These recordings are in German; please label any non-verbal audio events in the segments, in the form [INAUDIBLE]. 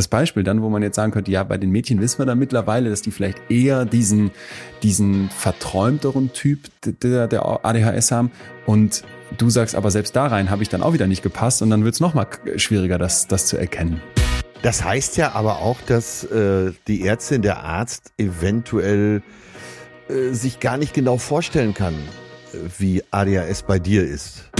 das Beispiel dann, wo man jetzt sagen könnte, ja, bei den Mädchen wissen wir da mittlerweile, dass die vielleicht eher diesen, diesen verträumteren Typ der, der ADHS haben und du sagst aber selbst da rein habe ich dann auch wieder nicht gepasst und dann wird es nochmal schwieriger, das, das zu erkennen. Das heißt ja aber auch, dass äh, die Ärztin, der Arzt eventuell äh, sich gar nicht genau vorstellen kann, äh, wie ADHS bei dir ist.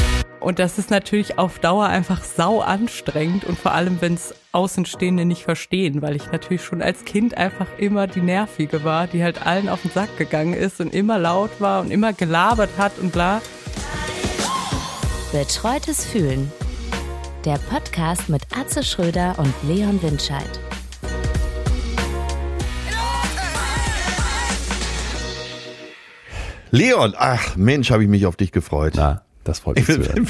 Und das ist natürlich auf Dauer einfach sau anstrengend und vor allem, wenn es Außenstehende nicht verstehen, weil ich natürlich schon als Kind einfach immer die Nervige war, die halt allen auf den Sack gegangen ist und immer laut war und immer gelabert hat und bla. Betreutes Fühlen. Der Podcast mit Atze Schröder und Leon Windscheid. Leon, ach Mensch, habe ich mich auf dich gefreut. Na, das freut mich zu hören.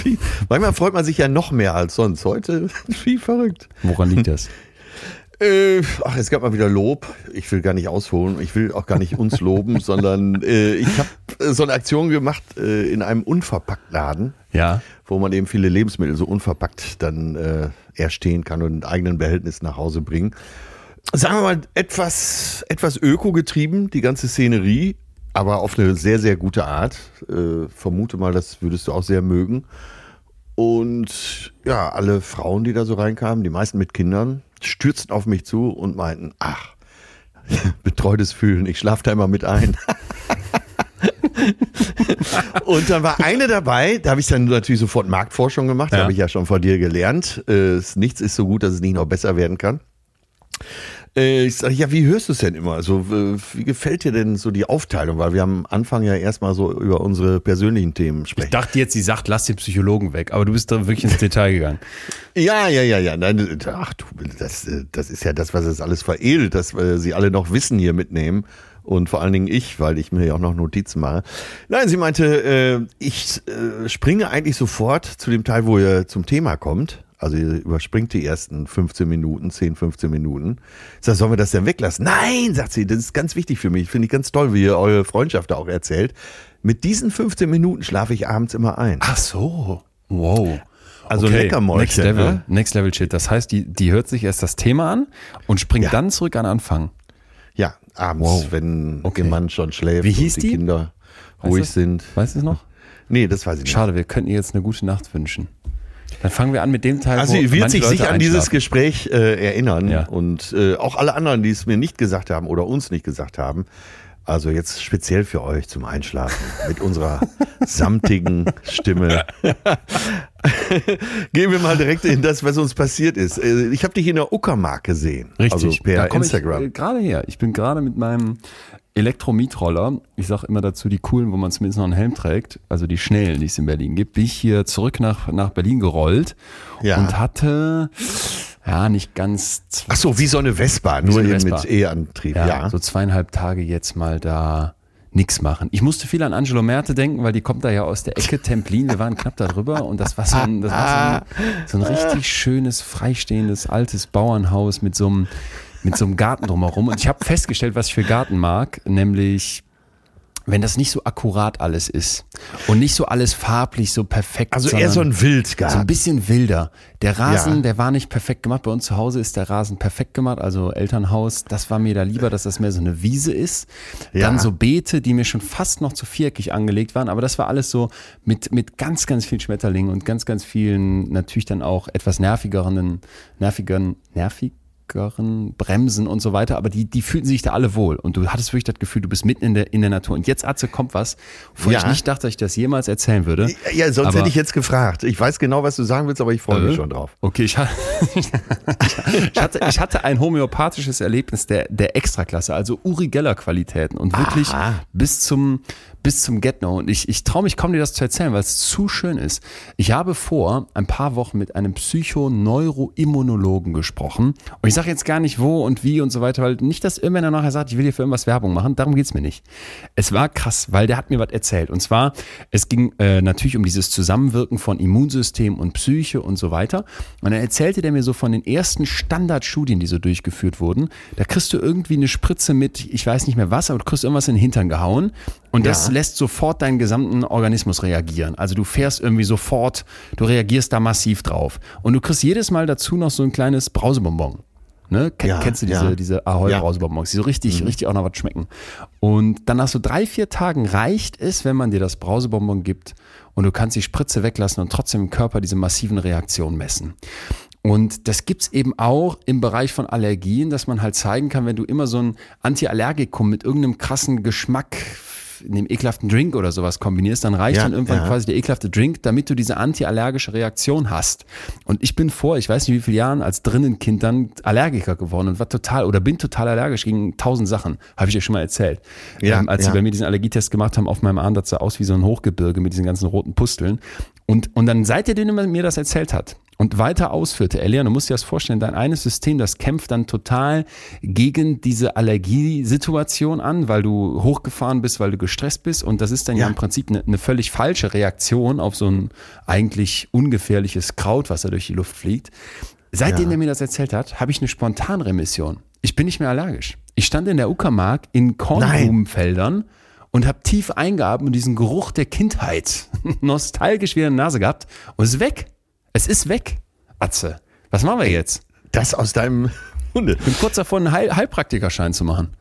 Manchmal freut man sich ja noch mehr als sonst. Heute [LAUGHS] wie verrückt. Woran liegt das? [LAUGHS] Äh, ach, es gab mal wieder Lob. Ich will gar nicht ausholen. Ich will auch gar nicht uns [LAUGHS] loben, sondern äh, ich habe äh, so eine Aktion gemacht äh, in einem Unverpacktladen. Ja. Wo man eben viele Lebensmittel so unverpackt dann erstehen kann und in eigenen Behältnis nach Hause bringen. Sagen wir mal, etwas, etwas öko getrieben, die ganze Szenerie, aber auf eine sehr, sehr gute Art. Äh, vermute mal, das würdest du auch sehr mögen. Und ja, alle Frauen, die da so reinkamen, die meisten mit Kindern, stürzten auf mich zu und meinten, ach, [LAUGHS] betreutes Fühlen, ich schlafe da immer mit ein. [LAUGHS] und dann war eine dabei, da habe ich dann natürlich sofort Marktforschung gemacht, ja. habe ich ja schon von dir gelernt. Äh, nichts ist so gut, dass es nicht noch besser werden kann. Äh, ich sage, ja, wie hörst du es denn immer? Also, wie gefällt dir denn so die Aufteilung? Weil wir am Anfang ja erstmal so über unsere persönlichen Themen sprechen. Ich dachte jetzt, sie sagt, lass den Psychologen weg, aber du bist da wirklich ins Detail gegangen. [LAUGHS] Ja, ja, ja, ja. Nein, ach du, das, das ist ja das, was es alles veredelt, dass wir sie alle noch Wissen hier mitnehmen. Und vor allen Dingen ich, weil ich mir ja auch noch Notizen mache. Nein, sie meinte, äh, ich äh, springe eigentlich sofort zu dem Teil, wo ihr zum Thema kommt. Also ihr überspringt die ersten 15 Minuten, 10, 15 Minuten. Ich sage, sollen wir das denn weglassen? Nein, sagt sie, das ist ganz wichtig für mich. Finde ich ganz toll, wie ihr eure Freundschaft auch erzählt. Mit diesen 15 Minuten schlafe ich abends immer ein. Ach so. Wow. Also okay. Leckermäulchen. Next Level, ne? Next Level Shit. Das heißt, die, die hört sich erst das Thema an und springt ja. dann zurück an Anfang. Ja, abends, wow. wenn okay. Mann schon schläft Wie hieß und die, die? Kinder weißt ruhig du? sind. Weißt du es noch? Nee, das weiß ich nicht. Schade, wir könnten ihr jetzt eine gute Nacht wünschen. Dann fangen wir an mit dem Teil. Also sie wird sich sicher an dieses Gespräch äh, erinnern ja. und äh, auch alle anderen, die es mir nicht gesagt haben oder uns nicht gesagt haben. Also jetzt speziell für euch zum Einschlafen [LAUGHS] mit unserer samtigen Stimme. [LAUGHS] Gehen wir mal direkt in das, was uns passiert ist. Äh, ich habe dich in der Uckermark gesehen. Richtig, also per Instagram. Ich, äh, gerade her. Ich bin gerade mit meinem Elektromietroller, ich sage immer dazu die coolen, wo man zumindest noch einen Helm trägt, also die schnellen, die es in Berlin gibt, bin ich hier zurück nach, nach Berlin gerollt ja. und hatte ja nicht ganz. Ach so, wie so eine Vespa, nur so eine Vespa. mit E-Antrieb. Ja, ja, so zweieinhalb Tage jetzt mal da nichts machen. Ich musste viel an Angelo Merte denken, weil die kommt da ja aus der Ecke Templin. Wir waren knapp da drüber und das war so ein, das war so ein, so ein richtig schönes, freistehendes, altes Bauernhaus mit so einem mit so einem Garten drumherum. Und ich habe festgestellt, was ich für Garten mag, nämlich wenn das nicht so akkurat alles ist und nicht so alles farblich so perfekt. Also eher so ein Wildgarten. So ein bisschen wilder. Der Rasen, ja. der war nicht perfekt gemacht. Bei uns zu Hause ist der Rasen perfekt gemacht, also Elternhaus. Das war mir da lieber, dass das mehr so eine Wiese ist. Ja. Dann so Beete, die mir schon fast noch zu viereckig angelegt waren. Aber das war alles so mit, mit ganz, ganz vielen Schmetterlingen und ganz, ganz vielen natürlich dann auch etwas nervigeren, nervigeren, nervig, stärkeren Bremsen und so weiter, aber die, die fühlten sich da alle wohl. Und du hattest wirklich das Gefühl, du bist mitten in der, in der Natur. Und jetzt, Atze, kommt was, wo ja. ich nicht dachte, dass ich das jemals erzählen würde. Ja, sonst aber, hätte ich jetzt gefragt. Ich weiß genau, was du sagen willst, aber ich freue mich äh, schon drauf. Okay, ich, [LAUGHS] ich, hatte, ich hatte ein homöopathisches Erlebnis der, der Extraklasse, also Uri Geller Qualitäten und wirklich Aha. bis zum, bis zum Get-No. Und ich, ich traue mich kaum, dir das zu erzählen, weil es zu schön ist. Ich habe vor ein paar Wochen mit einem Psychoneuroimmunologen gesprochen. Und ich sage jetzt gar nicht wo und wie und so weiter, weil nicht, dass irgendwer nachher sagt, ich will hier für irgendwas Werbung machen. Darum geht's mir nicht. Es war krass, weil der hat mir was erzählt. Und zwar, es ging äh, natürlich um dieses Zusammenwirken von Immunsystem und Psyche und so weiter. Und dann erzählte der mir so von den ersten Standardstudien, die so durchgeführt wurden. Da kriegst du irgendwie eine Spritze mit, ich weiß nicht mehr was, aber du kriegst irgendwas in den Hintern gehauen. Und das ja. lässt sofort deinen gesamten Organismus reagieren. Also du fährst irgendwie sofort, du reagierst da massiv drauf. Und du kriegst jedes Mal dazu noch so ein kleines Brausebonbon. Ne? Ken, Ja, kennst du diese, ja. diese Ahoi Ja. Brausebonbons, die so richtig, richtig auch noch was schmecken. Und dann nach so drei, vier Tagen reicht es, wenn man dir das Brausebonbon gibt und du kannst die Spritze weglassen und trotzdem im Körper diese massiven Reaktionen messen. Und das gibt's eben auch im Bereich von Allergien, dass man halt zeigen kann, wenn du immer so ein Antiallergikum mit irgendeinem krassen Geschmack in dem ekelhaften Drink oder sowas kombinierst, dann reicht Ja, dann irgendwann ja. quasi der ekelhafte Drink, damit du diese antiallergische Reaktion hast. Und ich bin vor, ich weiß nicht wie viele Jahren, als drinnen Kind dann Allergiker geworden und war total oder bin total allergisch gegen tausend Sachen. Habe ich dir schon mal erzählt. Ja, ähm, als ja. sie bei mir diesen Allergietest gemacht haben auf meinem Arm, das sah aus wie so ein Hochgebirge mit diesen ganzen roten Pusteln. Und, und dann seit er denen mir das erzählt hat und weiter ausführte, Elian, du musst dir das vorstellen, dein eines System, das kämpft dann total gegen diese Allergiesituation an, weil du hochgefahren bist, weil du gestresst bist und das ist dann ja, Ja. im Prinzip eine, eine völlig falsche Reaktion auf so ein eigentlich ungefährliches Kraut, was da durch die Luft fliegt. Seitdem Ja. er mir das erzählt hat, habe ich eine Spontanremission. Ich bin nicht mehr allergisch. Ich stand in der Uckermark in Kornblumenfeldern und habe tief eingeatmet und diesen Geruch der Kindheit [LAUGHS] nostalgisch wieder in der Nase gehabt und es ist weg. Es ist weg. Atze, was machen wir jetzt? Das aus deinem [LAUGHS] Hunde. Ich bin kurz davor, einen Heil Heilpraktikerschein zu machen.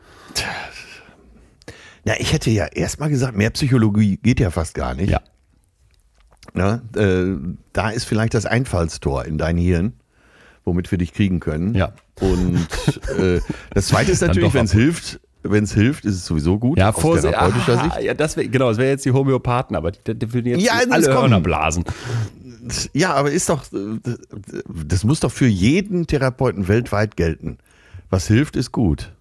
Ja, ich hätte ja erstmal gesagt, mehr Psychologie geht ja fast gar nicht. Ja. Ne? Äh, da ist vielleicht das Einfallstor in dein Hirn, womit wir dich kriegen können. Ja. Und [LAUGHS] äh, das Zweite ist natürlich, wenn es hilft, wenn es hilft, ist es sowieso gut. Ja, aus Vorsicht. therapeutischer Sicht. ja, das wär, genau, das wäre jetzt die Homöopathen, aber die, die würden jetzt Ja, alle. Hörner blasen. Ja, aber ist doch, das muss doch für jeden Therapeuten weltweit gelten. Was hilft, ist gut.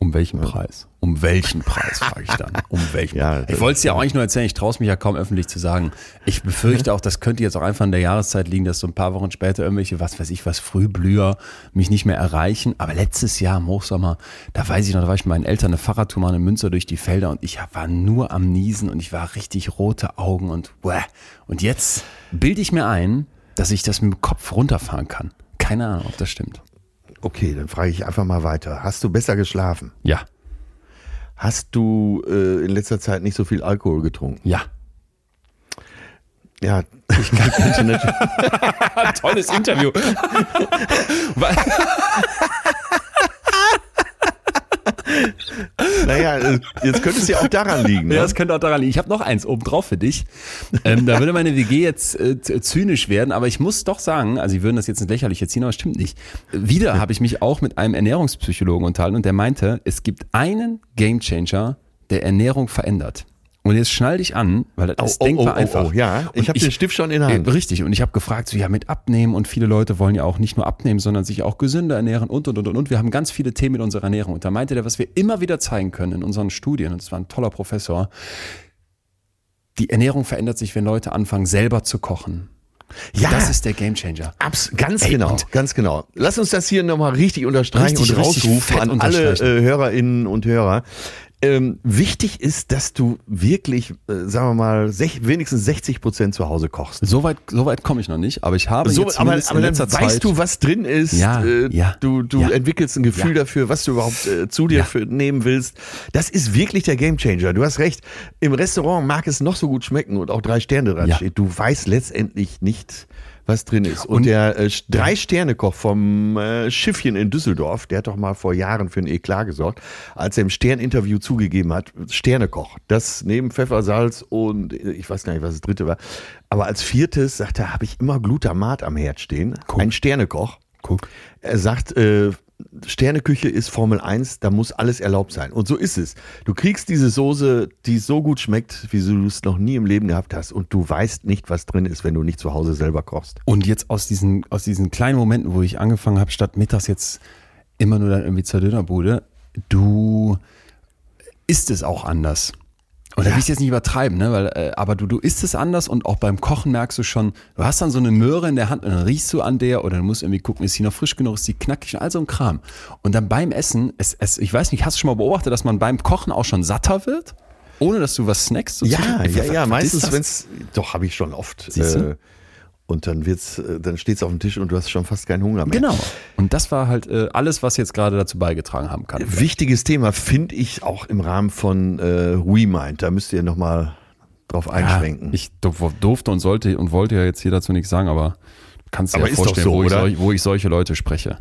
Um welchen Preis? Um welchen Preis, [LAUGHS] frage ich dann. Um welchen Ja, Ich wollte es dir auch eigentlich nur erzählen, ich traue es mich ja kaum öffentlich zu sagen. Ich befürchte auch, das könnte jetzt auch einfach in der Jahreszeit liegen, dass so ein paar Wochen später irgendwelche, was weiß ich, was Frühblüher mich nicht mehr erreichen. Aber letztes Jahr im Hochsommer, da weiß ich noch, da war ich mit meinen Eltern eine Fahrradtour mal in Münster durch die Felder und ich war nur am Niesen und ich war richtig rote Augen und uäh. Und jetzt bilde ich mir ein, dass ich das mit dem Kopf runterfahren kann. Keine Ahnung, ob das stimmt. Okay, dann frage ich einfach mal weiter. Hast du besser geschlafen? Ja, Hast du äh, in letzter Zeit nicht so viel Alkohol getrunken? ja. Ja, ich könnte [LAUGHS] natürlich. Tolles Interview. [LAUGHS] [LAUGHS] Naja, äh, jetzt könnte es ja auch daran liegen. Ja, Ne? das könnte auch daran liegen. Ich habe noch eins oben drauf für dich. Ähm, da würde meine WG jetzt äh, z- zynisch werden, aber ich muss doch sagen, also sie würden das jetzt ins Lächerliche ziehen, aber es stimmt nicht. Wieder habe ich mich auch mit einem Ernährungspsychologen unterhalten und der meinte, es gibt einen Gamechanger, der Ernährung verändert. Und jetzt schnall dich an, weil das ist denkbar einfach. Oh, ja, Und ich habe den Stift schon in der äh, Hand. Richtig, und ich habe gefragt, so ja, mit Abnehmen und viele Leute wollen ja auch nicht nur abnehmen, sondern sich auch gesünder ernähren und und und und und. Wir haben ganz viele Themen mit unserer Ernährung. Und da meinte der, was wir immer wieder zeigen können in unseren Studien, und es war ein toller Professor, die Ernährung verändert sich, wenn Leute anfangen, selber zu kochen. Ja. Das ist der Gamechanger. Abs ganz Ey, genau, ganz genau. Lass uns das hier nochmal richtig unterstreichen Richtig, und rausrufen an alle äh, Hörerinnen und Hörer. Ähm, wichtig ist, dass du wirklich, äh, sagen wir mal, sech, wenigstens 60 Prozent zu Hause kochst. Soweit so weit komme ich noch nicht, aber ich habe So, jetzt aber, aber in dann letzter weißt Zeit, du, was drin ist. Ja, äh, ja, du du ja. entwickelst ein Gefühl Ja. dafür, was du überhaupt äh, zu dir für, nehmen willst. Das ist wirklich der Gamechanger. Du hast recht. Im Restaurant mag es noch so gut schmecken und auch drei Sterne dran steht. Du weißt letztendlich nicht, was drin ist. Und, Und- der äh, Drei-Sterne-Koch vom äh, Schiffchen in Düsseldorf, der hat doch mal vor Jahren für ein Eklat gesorgt, als er im Stern-Interview zugegeben hat, Sternekoch. Das neben Pfeffer, Salz und äh, ich weiß gar nicht, was das dritte war. Aber als viertes sagt er, habe ich immer Glutamat am Herd stehen. Guck. Ein Sternekoch. Guck. Er sagt, äh, Sterneküche ist Formel 1, da muss alles erlaubt sein. Und so ist es. Du kriegst diese Soße, die so gut schmeckt, wie du es noch nie im Leben gehabt hast. Und du weißt nicht, was drin ist, wenn du nicht zu Hause selber kochst. Und jetzt aus diesen, aus diesen kleinen Momenten, wo ich angefangen habe, statt mittags jetzt immer nur dann irgendwie zur Dönerbude, du isst es auch anders. Und da will ich es jetzt nicht übertreiben, ne? Weil, äh, aber du, du isst es anders und auch beim Kochen merkst du schon, du hast dann so eine Möhre in der Hand und dann riechst du an der oder du musst irgendwie gucken, ist sie noch frisch genug, ist sie knackig und all so ein Kram. Und dann beim Essen, es, es, ich weiß nicht, hast du schon mal beobachtet, dass man beim Kochen auch schon satter wird? Ohne dass du was snackst? Ja, ja, ja. Meistens, wenn es. Doch, habe ich schon oft. Siehst du? Äh, und dann wird's, äh, dann steht's auf dem Tisch und du hast schon fast keinen Hunger mehr. Genau. Und das war halt äh, alles, was jetzt gerade dazu beigetragen haben kann. Wichtiges Thema finde ich auch im Rahmen von äh, WeMind. Da müsst ihr nochmal drauf einschwenken. Ja, ich dur- durfte und sollte und wollte ja jetzt hier dazu nichts sagen, aber kannst dir Aber ja vorstellen, so, wo, ich oder? sol- wo ich solche Leute spreche.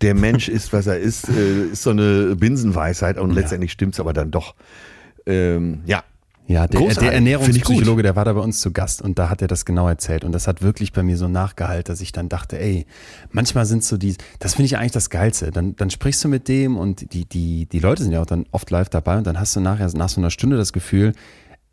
Der Mensch ist, was er ist, äh, ist so eine Binsenweisheit und letztendlich stimmt's aber dann doch. Ähm, ja, Ja, der, Großartig. der Ernährungspsychologe, der war da bei uns zu Gast und da hat er das genau erzählt. Und das hat wirklich bei mir so nachgehalten, dass ich dann dachte, ey, manchmal sind so die, das finde ich eigentlich das Geilste. Dann, dann sprichst du mit dem und die, die, die Leute sind ja auch dann oft live dabei und dann hast du nachher nach so einer Stunde das Gefühl,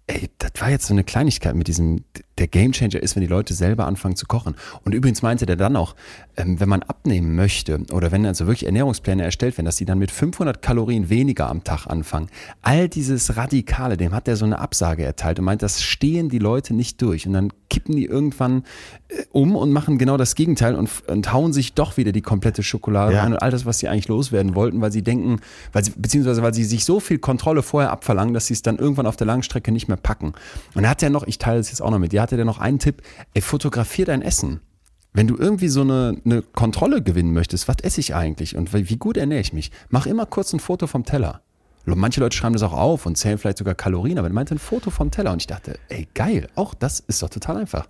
ey, das war jetzt so eine Kleinigkeit mit diesem, der Gamechanger ist, wenn die Leute selber anfangen zu kochen. Und übrigens meinte der dann auch, ähm, wenn man abnehmen möchte oder wenn also wirklich Ernährungspläne erstellt werden, dass die dann mit 500 Kalorien weniger am Tag anfangen. All dieses Radikale, dem hat er so eine Absage erteilt und meint, das stehen die Leute nicht durch. Und dann kippen die irgendwann äh, um und machen genau das Gegenteil und, und hauen sich doch wieder die komplette Schokolade Ja. rein und all das, was sie eigentlich loswerden wollten, weil sie denken, weil sie, beziehungsweise weil sie sich so viel Kontrolle vorher abverlangen, dass sie es dann irgendwann auf der langen Strecke nicht mehr packen. Und er hat ja noch, ich teile das jetzt auch noch mit dir, hatte der noch einen Tipp, ey, fotografier dein Essen. Wenn du irgendwie so eine, eine Kontrolle gewinnen möchtest, was esse ich eigentlich und wie gut ernähre ich mich, mach immer kurz ein Foto vom Teller. Manche Leute schreiben das auch auf und zählen vielleicht sogar Kalorien, aber er meinte ein Foto vom Teller und ich dachte, ey geil, auch das ist doch total einfach.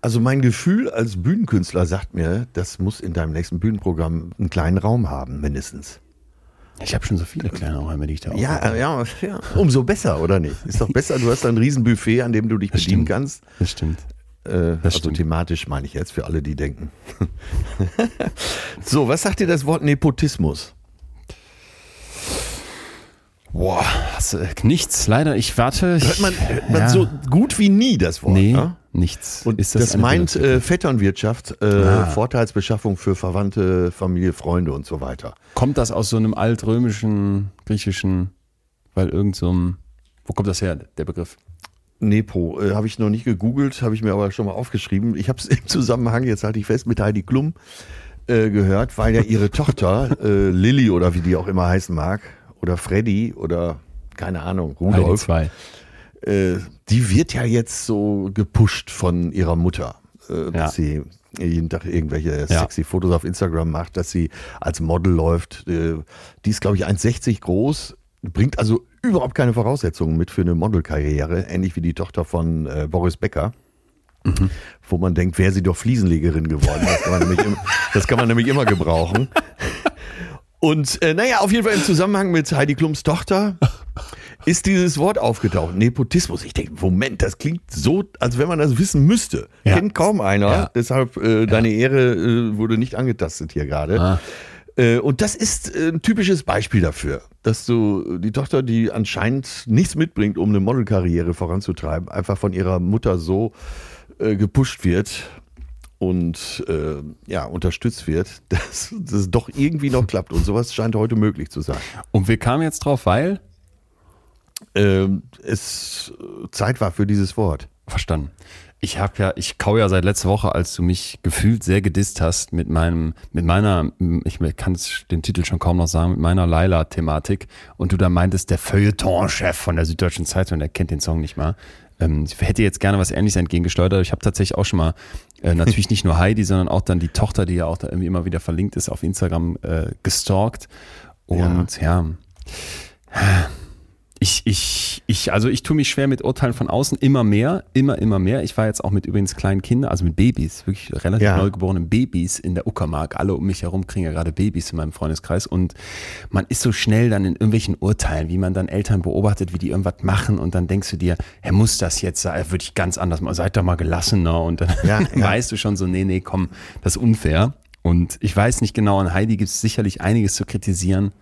Also mein Gefühl als Bühnenkünstler sagt mir, das muss in deinem nächsten Bühnenprogramm einen kleinen Raum haben, mindestens. Ich habe schon so viele kleine Räume, die ich da Ja, äh, ja, ja, umso besser, oder nicht? Ist doch besser, du hast ein Riesenbuffet, an dem du dich bedienen stimmt. kannst. Das stimmt. Äh, also stimmt. thematisch meine ich jetzt für alle, die denken. [LAUGHS] so, was sagt dir das Wort Nepotismus? Boah, hast du, nichts, leider. Ich warte. Ich, Hört man, hört man ja. so gut wie nie das Wort. Nee, ne? nichts. Und das, eine meint äh, Vetternwirtschaft, äh, Ah. Vorteilsbeschaffung für Verwandte, Familie, Freunde und so weiter. kommt das aus so einem altrömischen, griechischen, weil irgend so ein, wo kommt das her, der Begriff? Nepo, äh, habe ich noch nicht gegoogelt, habe ich mir aber schon mal aufgeschrieben. Ich habe es [LAUGHS] im Zusammenhang, jetzt halte ich fest, mit Heidi Klum äh, gehört, weil ja ihre Tochter, [LAUGHS] äh, Lilly oder wie die auch immer heißen mag, oder Freddy oder keine Ahnung, Rudolf, äh, die wird ja jetzt so gepusht von ihrer Mutter, äh, dass sie jeden Tag irgendwelche sexy Fotos auf Instagram macht, dass sie als Model läuft. Äh, die ist, glaube ich, 1,60 groß, bringt also überhaupt keine Voraussetzungen mit für eine Modelkarriere, ähnlich wie die Tochter von äh, Boris Becker. Wo man denkt, wäre sie doch Fliesenlegerin geworden. Das kann man nämlich, im, das kann man nämlich immer gebrauchen. Und äh, naja, auf jeden Fall im Zusammenhang mit Heidi Klums Tochter ist dieses Wort aufgetaucht. Nepotismus. Ich denke, Moment, das klingt so, als wenn man das wissen müsste. Ja. Kennt kaum einer. Ja. Deshalb, äh, deine Ehre äh, wurde nicht angetastet hier gerade. Ah. Äh, und das ist äh, ein typisches Beispiel dafür, dass du die Tochter, die anscheinend nichts mitbringt, um eine Modelkarriere voranzutreiben, einfach von ihrer Mutter so äh, gepusht wird und äh, ja, unterstützt wird, [LAUGHS] dass das doch irgendwie noch klappt. Und sowas scheint heute möglich zu sein. Und wir kamen jetzt drauf, weil, Ähm, es äh, Zeit war für dieses Wort. verstanden. Ich habe ja, ich kau ja seit letzter Woche, als du mich gefühlt sehr gedisst hast mit meinem, mit meiner, ich kann den Titel schon kaum noch sagen, mit meiner Laila-Thematik und du da meintest, der Feuilleton-Chef von der Süddeutschen Zeitung, der kennt den Song nicht mal. Ähm, ich hätte jetzt gerne was Ähnliches entgegengesteuert. Ich habe tatsächlich auch schon mal, äh, natürlich nicht nur Heidi, [LAUGHS] sondern auch dann die Tochter, die ja auch da irgendwie immer wieder verlinkt ist, auf Instagram äh, gestalkt. Und ja. Ich, ich, ich, also ich tue mich schwer mit Urteilen von außen, immer mehr, immer, immer mehr. Ich war jetzt auch mit übrigens kleinen Kindern, also mit Babys, wirklich relativ Ja. neugeborenen Babys in der Uckermark. Alle um mich herum kriegen ja gerade Babys in meinem Freundeskreis und man ist so schnell dann in irgendwelchen Urteilen, wie man dann Eltern beobachtet, wie die irgendwas machen und dann denkst du dir, er muss das jetzt sein, würde ich ganz anders machen, seid doch mal gelassener und dann Ja, [LAUGHS] ja. weißt du schon so, nee, nee, komm, das ist unfair. Und ich weiß nicht genau, an Heidi gibt es sicherlich einiges zu kritisieren.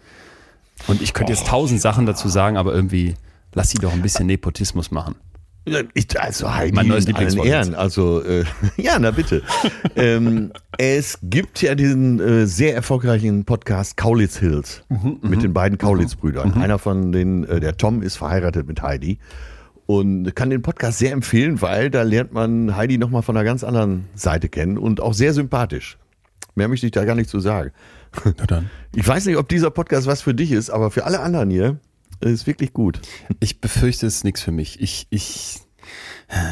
Und ich könnte jetzt tausend Sachen dazu sagen, aber irgendwie lass sie doch ein bisschen Nepotismus machen. Ich, also Heidi Mein neues in allen Ehren. Also äh, [LAUGHS] ja, na bitte. ähm, es gibt ja diesen äh, sehr erfolgreichen Podcast Kaulitz Hills mit den beiden Kaulitz-Brüdern. Einer von denen, äh, der Tom, ist verheiratet mit Heidi und kann den Podcast sehr empfehlen, weil da lernt man Heidi nochmal von einer ganz anderen Seite kennen und auch sehr sympathisch. Mehr möchte ich da gar nicht zu sagen. Na dann. [LAUGHS] Ich weiß nicht, ob dieser Podcast was für dich ist, aber für alle anderen hier ist es wirklich gut. Ich befürchte, es ist nichts für mich. Ich, ich,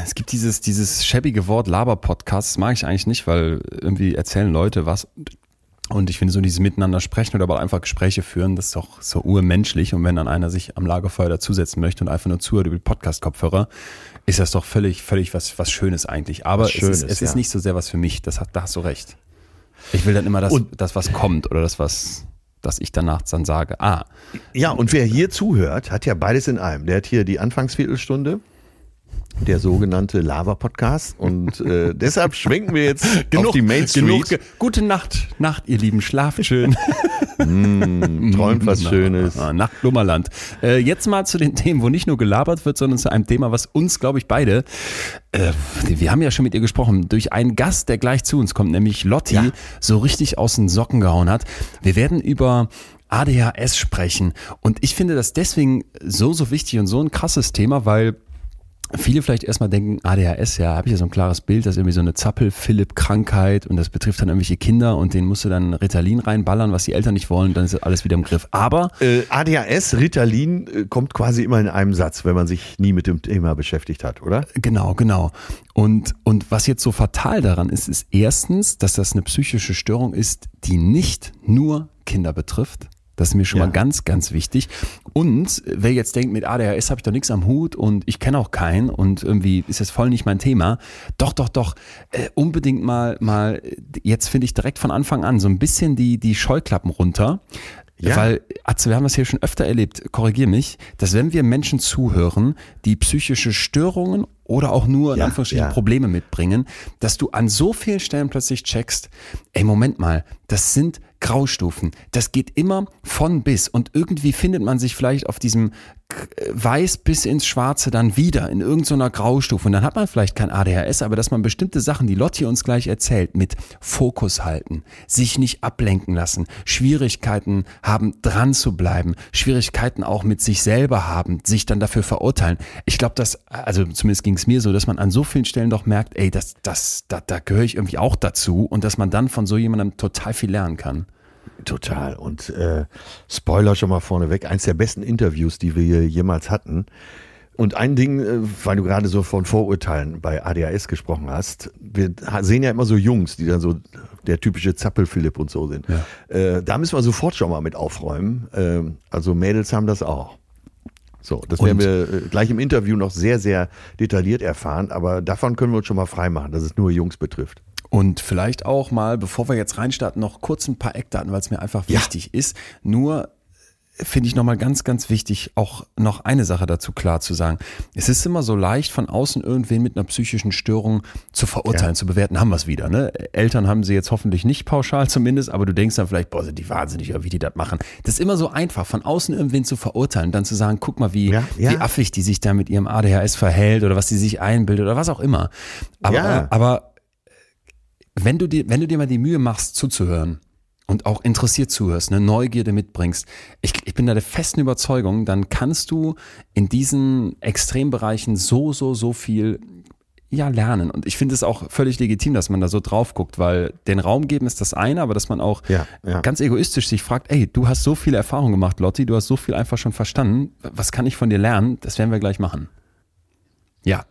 es gibt dieses, dieses schäbige Wort Laber-Podcast, das mag ich eigentlich nicht, weil irgendwie erzählen Leute was. Und ich finde so dieses Miteinander sprechen oder aber einfach Gespräche führen, das ist doch so urmenschlich. Und wenn dann einer sich am Lagerfeuer dazusetzen möchte und einfach nur zuhört über Podcast-Kopfhörer, ist das doch völlig, völlig was, was Schönes eigentlich. Aber Schönes, es, ist, es ja. ist nicht so sehr was für mich. Das hat, da hast du recht. Ich will dann immer das, Und- das was kommt oder das, was, dass ich danach dann sage, ah, Ja, und wer hier zuhört, hat ja beides in einem. Der hat hier die Anfangsviertelstunde, der sogenannte Lava-Podcast. Und äh, [LAUGHS] deshalb schwenken wir jetzt auf die Main Street. genug, ge- gute Nacht, Nacht, ihr Lieben, schlaft schön. [LAUGHS] Träumt was Schönes. Ah, Nacht Lummerland. Äh, jetzt mal zu den [LAUGHS] Themen, wo nicht nur gelabert wird, sondern zu einem Thema, was uns, glaube ich, beide, äh, wir haben ja schon mit ihr gesprochen, durch einen Gast, der gleich zu uns kommt, nämlich Lotti, Ja. so richtig aus den Socken gehauen hat. Wir werden über ADHS sprechen. Und ich finde das deswegen so, so wichtig und so ein krasses Thema, weil viele vielleicht erstmal denken, ADHS, ja, habe ich ja so ein klares Bild, das ist irgendwie so eine Zappel-Philipp-Krankheit und das betrifft dann irgendwelche Kinder und denen musst du dann Ritalin reinballern, was die Eltern nicht wollen, dann ist alles wieder im Griff. Aber Äh, ADHS, Ritalin äh, kommt quasi immer in einem Satz, wenn man sich nie mit dem Thema beschäftigt hat, oder? Genau, genau. Und, und was jetzt so fatal daran ist, ist erstens, dass das eine psychische Störung ist, die nicht nur Kinder betrifft. Das ist mir schon Ja. mal ganz, ganz wichtig. Und wer jetzt denkt, mit ADHS habe ich doch nichts am Hut und ich kenne auch keinen und irgendwie ist das voll nicht mein Thema. Doch, doch, doch, äh, unbedingt mal, mal, jetzt finde ich direkt von Anfang an so ein bisschen die, die Scheuklappen runter. Ja. Weil, Atze, wir haben das hier schon öfter erlebt, korrigier mich, dass wenn wir Menschen zuhören, die psychische Störungen oder auch nur in Ja, Anführungsstrichen ja. Probleme mitbringen, dass du an so vielen Stellen plötzlich checkst, ey, Moment mal, das sind Graustufen. Das geht immer von bis und irgendwie findet man sich vielleicht auf diesem äh, Weiß bis ins Schwarze dann wieder in irgendeiner Graustufe und dann hat man vielleicht kein ADHS, aber dass man bestimmte Sachen, die Lotti uns gleich erzählt, mit Fokus halten, sich nicht ablenken lassen, Schwierigkeiten haben, dran zu bleiben, Schwierigkeiten auch mit sich selber haben, sich dann dafür verurteilen. Ich glaube, dass, also zumindest ging es mir so, dass man an so vielen Stellen doch merkt, ey, das, das, da, da gehöre ich irgendwie auch dazu und dass man dann von so jemandem total viel lernen kann. Total. Und äh, Spoiler schon mal vorneweg, eins der besten Interviews, die wir hier jemals hatten. Und ein Ding, äh, weil du gerade so von Vorurteilen bei ADHS gesprochen hast, wir sehen ja immer so Jungs, die dann so der typische Zappel-Philipp und so sind. Äh, da müssen wir sofort schon mal mit aufräumen. Ähm, also Mädels haben das auch. So, das werden wir äh, gleich im Interview noch sehr, sehr detailliert erfahren, aber davon können wir uns schon mal freimachen, dass es nur Jungs betrifft. Und vielleicht auch mal, bevor wir jetzt reinstarten, noch kurz ein paar Eckdaten, weil es mir einfach Ja. wichtig ist. Nur finde ich nochmal ganz, ganz wichtig, auch noch eine Sache dazu klar zu sagen. Es ist immer so leicht, von außen irgendwen mit einer psychischen Störung zu verurteilen, Ja. zu bewerten, haben wir es wieder. Ne? Eltern haben sie jetzt hoffentlich nicht pauschal zumindest, aber du denkst dann vielleicht, boah, sind die wahnsinnig, oder wie die das machen. Das ist immer so einfach, von außen irgendwen zu verurteilen, dann zu sagen, guck mal, wie, Ja, ja. wie affig die sich da mit ihrem ADHS verhält oder was die sich einbildet oder was auch immer. Aber, aber wenn du dir, wenn du dir mal die Mühe machst, zuzuhören und auch interessiert zuhörst, eine Neugierde mitbringst, ich, ich bin da der festen Überzeugung, dann kannst du in diesen Extrembereichen so, so, so viel ja, lernen. Und ich finde es auch völlig legitim, dass man da so drauf guckt, weil den Raum geben ist das eine, aber dass man auch Ja, ja. ganz egoistisch sich fragt, ey, du hast so viele Erfahrungen gemacht, Lotti, du hast so viel einfach schon verstanden. Was kann ich von dir lernen? Das werden wir gleich machen. Ja.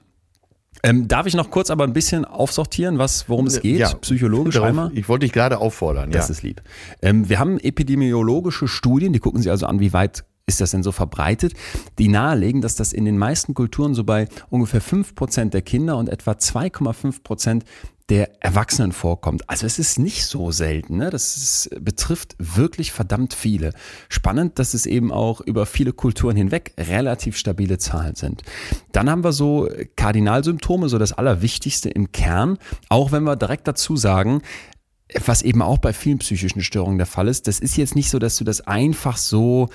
Ähm, darf ich noch kurz aber ein bisschen aufsortieren, was, worum es geht? Ja, Psychologisch darauf- einmal? Ich wollte dich gerade auffordern. Das ja. ist lieb. Ähm, wir haben epidemiologische Studien, die gucken sich also an, wie weit ist das denn so verbreitet, die nahelegen, dass das in den meisten Kulturen so bei ungefähr 5% der Kinder und etwa 2,5% der Erwachsenen vorkommt. Also es ist nicht so selten. Ne? Das ist, betrifft wirklich verdammt viele. Spannend, dass es eben auch über viele Kulturen hinweg relativ stabile Zahlen sind. Dann haben wir so Kardinalsymptome, so das Allerwichtigste im Kern, auch wenn wir direkt dazu sagen, was eben auch bei vielen psychischen Störungen der Fall ist, das ist jetzt nicht so, dass du das einfach so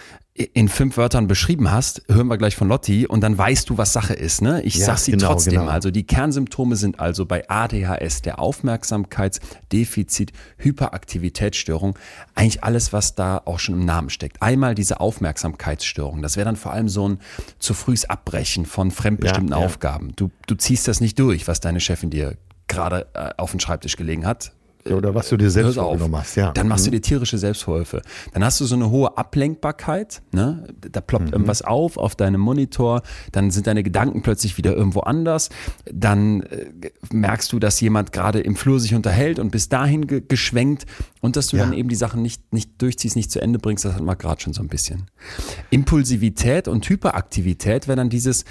in fünf Wörtern beschrieben hast, hören wir gleich von Lotti, und dann weißt du, was Sache ist. Ne? Ich Ja, sag sie genau, trotzdem genau. mal. Also die Kernsymptome sind also bei ADHS, der Aufmerksamkeitsdefizit, Hyperaktivitätsstörung, eigentlich alles, was da auch schon im Namen steckt. Einmal diese Aufmerksamkeitsstörung, das wäre dann vor allem so ein zu frühes Abbrechen von fremdbestimmten Ja, ja. Aufgaben. Du, du ziehst das nicht durch, was deine Chefin dir gerade äh, auf den Schreibtisch gelegen hat. Oder was du dir selbst vorgenommen hast, ja. Dann machst du mhm. dir tierische Selbstvorwürfe. Dann hast du so eine hohe Ablenkbarkeit, ne? Da ploppt mhm. irgendwas auf auf deinem Monitor, dann sind deine Gedanken plötzlich wieder irgendwo anders. Dann äh, merkst du, dass jemand gerade im Flur sich unterhält und bis dahin ge geschwenkt und dass du ja. dann eben die Sachen nicht, nicht durchziehst, nicht zu Ende bringst, das hat man gerade schon so ein bisschen. Impulsivität und Hyperaktivität wäre dann dieses,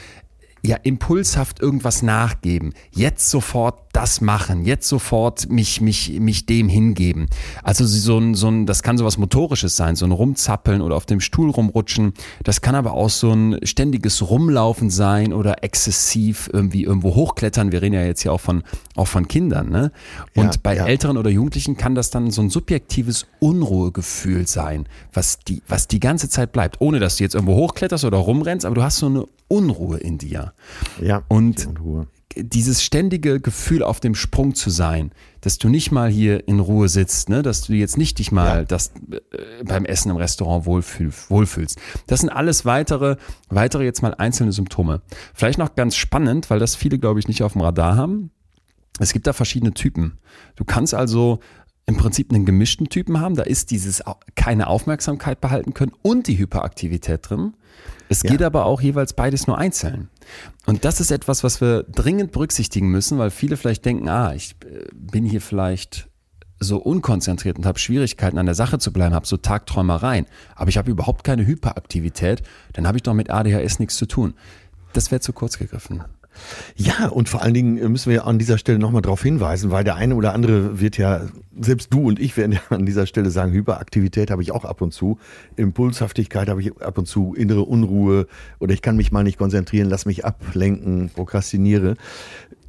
ja impulshaft irgendwas nachgeben, jetzt sofort das machen, jetzt sofort mich mich mich dem hingeben. Also so ein so ein das kann sowas motorisches sein, so ein rumzappeln oder auf dem Stuhl rumrutschen. Das kann aber auch so ein ständiges Rumlaufen sein oder exzessiv irgendwie irgendwo hochklettern. Wir reden ja jetzt hier auch von auch von Kindern, ne? Und ja, bei ja. Älteren oder Jugendlichen kann das dann so ein subjektives Unruhegefühl sein, was die was die ganze Zeit bleibt, ohne dass du jetzt irgendwo hochkletterst oder rumrennst, aber du hast so eine Unruhe in dir. Ja. Und dieses ständige Gefühl auf dem Sprung zu sein, dass du nicht mal hier in Ruhe sitzt, ne, dass du jetzt nicht dich mal ja. das, äh, beim Essen im Restaurant wohlfühl, wohlfühlst. Das sind alles weitere, weitere jetzt mal einzelne Symptome. Vielleicht noch ganz spannend, weil das viele, glaube ich, nicht auf dem Radar haben. Es gibt da verschiedene Typen. Du kannst also im Prinzip einen gemischten Typen haben. Da ist dieses keine Aufmerksamkeit behalten können und die Hyperaktivität drin. Es ja. geht aber auch jeweils beides nur einzeln. Und das ist etwas, was wir dringend berücksichtigen müssen, weil viele vielleicht denken, ah, ich äh, bin hier vielleicht so unkonzentriert und habe Schwierigkeiten an der Sache zu bleiben, habe so Tagträumereien, aber ich habe überhaupt keine Hyperaktivität, dann habe ich doch mit ADHS nichts zu tun. Das wäre zu kurz gegriffen. Ja, und vor allen Dingen müssen wir an dieser Stelle nochmal darauf hinweisen, weil der eine oder andere wird ja, selbst du und ich werden ja an dieser Stelle sagen, Hyperaktivität habe ich auch ab und zu, Impulshaftigkeit habe ich ab und zu, innere Unruhe oder ich kann mich mal nicht konzentrieren, lass mich ablenken, prokrastiniere.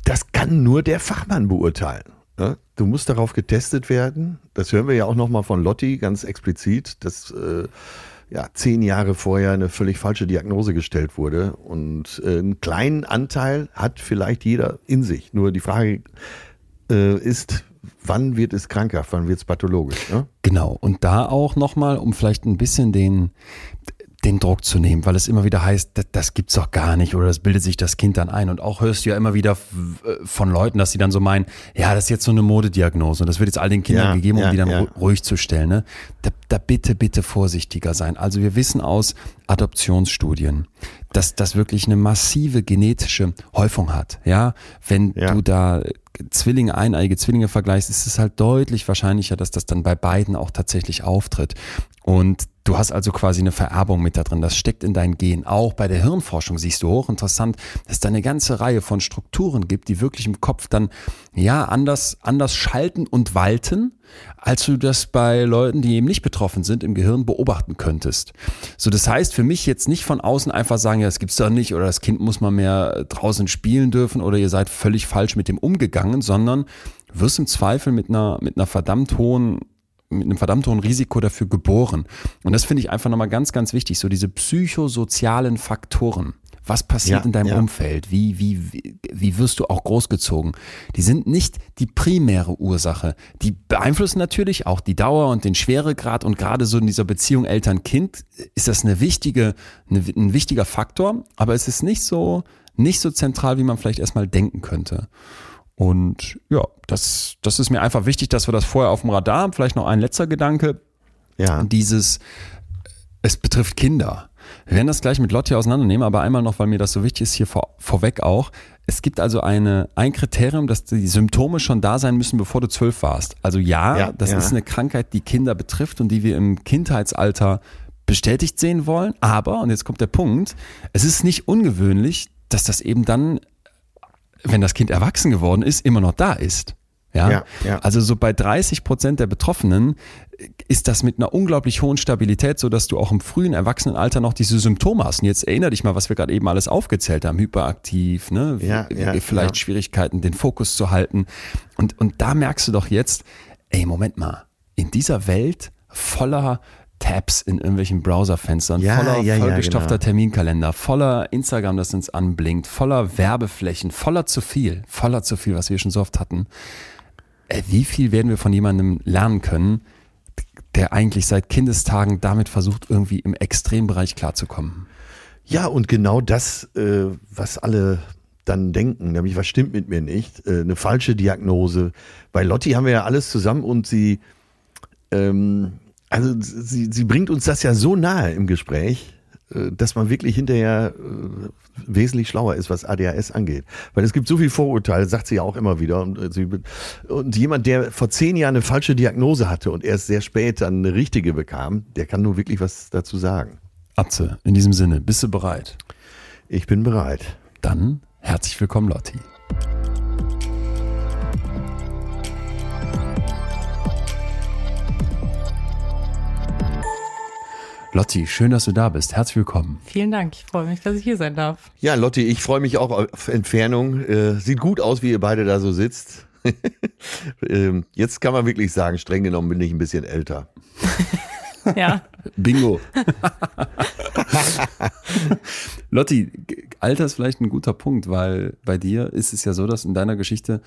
Das kann nur der Fachmann beurteilen. Ne? Du musst darauf getestet werden. Das hören wir ja auch nochmal von Lotti ganz explizit. Das äh, ja, zehn Jahre vorher eine völlig falsche Diagnose gestellt wurde. Und äh, einen kleinen Anteil hat vielleicht jeder in sich. Nur die Frage äh, ist, wann wird es krankhaft, wann wird es pathologisch? Ne? Genau. Und da auch nochmal, um vielleicht ein bisschen den, den Druck zu nehmen, weil es immer wieder heißt, das, das gibt's doch gar nicht oder das bildet sich das Kind dann ein. Und auch hörst du ja immer wieder äh, von Leuten, dass sie dann so meinen, ja, das ist jetzt so eine Modediagnose und das wird jetzt all den Kindern ja, gegeben, um ja, die dann ja. ruhig zu stellen. Ne? Da, da bitte, bitte vorsichtiger sein. Also wir wissen aus Adoptionsstudien, dass das wirklich eine massive genetische Häufung hat. Ja, wenn du da Zwillinge, eineige Zwillinge vergleichst, ist es halt deutlich wahrscheinlicher, dass das dann bei beiden auch tatsächlich auftritt. Und du hast also quasi eine Vererbung mit da drin. Das steckt in deinen Gen. Auch bei der Hirnforschung siehst du hochinteressant, dass es da eine ganze Reihe von Strukturen gibt, die wirklich im Kopf dann ja anders, anders schalten und walten, als du das bei Leuten, die eben nicht betroffen sind, im Gehirn beobachten könntest. So, das heißt für mich jetzt nicht von außen einfach sagen, ja, das gibt's doch nicht oder das Kind muss mal mehr draußen spielen dürfen oder ihr seid völlig falsch mit dem umgegangen, sondern wirst im Zweifel mit einer, mit einer verdammt hohen mit einem verdammt hohen Risiko dafür geboren. Und das finde ich einfach nochmal ganz, ganz wichtig. So diese psychosozialen Faktoren. Was passiert ja, in deinem ja. Umfeld? Wie, wie, wie, wie wirst du auch großgezogen? Die sind nicht die primäre Ursache. Die beeinflussen natürlich auch die Dauer und den Schweregrad und gerade so in dieser Beziehung Eltern-Kind ist das eine wichtige, eine, ein wichtiger Faktor, aber es ist nicht so, nicht so zentral, wie man vielleicht erstmal denken könnte. Und ja, das, das ist mir einfach wichtig, dass wir das vorher auf dem Radar haben. Vielleicht noch ein letzter Gedanke. Ja. Dieses, es betrifft Kinder. Wir werden das gleich mit Lotti auseinandernehmen, aber einmal noch, weil mir das so wichtig ist, hier vor, vorweg auch. Es gibt also eine, ein Kriterium, dass die Symptome schon da sein müssen, bevor du zwölf warst. Also ja, ja das ja. ist eine Krankheit, die Kinder betrifft und die wir im Kindheitsalter bestätigt sehen wollen. Aber, und jetzt kommt der Punkt, es ist nicht ungewöhnlich, dass das eben dann wenn das Kind erwachsen geworden ist, immer noch da ist. Ja? ja, ja. Also so bei 30 Prozent der Betroffenen ist das mit einer unglaublich hohen Stabilität, so dass du auch im frühen Erwachsenenalter noch diese Symptome hast. Und jetzt erinnere dich mal, was wir gerade eben alles aufgezählt haben. Hyperaktiv, ne? Ja, ja, vielleicht. Schwierigkeiten, den Fokus zu halten. Und, und da merkst du doch jetzt, ey, Moment mal, in dieser Welt voller Tabs in irgendwelchen Browserfenstern, ja, voller ja, vollgestopfter ja, genau. Terminkalender, voller Instagram, das uns anblinkt, voller Werbeflächen, voller zu viel, voller zu viel, was wir schon so oft hatten. Äh, wie viel werden wir von jemandem lernen können, der eigentlich seit Kindestagen damit versucht, irgendwie im Extrembereich klarzukommen? Ja, und genau das, äh, was alle dann denken, nämlich was stimmt mit mir nicht, äh, eine falsche Diagnose. Bei Lotti haben wir ja alles zusammen und sie, ähm, also sie, sie bringt uns das ja so nahe im Gespräch, äh, dass man wirklich hinterher äh, wesentlich schlauer ist, was ADHS angeht. Weil es gibt so viel Vorurteile, sagt sie ja auch immer wieder. Und, äh, und jemand, der vor zehn Jahren eine falsche Diagnose hatte und erst sehr spät dann eine richtige bekam, der kann nur wirklich was dazu sagen. Atze, in diesem Sinne, bist du bereit? Ich bin bereit. Dann herzlich willkommen, Lotti. Lotti, schön, dass du da bist. Herzlich willkommen. Vielen Dank. Ich freue mich, dass ich hier sein darf. Ja, Lotti, ich freue mich auch auf Entfernung. Äh, sieht gut aus, wie ihr beide da so sitzt. [LAUGHS] ähm, jetzt kann man wirklich sagen, streng genommen bin ich ein bisschen älter. ja. Bingo. [LAUGHS] Lotti, Alter ist vielleicht ein guter Punkt, weil bei dir ist es ja so, dass in deiner Geschichte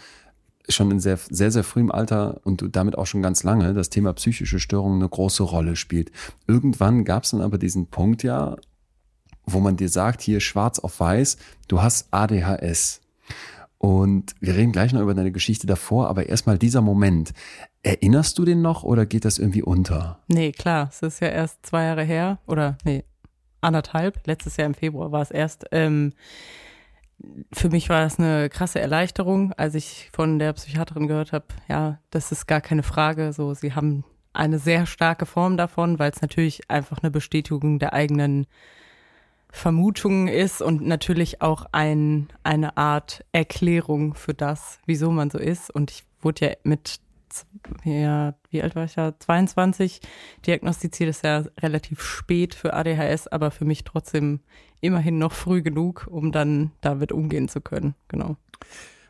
schon in sehr, sehr, sehr frühem Alter und damit auch schon ganz lange das Thema psychische Störungen eine große Rolle spielt. Irgendwann gab es dann aber diesen Punkt ja, wo man dir sagt, hier schwarz auf weiß, du hast ADHS. Und wir reden gleich noch über deine Geschichte davor, aber erstmal dieser Moment. Erinnerst du den noch oder geht das irgendwie unter? Nee, klar, es ist ja erst zwei Jahre her oder nee, anderthalb, letztes Jahr im Februar war es erst. Ähm, für mich war das eine krasse Erleichterung, als ich von der Psychiaterin gehört habe, ja, das ist gar keine Frage. So, sie haben eine sehr starke Form davon, weil es natürlich einfach eine Bestätigung der eigenen Vermutungen ist und natürlich auch ein, eine Art Erklärung für das, wieso man so ist. Und ich wurde ja mit ja, wie alt war ich ja? 22 diagnostiziert ist ja relativ spät für ADHS, aber für mich trotzdem immerhin noch früh genug, um dann damit umgehen zu können. Genau.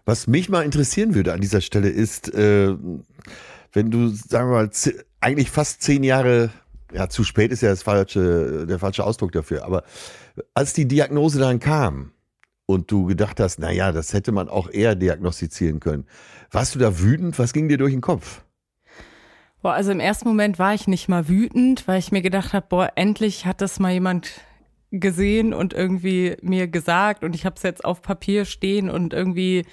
Was mich mal interessieren würde an dieser Stelle ist, äh, wenn du, sagen wir mal, eigentlich fast zehn Jahre, ja, zu spät ist ja das falsche, der falsche Ausdruck dafür, aber als die Diagnose dann kam und du gedacht hast, na ja, das hätte man auch eher diagnostizieren können, warst du da wütend? Was ging dir durch den Kopf? Boah, also im ersten Moment war ich nicht mal wütend, weil ich mir gedacht habe, boah, endlich hat das mal jemand gesehen und irgendwie mir gesagt und ich habe es jetzt auf Papier stehen und irgendwie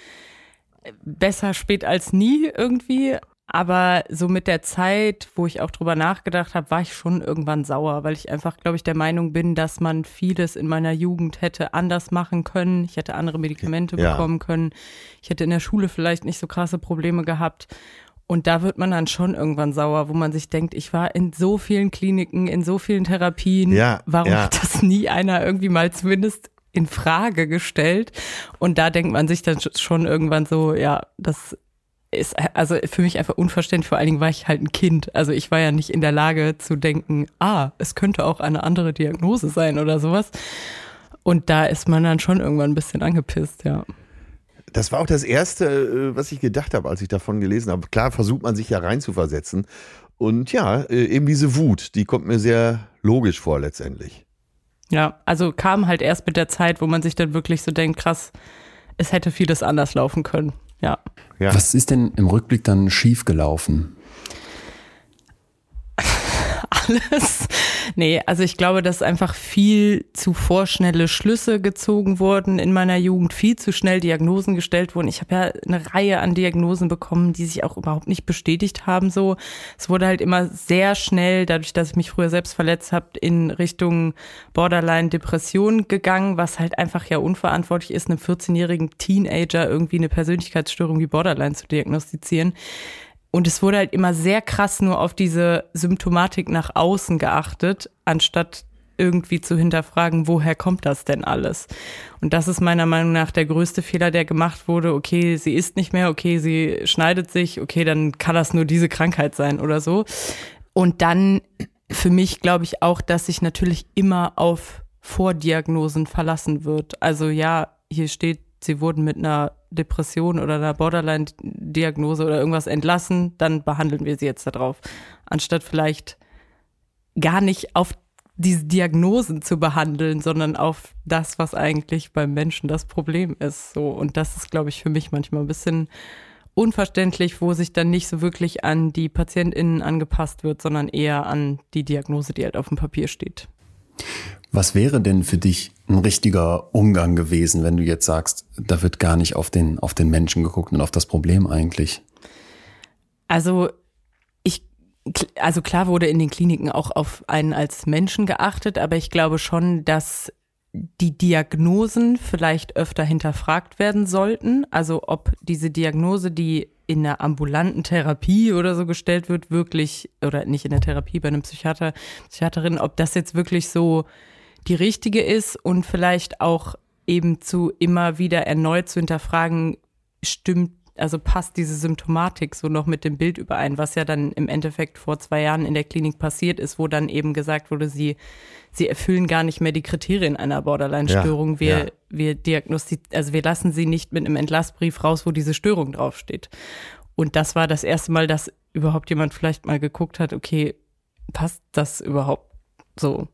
besser spät als nie irgendwie. Aber so mit der Zeit, wo ich auch drüber nachgedacht habe, war ich schon irgendwann sauer, weil ich einfach, glaube ich, der Meinung bin, dass man vieles in meiner Jugend hätte anders machen können. Ich hätte andere Medikamente ja. bekommen können. Ich hätte in der Schule vielleicht nicht so krasse Probleme gehabt. Und da wird man dann schon irgendwann sauer, wo man sich denkt, ich war in so vielen Kliniken, in so vielen Therapien. Ja, Warum ja. hat das nie einer irgendwie mal zumindest in Frage gestellt? Und da denkt man sich dann schon irgendwann so, ja, das ist also für mich einfach unverständlich. Vor allen Dingen war ich halt ein Kind. Also ich war ja nicht in der Lage zu denken, ah, es könnte auch eine andere Diagnose sein oder sowas. Und da ist man dann schon irgendwann ein bisschen angepisst, ja. Das war auch das Erste, äh, was ich gedacht habe, als ich davon gelesen habe. Klar versucht man sich ja reinzuversetzen. Und ja, äh, eben diese Wut, die kommt mir sehr logisch vor letztendlich. Ja, also kam halt erst mit der Zeit, wo man sich dann wirklich so denkt, krass, es hätte vieles anders laufen können. Ja. ja. Was ist denn im Rückblick dann schiefgelaufen? Alles. Nee, also ich glaube, dass einfach viel zu vorschnelle Schlüsse gezogen wurden in meiner Jugend, viel zu schnell Diagnosen gestellt wurden. Ich habe ja eine Reihe an Diagnosen bekommen, die sich auch überhaupt nicht bestätigt haben. So, es wurde halt immer sehr schnell, dadurch, dass ich mich früher selbst verletzt habe, in Richtung Borderline-Depression gegangen, was halt einfach ja unverantwortlich ist, einem 14-jährigen Teenager irgendwie eine Persönlichkeitsstörung wie Borderline zu diagnostizieren. Und es wurde halt immer sehr krass nur auf diese Symptomatik nach außen geachtet, anstatt irgendwie zu hinterfragen, woher kommt das denn alles? Und das ist meiner Meinung nach der größte Fehler, der gemacht wurde. Okay, sie isst nicht mehr, okay, sie schneidet sich, okay, dann kann das nur diese Krankheit sein oder so. Und dann für mich glaube ich auch, dass sich natürlich immer auf Vordiagnosen verlassen wird. Also ja, hier steht, sie wurden mit einer Depression oder einer Borderline-Diagnose oder irgendwas entlassen, dann behandeln wir sie jetzt darauf. Anstatt vielleicht gar nicht auf diese Diagnosen zu behandeln, sondern auf das, was eigentlich beim Menschen das Problem ist. So. Und das ist, glaube ich, für mich manchmal ein bisschen unverständlich, wo sich dann nicht so wirklich an die PatientInnen angepasst wird, sondern eher an die Diagnose, die halt auf dem Papier steht. Was wäre denn für dich ein richtiger Umgang gewesen, wenn du jetzt sagst, da wird gar nicht auf den, auf den Menschen geguckt und auf das Problem eigentlich? Also ich, also klar wurde in den Kliniken auch auf einen als Menschen geachtet, aber ich glaube schon, dass die Diagnosen vielleicht öfter hinterfragt werden sollten. Also ob diese Diagnose, die in einer ambulanten Therapie oder so gestellt wird, wirklich, oder nicht in der Therapie bei einem Psychiater, Psychiaterin, ob das jetzt wirklich so die richtige ist und vielleicht auch eben zu immer wieder erneut zu hinterfragen, stimmt, also passt diese Symptomatik so noch mit dem Bild überein, was ja dann im Endeffekt vor zwei Jahren in der Klinik passiert ist, wo dann eben gesagt wurde, sie, sie erfüllen gar nicht mehr die Kriterien einer Borderline-Störung. Ja, wir, ja. wir diagnostizieren, also wir lassen sie nicht mit einem Entlassbrief raus, wo diese Störung draufsteht. Und das war das erste Mal, dass überhaupt jemand vielleicht mal geguckt hat, okay, passt das überhaupt so?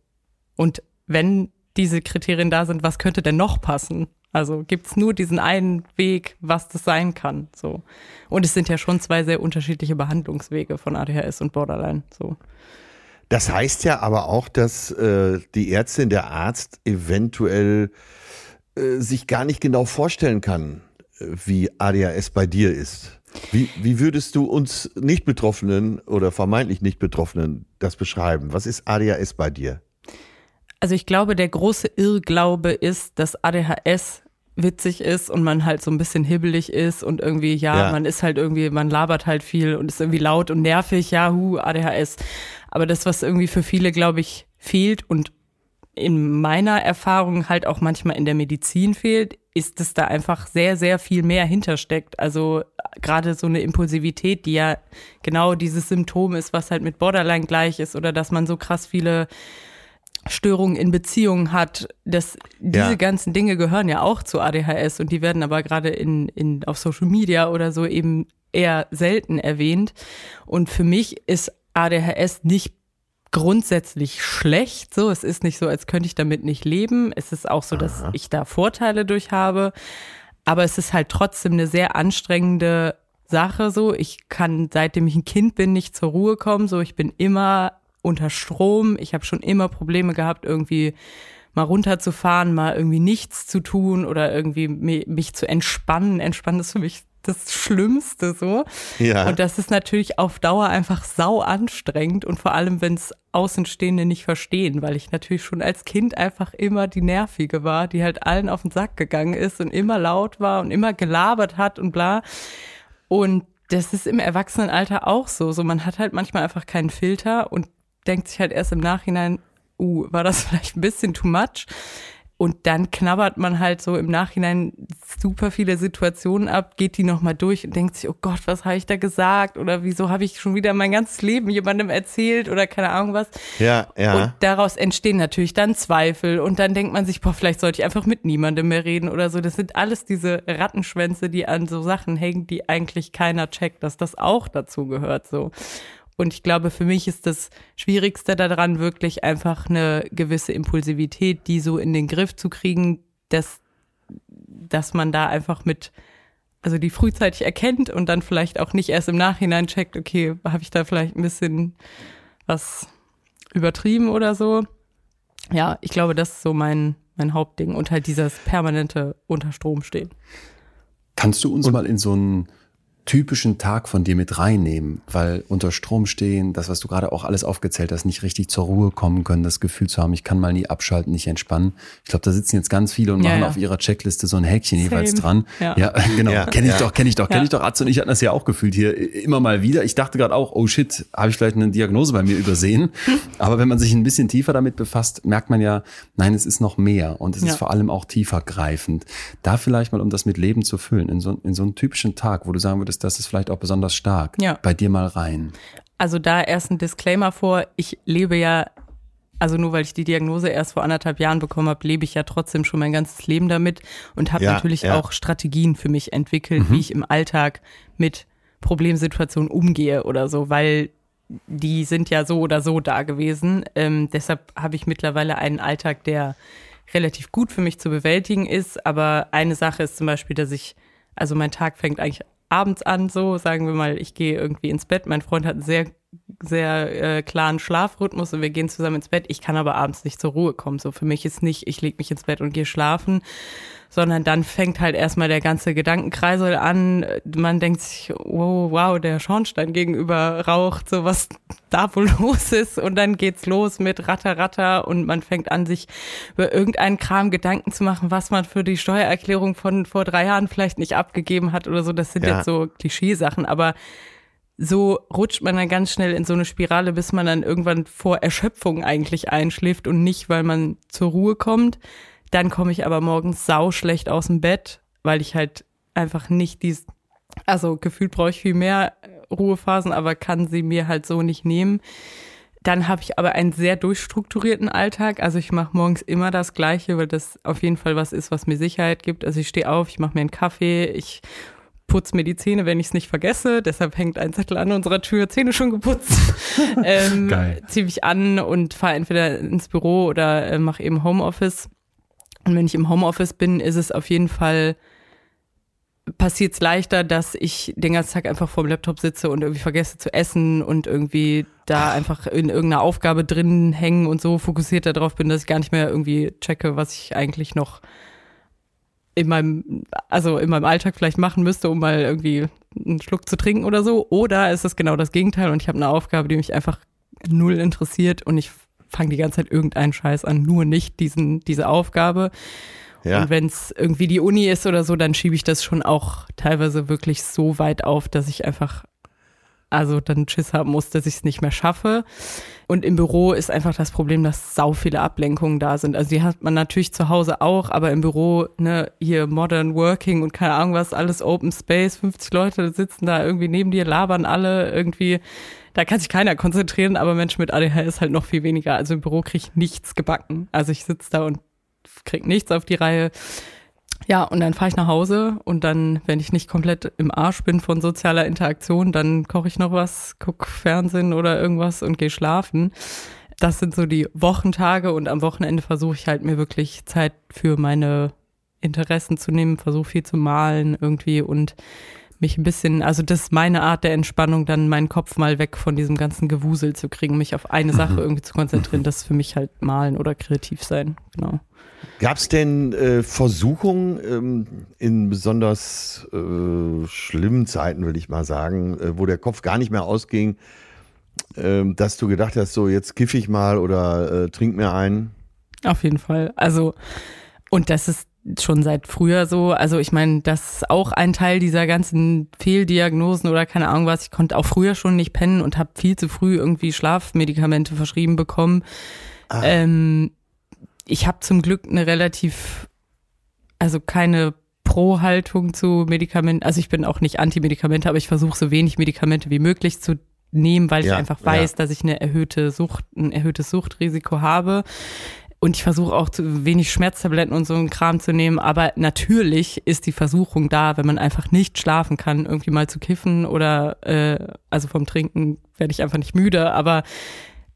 Und wenn diese Kriterien da sind, was könnte denn noch passen? Also gibt's nur diesen einen Weg, was das sein kann. So. Und es sind ja schon zwei sehr unterschiedliche Behandlungswege von ADHS und Borderline. So. Das heißt ja aber auch, dass äh, die Ärztin, der Arzt eventuell äh, sich gar nicht genau vorstellen kann, wie ADHS bei dir ist. Wie, wie würdest du uns nicht Betroffenen oder vermeintlich nicht Betroffenen das beschreiben? Was ist ADHS bei dir? Also ich glaube, der große Irrglaube ist, dass ADHS witzig ist und man halt so ein bisschen hibbelig ist und irgendwie, ja, ja, man ist halt irgendwie, man labert halt viel und ist irgendwie laut und nervig, ja, hu, ADHS. Aber das, was irgendwie für viele, glaube ich, fehlt und in meiner Erfahrung halt auch manchmal in der Medizin fehlt, ist, dass da einfach sehr, sehr viel mehr hintersteckt. Also gerade so eine Impulsivität, die ja genau dieses Symptom ist, was halt mit Borderline gleich ist oder dass man so krass viele Störungen in Beziehungen hat. Das, diese ja. ganzen Dinge gehören ja auch zu ADHS und die werden aber gerade in, in, auf Social Media oder so eben eher selten erwähnt. Und für mich ist ADHS nicht grundsätzlich schlecht. So, es ist nicht so, als könnte ich damit nicht leben. Es ist auch so, dass Aha. ich da Vorteile durch habe. Aber es ist halt trotzdem eine sehr anstrengende Sache. So, ich kann seitdem ich ein Kind bin nicht zur Ruhe kommen. So, ich bin immer unter Strom. Ich habe schon immer Probleme gehabt, irgendwie mal runterzufahren, mal irgendwie nichts zu tun oder irgendwie mich zu entspannen. Entspannen ist für mich das Schlimmste so. Ja. Und das ist natürlich auf Dauer einfach sau anstrengend und vor allem, wenn es Außenstehende nicht verstehen, weil ich natürlich schon als Kind einfach immer die Nervige war, die halt allen auf den Sack gegangen ist und immer laut war und immer gelabert hat und bla. Und das ist im Erwachsenenalter auch so. So, man hat halt manchmal einfach keinen Filter und denkt sich halt erst im Nachhinein, uh, war das [LAUGHS] vielleicht ein bisschen too much? Und dann knabbert man halt so im Nachhinein super viele Situationen ab, geht die nochmal durch und denkt sich, oh Gott, was habe ich da gesagt? Oder wieso habe ich schon wieder mein ganzes Leben jemandem erzählt oder keine Ahnung was. Ja, ja. Und daraus entstehen natürlich dann Zweifel und dann denkt man sich, boah, vielleicht sollte ich einfach mit niemandem mehr reden oder so. Das sind alles diese Rattenschwänze, die an so Sachen hängen, die eigentlich keiner checkt, dass das auch dazu gehört so. Und ich glaube, für mich ist das Schwierigste daran wirklich einfach eine gewisse Impulsivität, die so in den Griff zu kriegen, dass, dass man da einfach mit, also die frühzeitig erkennt und dann vielleicht auch nicht erst im Nachhinein checkt, okay, habe ich da vielleicht ein bisschen was übertrieben oder so. Ja, ich glaube, das ist so mein, mein Hauptding und halt dieses permanente Unterstrom stehen. Kannst du uns und mal in so ein typischen Tag von dir mit reinnehmen, weil unter Strom stehen, das, was du gerade auch alles aufgezählt hast, nicht richtig zur Ruhe kommen können, das Gefühl zu haben, ich kann mal nie abschalten, nicht entspannen. Ich glaube, da sitzen jetzt ganz viele und ja, machen ja. auf ihrer Checkliste so ein Häkchen Same. jeweils dran. Ja, ja [LAUGHS] genau. Ja. Kenne ich doch, kenne ich doch, kenne ich doch. Atze und ich hatten das ja auch gefühlt hier immer mal wieder. Ich dachte gerade auch, oh shit, habe ich vielleicht eine Diagnose bei mir übersehen. [LAUGHS] Aber wenn man sich ein bisschen tiefer damit befasst, merkt man ja, nein, es ist noch mehr und es ist vor allem auch tiefer greifend. Da vielleicht mal, um das mit Leben zu füllen, in so, in so einem typischen Tag, wo du sagen würdest, ist, das ist vielleicht auch besonders stark. Ja. Bei dir mal rein. Also da erst ein Disclaimer vor. Ich lebe ja, also nur weil ich die Diagnose erst vor anderthalb Jahren bekommen habe, lebe ich ja trotzdem schon mein ganzes Leben damit und habe ja, natürlich ja. auch Strategien für mich entwickelt, mhm. wie ich im Alltag mit Problemsituationen umgehe oder so, weil die sind ja so oder so da gewesen. Ähm, deshalb habe ich mittlerweile einen Alltag, der relativ gut für mich zu bewältigen ist. Aber eine Sache ist zum Beispiel, dass ich, also mein Tag fängt eigentlich abends an, so sagen wir mal, ich gehe irgendwie ins Bett. Mein Freund hat einen sehr sehr äh, klaren Schlafrhythmus und wir gehen zusammen ins Bett. Ich kann aber abends nicht zur Ruhe kommen. So für mich ist nicht, ich lege mich ins Bett und gehe schlafen, sondern dann fängt halt erstmal der ganze Gedankenkreisel an. Man denkt sich, wow, wow, der Schornstein gegenüber raucht, so was da wohl [LAUGHS] los ist. Und dann geht's los mit Ratter, Ratter und man fängt an, sich über irgendeinen Kram Gedanken zu machen, was man für die Steuererklärung von vor drei Jahren vielleicht nicht abgegeben hat oder so. Das sind ja. jetzt so Klischeesachen, aber so rutscht man dann ganz schnell in so eine Spirale, bis man dann irgendwann vor Erschöpfung eigentlich einschläft und nicht, weil man zur Ruhe kommt. Dann komme ich aber morgens sauschlecht aus dem Bett, weil ich halt einfach nicht dies, also gefühlt brauche ich viel mehr Ruhephasen, aber kann sie mir halt so nicht nehmen. Dann habe ich aber einen sehr durchstrukturierten Alltag. Also ich mache morgens immer das Gleiche, weil das auf jeden Fall was ist, was mir Sicherheit gibt. Also ich stehe auf, ich mache mir einen Kaffee, ich putze mir die Zähne, wenn ich es nicht vergesse. Deshalb hängt ein Zettel an unserer Tür, Zähne schon geputzt. [LAUGHS] ähm, Geil. Ziehe mich an und fahre entweder ins Büro oder äh, mache eben Homeoffice. Und wenn ich im Homeoffice bin, ist es auf jeden Fall passiert es leichter, dass ich den ganzen Tag einfach vor dem Laptop sitze und irgendwie vergesse zu essen und irgendwie da Ach. einfach in irgendeiner Aufgabe drin hängen und so fokussiert darauf bin, dass ich gar nicht mehr irgendwie checke, was ich eigentlich noch in meinem, also in meinem Alltag vielleicht machen müsste, um mal irgendwie einen Schluck zu trinken oder so. Oder ist es genau das Gegenteil und ich habe eine Aufgabe, die mich einfach null interessiert und ich fange die ganze Zeit irgendeinen Scheiß an, nur nicht diesen, diese Aufgabe. Ja. Und wenn es irgendwie die Uni ist oder so, dann schiebe ich das schon auch teilweise wirklich so weit auf, dass ich einfach also dann Schiss haben muss, dass ich es nicht mehr schaffe. Und im Büro ist einfach das Problem, dass sau viele Ablenkungen da sind. Also die hat man natürlich zu Hause auch, aber im Büro, ne, hier Modern Working und keine Ahnung was, alles Open Space, 50 Leute sitzen da irgendwie neben dir, labern alle irgendwie. Da kann sich keiner konzentrieren, aber Menschen mit ADHS halt noch viel weniger. Also im Büro kriege ich nichts gebacken. Also ich sitze da und krieg nichts auf die Reihe. Ja, und dann fahre ich nach Hause und dann, wenn ich nicht komplett im Arsch bin von sozialer Interaktion, dann koche ich noch was, guck Fernsehen oder irgendwas und gehe schlafen. Das sind so die Wochentage und am Wochenende versuche ich halt mir wirklich Zeit für meine Interessen zu nehmen, versuche viel zu malen irgendwie und mich ein bisschen, also das ist meine Art der Entspannung, dann meinen Kopf mal weg von diesem ganzen Gewusel zu kriegen, mich auf eine Sache mhm. irgendwie zu konzentrieren. Das ist für mich halt malen oder kreativ sein, genau. Gab es denn äh, Versuchungen ähm, in besonders äh, schlimmen Zeiten, will ich mal sagen, äh, wo der Kopf gar nicht mehr ausging, ähm, dass du gedacht hast, so jetzt kiff ich mal oder äh, trink mir ein? Auf jeden Fall. Also, und das ist schon seit früher so. Also ich meine, das ist auch ein Teil dieser ganzen Fehldiagnosen oder keine Ahnung was. Ich konnte auch früher schon nicht pennen und habe viel zu früh irgendwie Schlafmedikamente verschrieben bekommen. Ah. Ähm, ich habe zum Glück eine relativ, also keine Pro-Haltung zu Medikamenten. Also ich bin auch nicht Anti-Medikamente, aber ich versuche so wenig Medikamente wie möglich zu nehmen, weil ja, ich einfach weiß, ja. dass ich eine erhöhte Sucht, ein erhöhtes Suchtrisiko habe. Und ich versuche auch zu wenig Schmerztabletten und so einen Kram zu nehmen. Aber natürlich ist die Versuchung da, wenn man einfach nicht schlafen kann, irgendwie mal zu kiffen oder äh, also vom Trinken werde ich einfach nicht müde, aber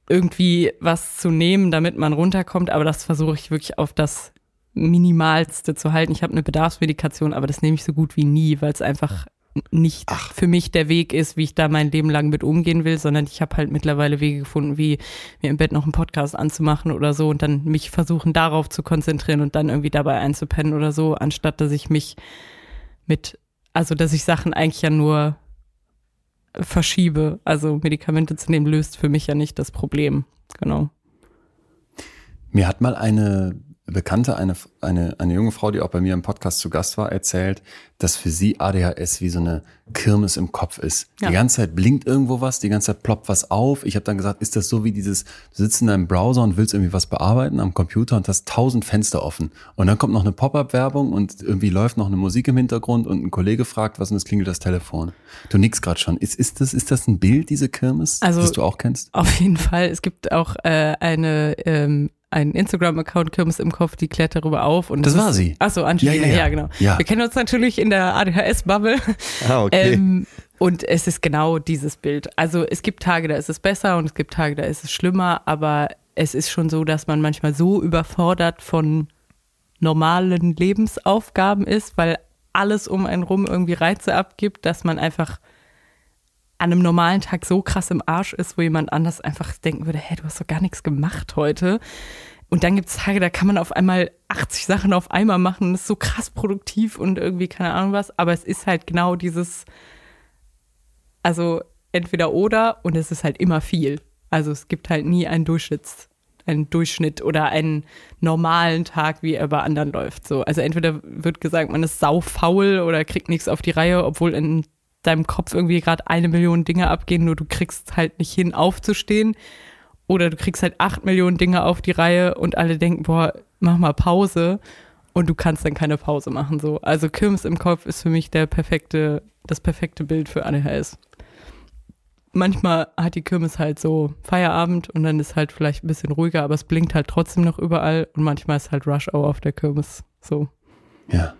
irgendwie was zu nehmen, damit man runterkommt. Aber das versuche ich wirklich auf das Minimalste zu halten. Ich habe eine Bedarfsmedikation, aber das nehme ich so gut wie nie, weil es einfach nicht Ach. für mich der Weg ist, wie ich da mein Leben lang mit umgehen will, sondern ich habe halt mittlerweile Wege gefunden, wie mir im Bett noch einen Podcast anzumachen oder so und dann mich versuchen darauf zu konzentrieren und dann irgendwie dabei einzupennen oder so, anstatt dass ich mich mit, also dass ich Sachen eigentlich ja nur verschiebe. Also Medikamente zu nehmen löst für mich ja nicht das Problem. Genau. Mir hat mal eine Bekannte, eine, eine, eine junge Frau, die auch bei mir im Podcast zu Gast war, erzählt, dass für sie ADHS wie so eine Kirmes im Kopf ist. Ja. Die ganze Zeit blinkt irgendwo was, die ganze Zeit ploppt was auf. Ich habe dann gesagt, ist das so wie dieses, du sitzt in deinem Browser und willst irgendwie was bearbeiten am Computer und hast tausend Fenster offen. Und dann kommt noch eine Pop-up-Werbung und irgendwie läuft noch eine Musik im Hintergrund und ein Kollege fragt was und es klingelt das Telefon. Du nix gerade schon. Ist, ist, das, ist das ein Bild, diese Kirmes, also, das du auch kennst? Auf jeden Fall. Es gibt auch äh, eine ähm, einen Instagram-Account Kirmes im Kopf, die klärt darüber auf. Und das, das war sie. Achso, Angelina, ja, ja, ja. ja, genau. Ja. Wir kennen uns natürlich in der ADHS-Bubble. Ah, okay. [LAUGHS] Ähm, und es ist genau dieses Bild. Also es gibt Tage, da ist es besser und es gibt Tage, da ist es schlimmer, aber es ist schon so, dass man manchmal so überfordert von normalen Lebensaufgaben ist, weil alles um einen rum irgendwie Reize abgibt, dass man einfach an einem normalen Tag so krass im Arsch ist, wo jemand anders einfach denken würde, hey, du hast doch gar nichts gemacht heute. Und dann gibt es Tage, da kann man auf einmal 80 Sachen auf einmal machen. Das ist so krass produktiv und irgendwie keine Ahnung was. Aber es ist halt genau dieses, also entweder oder und es ist halt immer viel. Also es gibt halt nie einen Durchschnitts, einen Durchschnitt oder einen normalen Tag, wie er bei anderen läuft. So, also entweder wird gesagt, man ist saufaul oder kriegt nichts auf die Reihe, obwohl in deinem Kopf irgendwie gerade eine Million Dinge abgehen, nur du kriegst halt nicht hin, aufzustehen. Oder du kriegst halt acht Millionen Dinge auf die Reihe und alle denken, boah, mach mal Pause. Und du kannst dann keine Pause machen. So. Also Kirmes im Kopf ist für mich der perfekte, das perfekte Bild für ADHS. Manchmal hat die Kirmes halt so Feierabend und dann ist halt vielleicht ein bisschen ruhiger, aber es blinkt halt trotzdem noch überall und manchmal ist halt Rush Hour auf der Kirmes. So. Ja.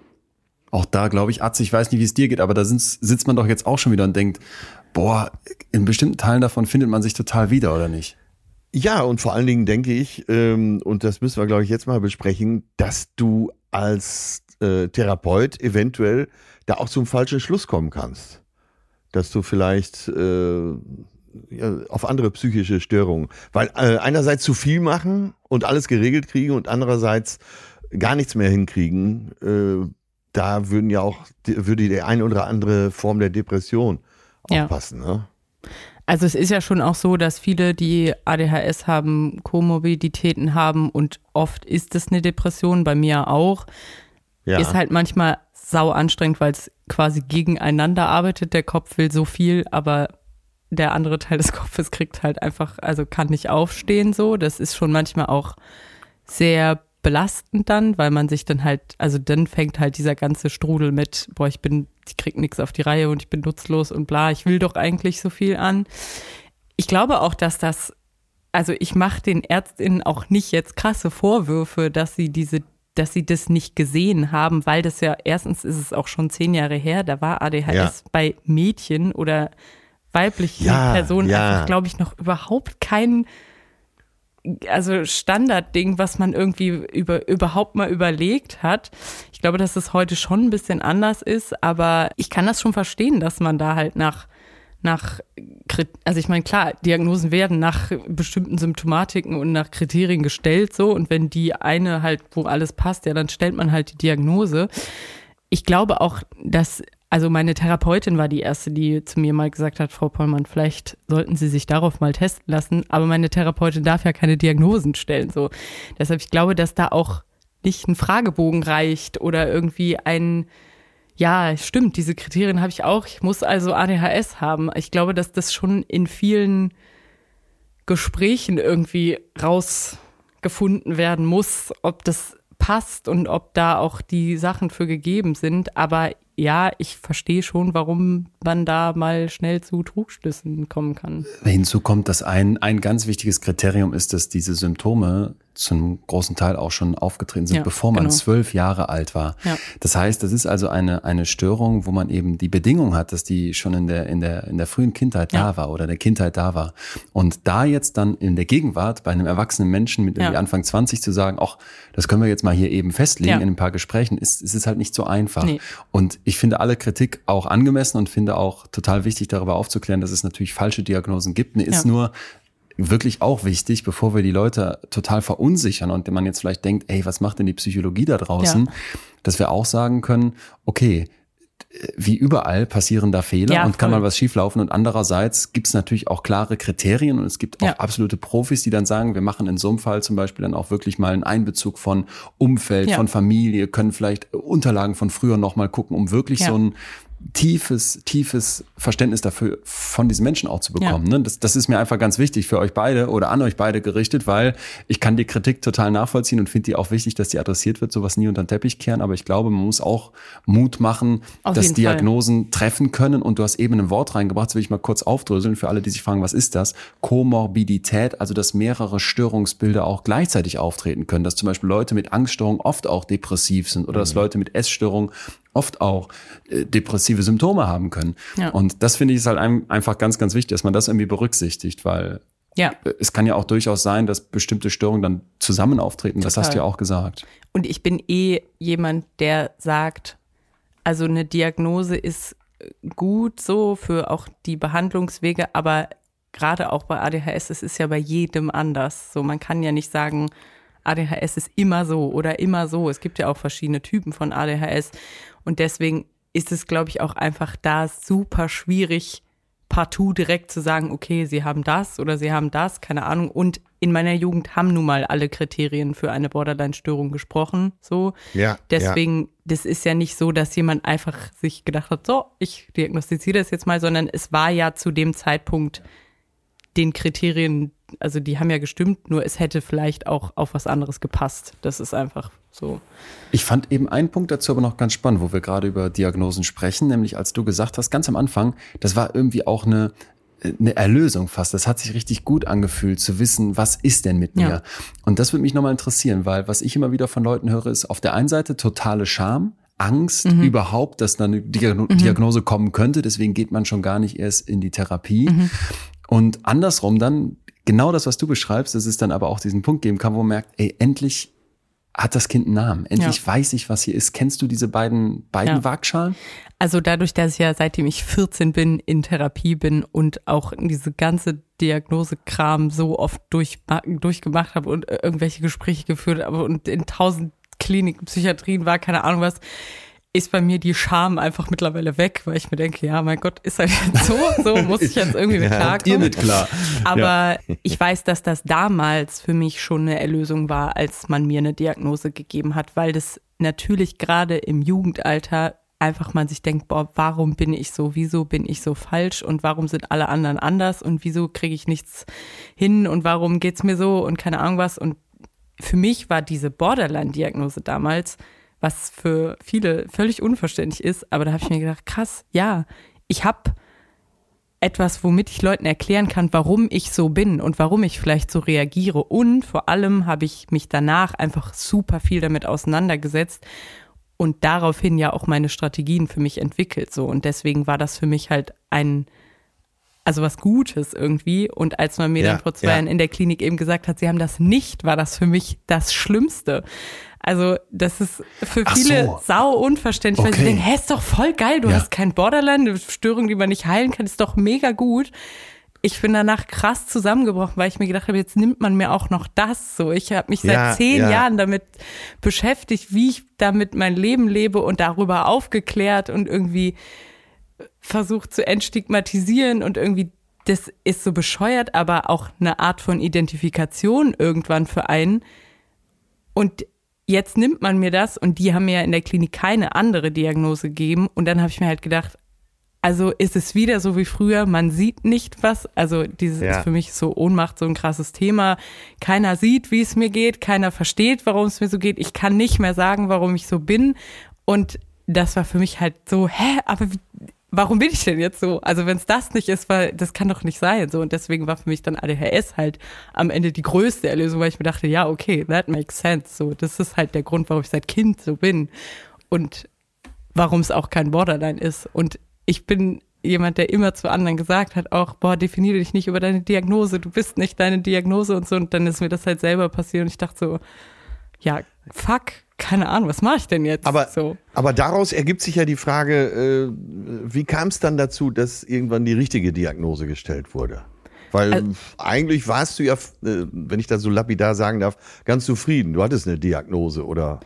Auch da glaube ich, Atze, ich weiß nicht, wie es dir geht, aber da sitzt man doch jetzt auch schon wieder und denkt, boah, in bestimmten Teilen davon findet man sich total wieder, oder nicht? Ja, und vor allen Dingen denke ich, ähm, und das müssen wir, glaube ich, jetzt mal besprechen, dass du als äh, Therapeut eventuell da auch zum falschen Schluss kommen kannst. Dass du vielleicht äh, ja, auf andere psychische Störungen, weil äh, einerseits zu viel machen und alles geregelt kriegen und andererseits gar nichts mehr hinkriegen, äh, da würden ja auch, würde die eine oder andere Form der Depression Ja. aufpassen. Ne? Also es ist ja schon auch so, dass viele, die ADHS haben, Komorbiditäten haben und oft ist es eine Depression, bei mir auch. Ja. Ist halt manchmal sau anstrengend, weil es quasi gegeneinander arbeitet. Der Kopf will so viel, aber der andere Teil des [LAUGHS] Kopfes kriegt halt einfach, also kann nicht aufstehen so. Das ist schon manchmal auch sehr belastend dann, weil man sich dann halt, also dann fängt halt dieser ganze Strudel mit, boah, ich bin, ich krieg nichts auf die Reihe und ich bin nutzlos und bla, ich will doch eigentlich so viel an. Ich glaube auch, dass das, also ich mache den Ärztinnen auch nicht jetzt krasse Vorwürfe, dass sie diese dass sie das nicht gesehen haben, weil das ja erstens ist es auch schon zehn Jahre her, da war ADHS Ja. bei Mädchen oder weiblichen Ja, Personen ja. einfach, glaube ich, noch überhaupt kein also Standardding, was man irgendwie über, überhaupt mal überlegt hat. Ich glaube, dass es heute schon ein bisschen anders ist, aber ich kann das schon verstehen, dass man da halt nach, nach, also ich meine, klar, Diagnosen werden nach bestimmten Symptomatiken und nach Kriterien gestellt, so, und wenn die eine halt, wo alles passt, ja, dann stellt man halt die Diagnose. Ich glaube auch, dass, also meine Therapeutin war die erste, die zu mir mal gesagt hat, Frau Pollmann, vielleicht sollten Sie sich darauf mal testen lassen, aber meine Therapeutin darf ja keine Diagnosen stellen, so. Deshalb, ich glaube, dass da auch nicht ein Fragebogen reicht oder irgendwie ein, ja, stimmt, diese Kriterien habe ich auch. Ich muss also ADHS haben. Ich glaube, dass das schon in vielen Gesprächen irgendwie rausgefunden werden muss, ob das passt und ob da auch die Sachen für gegeben sind. Aber ja, ich verstehe schon, warum man da mal schnell zu Trugschlüssen kommen kann. Hinzu kommt, dass ein, ein ganz wichtiges Kriterium ist, dass diese Symptome zum großen Teil auch schon aufgetreten sind, Ja, bevor man genau. zwölf Jahre alt war. Ja. Das heißt, das ist also eine, eine Störung, wo man eben die Bedingung hat, dass die schon in der, in der, in der frühen Kindheit Ja. da war oder der Kindheit da war. Und da jetzt dann in der Gegenwart bei einem erwachsenen Menschen mit irgendwie. Anfang 20 zu sagen, ach, das können wir jetzt mal hier eben festlegen in ein paar Gesprächen, ist, ist es halt nicht so einfach. Nee. Und ich finde alle Kritik auch angemessen und finde auch total wichtig, darüber aufzuklären, dass es natürlich falsche Diagnosen gibt. Mir ist nur wirklich auch wichtig, bevor wir die Leute total verunsichern und man jetzt vielleicht denkt, ey, was macht denn die Psychologie da draußen, Ja. dass wir auch sagen können, okay, wie überall passieren da Fehler Ja, und kann mal was schieflaufen. Und andererseits gibt es natürlich auch klare Kriterien und es gibt auch Ja. absolute Profis, die dann sagen, wir machen in so einem Fall zum Beispiel dann auch wirklich mal einen Einbezug von Umfeld, Ja. von Familie, können vielleicht Unterlagen von früher nochmal gucken, um wirklich so ein tiefes, tiefes Verständnis dafür von diesen Menschen auch zu bekommen. Ne? Das, das ist mir einfach ganz wichtig für euch beide oder an euch beide gerichtet, weil ich kann die Kritik total nachvollziehen und finde die auch wichtig, dass die adressiert wird, sowas nie unter den Teppich kehren. Aber ich glaube, man muss auch Mut machen, Auf dass jeden Fall. Diagnosen treffen können. Und du hast eben ein Wort reingebracht, das will ich mal kurz aufdröseln für alle, die sich fragen, was ist das? Komorbidität, also dass mehrere Störungsbilder auch gleichzeitig auftreten können. Dass zum Beispiel Leute mit Angststörungen oft auch depressiv sind oder dass Leute mit Essstörungen oft auch äh, depressive Symptome haben können. Ja. Und das finde ich ist halt ein, einfach ganz, ganz wichtig, dass man das irgendwie berücksichtigt, weil Ja. äh, es kann ja auch durchaus sein, dass bestimmte Störungen dann zusammen auftreten. Das Total. hast du ja auch gesagt. Und ich bin eh jemand, der sagt, also eine Diagnose ist gut so für auch die Behandlungswege, aber gerade auch bei ADHS, es ist ja bei jedem anders. So, man kann ja nicht sagen, ADHS ist immer so oder immer so. Es gibt ja auch verschiedene Typen von ADHS. Und deswegen ist es, glaube ich, auch einfach da super schwierig, partout direkt zu sagen, okay, sie haben das oder sie haben das, keine Ahnung. Und in meiner Jugend haben nun mal alle Kriterien für eine Borderline-Störung gesprochen. So. Ja. Deswegen, ja. das ist ja nicht so, dass jemand einfach sich gedacht hat, so, ich diagnostiziere das jetzt mal, sondern es war ja zu dem Zeitpunkt den Kriterien, also die haben ja gestimmt, nur es hätte vielleicht auch auf was anderes gepasst. Das ist einfach so. Ich fand eben einen Punkt dazu aber noch ganz spannend, wo wir gerade über Diagnosen sprechen, nämlich als du gesagt hast, ganz am Anfang, das war irgendwie auch eine, eine Erlösung fast. Das hat sich richtig gut angefühlt, zu wissen, was ist denn mit mir? Ja. Und das würde mich nochmal interessieren, weil was ich immer wieder von Leuten höre, ist auf der einen Seite totale Scham, Angst mhm. überhaupt, dass da eine mhm. Diagnose kommen könnte. Deswegen geht man schon gar nicht erst in die Therapie. Mhm. Und andersrum dann genau das, was du beschreibst, dass es dann aber auch diesen Punkt geben kann, wo man merkt, ey, endlich hat das Kind einen Namen. Endlich ja. weiß ich, was hier ist. Kennst du diese beiden, beiden ja. Waagschalen? Also dadurch, dass ich ja seitdem ich 14 bin, in Therapie bin und auch diese ganze Diagnosekram so oft durch, durchgemacht habe und irgendwelche Gespräche geführt habe und in tausend Kliniken, Psychiatrien war, keine Ahnung was, ist bei mir die Scham einfach mittlerweile weg, weil ich mir denke, ja, mein Gott, ist halt jetzt so, so [LAUGHS] muss ich jetzt irgendwie mit klarkommen. Dir mit klar. Aber ja. ich weiß, dass das damals für mich schon eine Erlösung war, als man mir eine Diagnose gegeben hat, weil das natürlich gerade im Jugendalter einfach man sich denkt, boah, warum bin ich so, wieso bin ich so falsch und warum sind alle anderen anders und wieso kriege ich nichts hin und warum geht's mir so und keine Ahnung was und für mich war diese Borderline-Diagnose damals was für viele völlig unverständlich ist. Aber da habe ich mir gedacht, krass, ja, ich habe etwas, womit ich Leuten erklären kann, warum ich so bin und warum ich vielleicht so reagiere. Und vor allem habe ich mich danach einfach super viel damit auseinandergesetzt und daraufhin ja auch meine Strategien für mich entwickelt. So und deswegen war das für mich halt ein also was Gutes irgendwie. Und als man mir ja, dann vor zwei ja. Jahren in der Klinik eben gesagt hat, sie haben das nicht, war das für mich das Schlimmste. Also das ist für viele so. sau unverständlich, okay. weil sie denken, hä, ist doch voll geil, du ja. hast kein Borderline, eine Störung, die man nicht heilen kann, ist doch mega gut. Ich bin danach krass zusammengebrochen, weil ich mir gedacht habe, jetzt nimmt man mir auch noch das so. Ich habe mich ja, seit zehn ja. Jahren damit beschäftigt, wie ich damit mein Leben lebe und darüber aufgeklärt und irgendwie versucht zu entstigmatisieren und irgendwie das ist so bescheuert, aber auch eine Art von Identifikation irgendwann für einen. Und jetzt nimmt man mir das und die haben mir ja in der Klinik keine andere Diagnose gegeben und dann habe ich mir halt gedacht, also ist es wieder so wie früher, man sieht nicht was, also dieses ja. ist für mich so Ohnmacht so ein krasses Thema. Keiner sieht, wie es mir geht, keiner versteht, warum es mir so geht. Ich kann nicht mehr sagen, warum ich so bin und das war für mich halt so, hä, aber wie, warum bin ich denn jetzt so? Also wenn es das nicht ist, weil das kann doch nicht sein. So und deswegen war für mich dann ADHS halt am Ende die größte Erlösung, weil ich mir dachte, ja okay, that makes sense. So das ist halt der Grund, warum ich seit Kind so bin und warum es auch kein Borderline ist. Und ich bin jemand, der immer zu anderen gesagt hat, auch, boah, definiere dich nicht über deine Diagnose, du bist nicht deine Diagnose und so. Und dann ist mir das halt selber passiert und ich dachte so, ja, fuck, keine Ahnung, was mache ich denn jetzt? Aber, so. aber daraus ergibt sich ja die Frage, äh, wie kam es dann dazu, dass irgendwann die richtige Diagnose gestellt wurde? Weil also, eigentlich warst du ja, äh, wenn ich das so lapidar sagen darf, ganz zufrieden. Du hattest eine Diagnose oder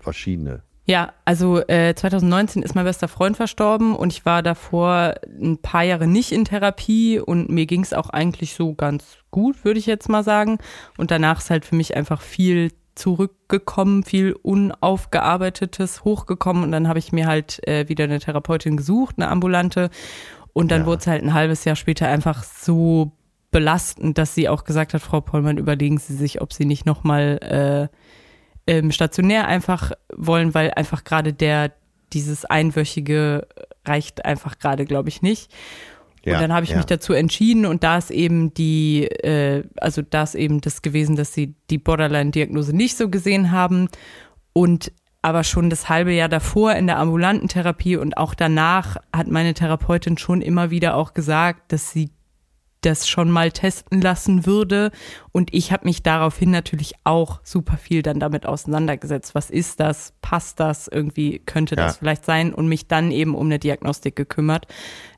verschiedene. Ja, also äh, 2019 ist mein bester Freund verstorben und ich war davor ein paar Jahre nicht in Therapie und mir ging es auch eigentlich so ganz gut, würde ich jetzt mal sagen. Und danach ist halt für mich einfach viel zurückgekommen, viel Unaufgearbeitetes hochgekommen und dann habe ich mir halt äh, wieder eine Therapeutin gesucht, eine ambulante und dann ja. wurde es halt ein halbes Jahr später einfach so belastend, dass sie auch gesagt hat, Frau Pollmann, überlegen Sie sich, ob Sie nicht nochmal äh, ähm, stationär einfach wollen, weil einfach gerade der, dieses Einwöchige reicht einfach gerade, glaube ich, nicht. Ja, und dann habe ich ja. mich dazu entschieden und da ist eben die, äh, also da ist eben das gewesen, dass sie die Borderline-Diagnose nicht so gesehen haben und aber schon das halbe Jahr davor in der ambulanten Therapie und auch danach hat meine Therapeutin schon immer wieder auch gesagt, dass sie das schon mal testen lassen würde. Und ich habe mich daraufhin natürlich auch super viel dann damit auseinandergesetzt. Was ist das? Passt das? Irgendwie könnte das ja. vielleicht sein? Und mich dann eben um eine Diagnostik gekümmert,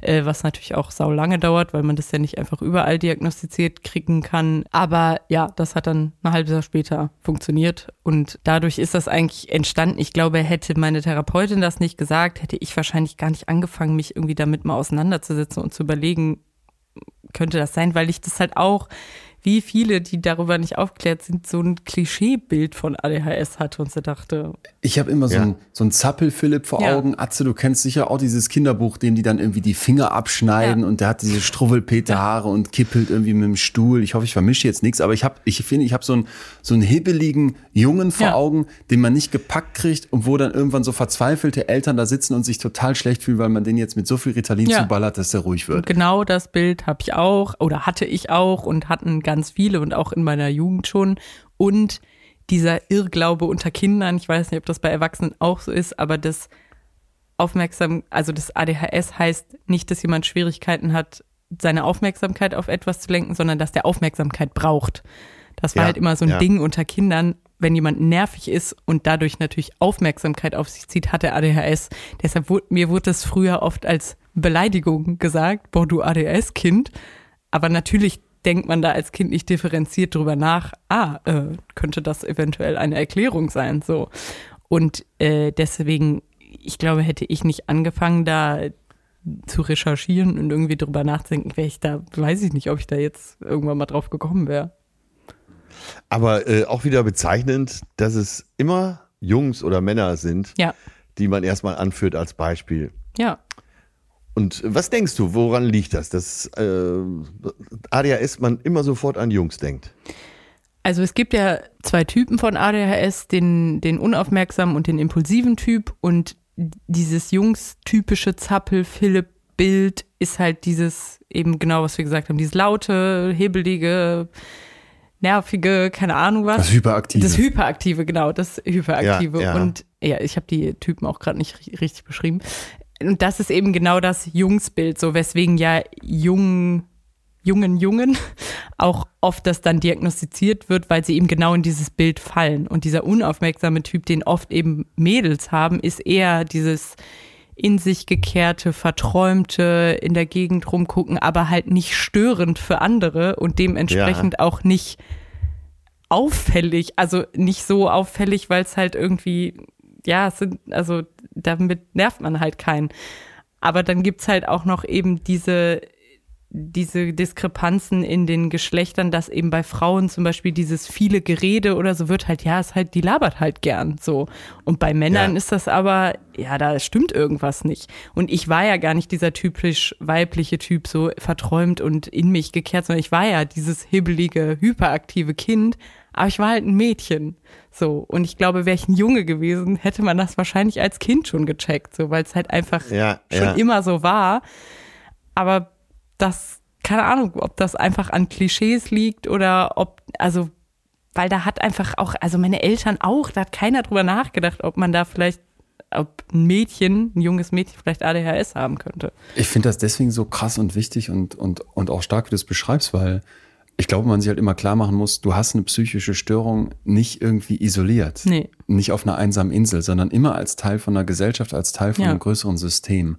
äh, was natürlich auch sau lange dauert, weil man das ja nicht einfach überall diagnostiziert kriegen kann. Aber ja, das hat dann ein halbes Jahr später funktioniert. Und dadurch ist das eigentlich entstanden. Ich glaube, hätte meine Therapeutin das nicht gesagt, hätte ich wahrscheinlich gar nicht angefangen, mich irgendwie damit mal auseinanderzusetzen und zu überlegen, könnte das sein, weil ich das halt auch wie viele, die darüber nicht aufgeklärt sind, so ein Klischeebild von ADHS hatte und sie dachte. Ich habe immer so ja. ein, so ein Zappel-Philipp vor ja. Augen. Atze, du kennst sicher auch dieses Kinderbuch, dem die dann irgendwie die Finger abschneiden ja. und der hat diese Struwwelpeter-Haare und kippelt irgendwie mit dem Stuhl. Ich hoffe, ich vermische jetzt nichts, aber ich habe, ich finde, ich habe so einen, so einen hibbeligen Jungen vor Augen, den man nicht gepackt kriegt und wo dann irgendwann so verzweifelte Eltern da sitzen und sich total schlecht fühlen, weil man den jetzt mit so viel Ritalin zuballert, dass der ruhig wird. Und genau das Bild habe ich auch oder hatte ich auch und hatten ganz viele und auch in meiner Jugend schon. Und dieser Irrglaube unter Kindern, ich weiß nicht, ob das bei Erwachsenen auch so ist, aber das Aufmerksam, also das ADHS heißt nicht, dass jemand Schwierigkeiten hat, seine Aufmerksamkeit auf etwas zu lenken, sondern dass der Aufmerksamkeit braucht. Das war ja, halt immer so ein ja. Ding unter Kindern. Wenn jemand nervig ist und dadurch natürlich Aufmerksamkeit auf sich zieht, hat er ADHS. Deshalb wurde, mir wurde das früher oft als Beleidigung gesagt, boah, du ADHS-Kind. Aber natürlich denkt man da als Kind nicht differenziert drüber nach, ah, äh, könnte das eventuell eine Erklärung sein, so. Und äh, deswegen, ich glaube, hätte ich nicht angefangen, da zu recherchieren und irgendwie drüber nachzudenken, wäre ich da, weiß ich nicht, ob ich da jetzt irgendwann mal drauf gekommen wäre. Aber äh, auch wieder bezeichnend, dass es immer Jungs oder Männer sind, ja. die man erstmal anführt als Beispiel. Ja. Und was denkst du, woran liegt das, dass äh, ADHS man immer sofort an Jungs denkt? Also es gibt ja zwei Typen von ADHS, den, den unaufmerksamen und den impulsiven Typ. Und dieses Jungs-typische Zappel-Philipp-Bild ist halt dieses, eben genau, was wir gesagt haben, dieses laute, hebelige, nervige, keine Ahnung was. Das Hyperaktive. Das Hyperaktive, genau, das Hyperaktive. Ja, ja. Und ja, ich habe die Typen auch gerade nicht richtig beschrieben und das ist eben genau das Jungsbild, so weswegen ja jungen, jungen Jungen [LAUGHS] auch oft das dann diagnostiziert wird, weil sie eben genau in dieses Bild fallen. Und dieser unaufmerksame Typ, den oft eben Mädels haben, ist eher dieses in sich gekehrte, verträumte, in der Gegend rumgucken, aber halt nicht störend für andere und dementsprechend ja. auch nicht auffällig, also nicht so auffällig, weil es halt irgendwie ja, es sind, also damit nervt man halt keinen. Aber dann gibt's halt auch noch eben diese, diese Diskrepanzen in den Geschlechtern, dass eben bei Frauen zum Beispiel dieses viele Gerede oder so wird halt, ja, ist halt, die labert halt gern so. Und bei Männern ja. ist das aber, ja, da stimmt irgendwas nicht. Und ich war ja gar nicht dieser typisch weibliche Typ, so verträumt und in mich gekehrt, sondern ich war ja dieses hibbelige, hyperaktive Kind, aber ich war halt ein Mädchen. So. Und ich glaube, wäre ich ein Junge gewesen, hätte man das wahrscheinlich als Kind schon gecheckt, so, weil es halt einfach ja, schon ja. immer so war. Aber das, keine Ahnung, ob das einfach an Klischees liegt oder ob, also, weil da hat einfach auch, also meine Eltern auch, da hat keiner drüber nachgedacht, ob man da vielleicht ob ein Mädchen, ein junges Mädchen vielleicht ADHS haben könnte. Ich finde das deswegen so krass und wichtig und, und, und auch stark, wie du es beschreibst, weil ich glaube, man sich halt immer klar machen muss, du hast eine psychische Störung nicht irgendwie isoliert. Nee. Nicht auf einer einsamen Insel, sondern immer als Teil von einer Gesellschaft, als Teil von ja. einem größeren System.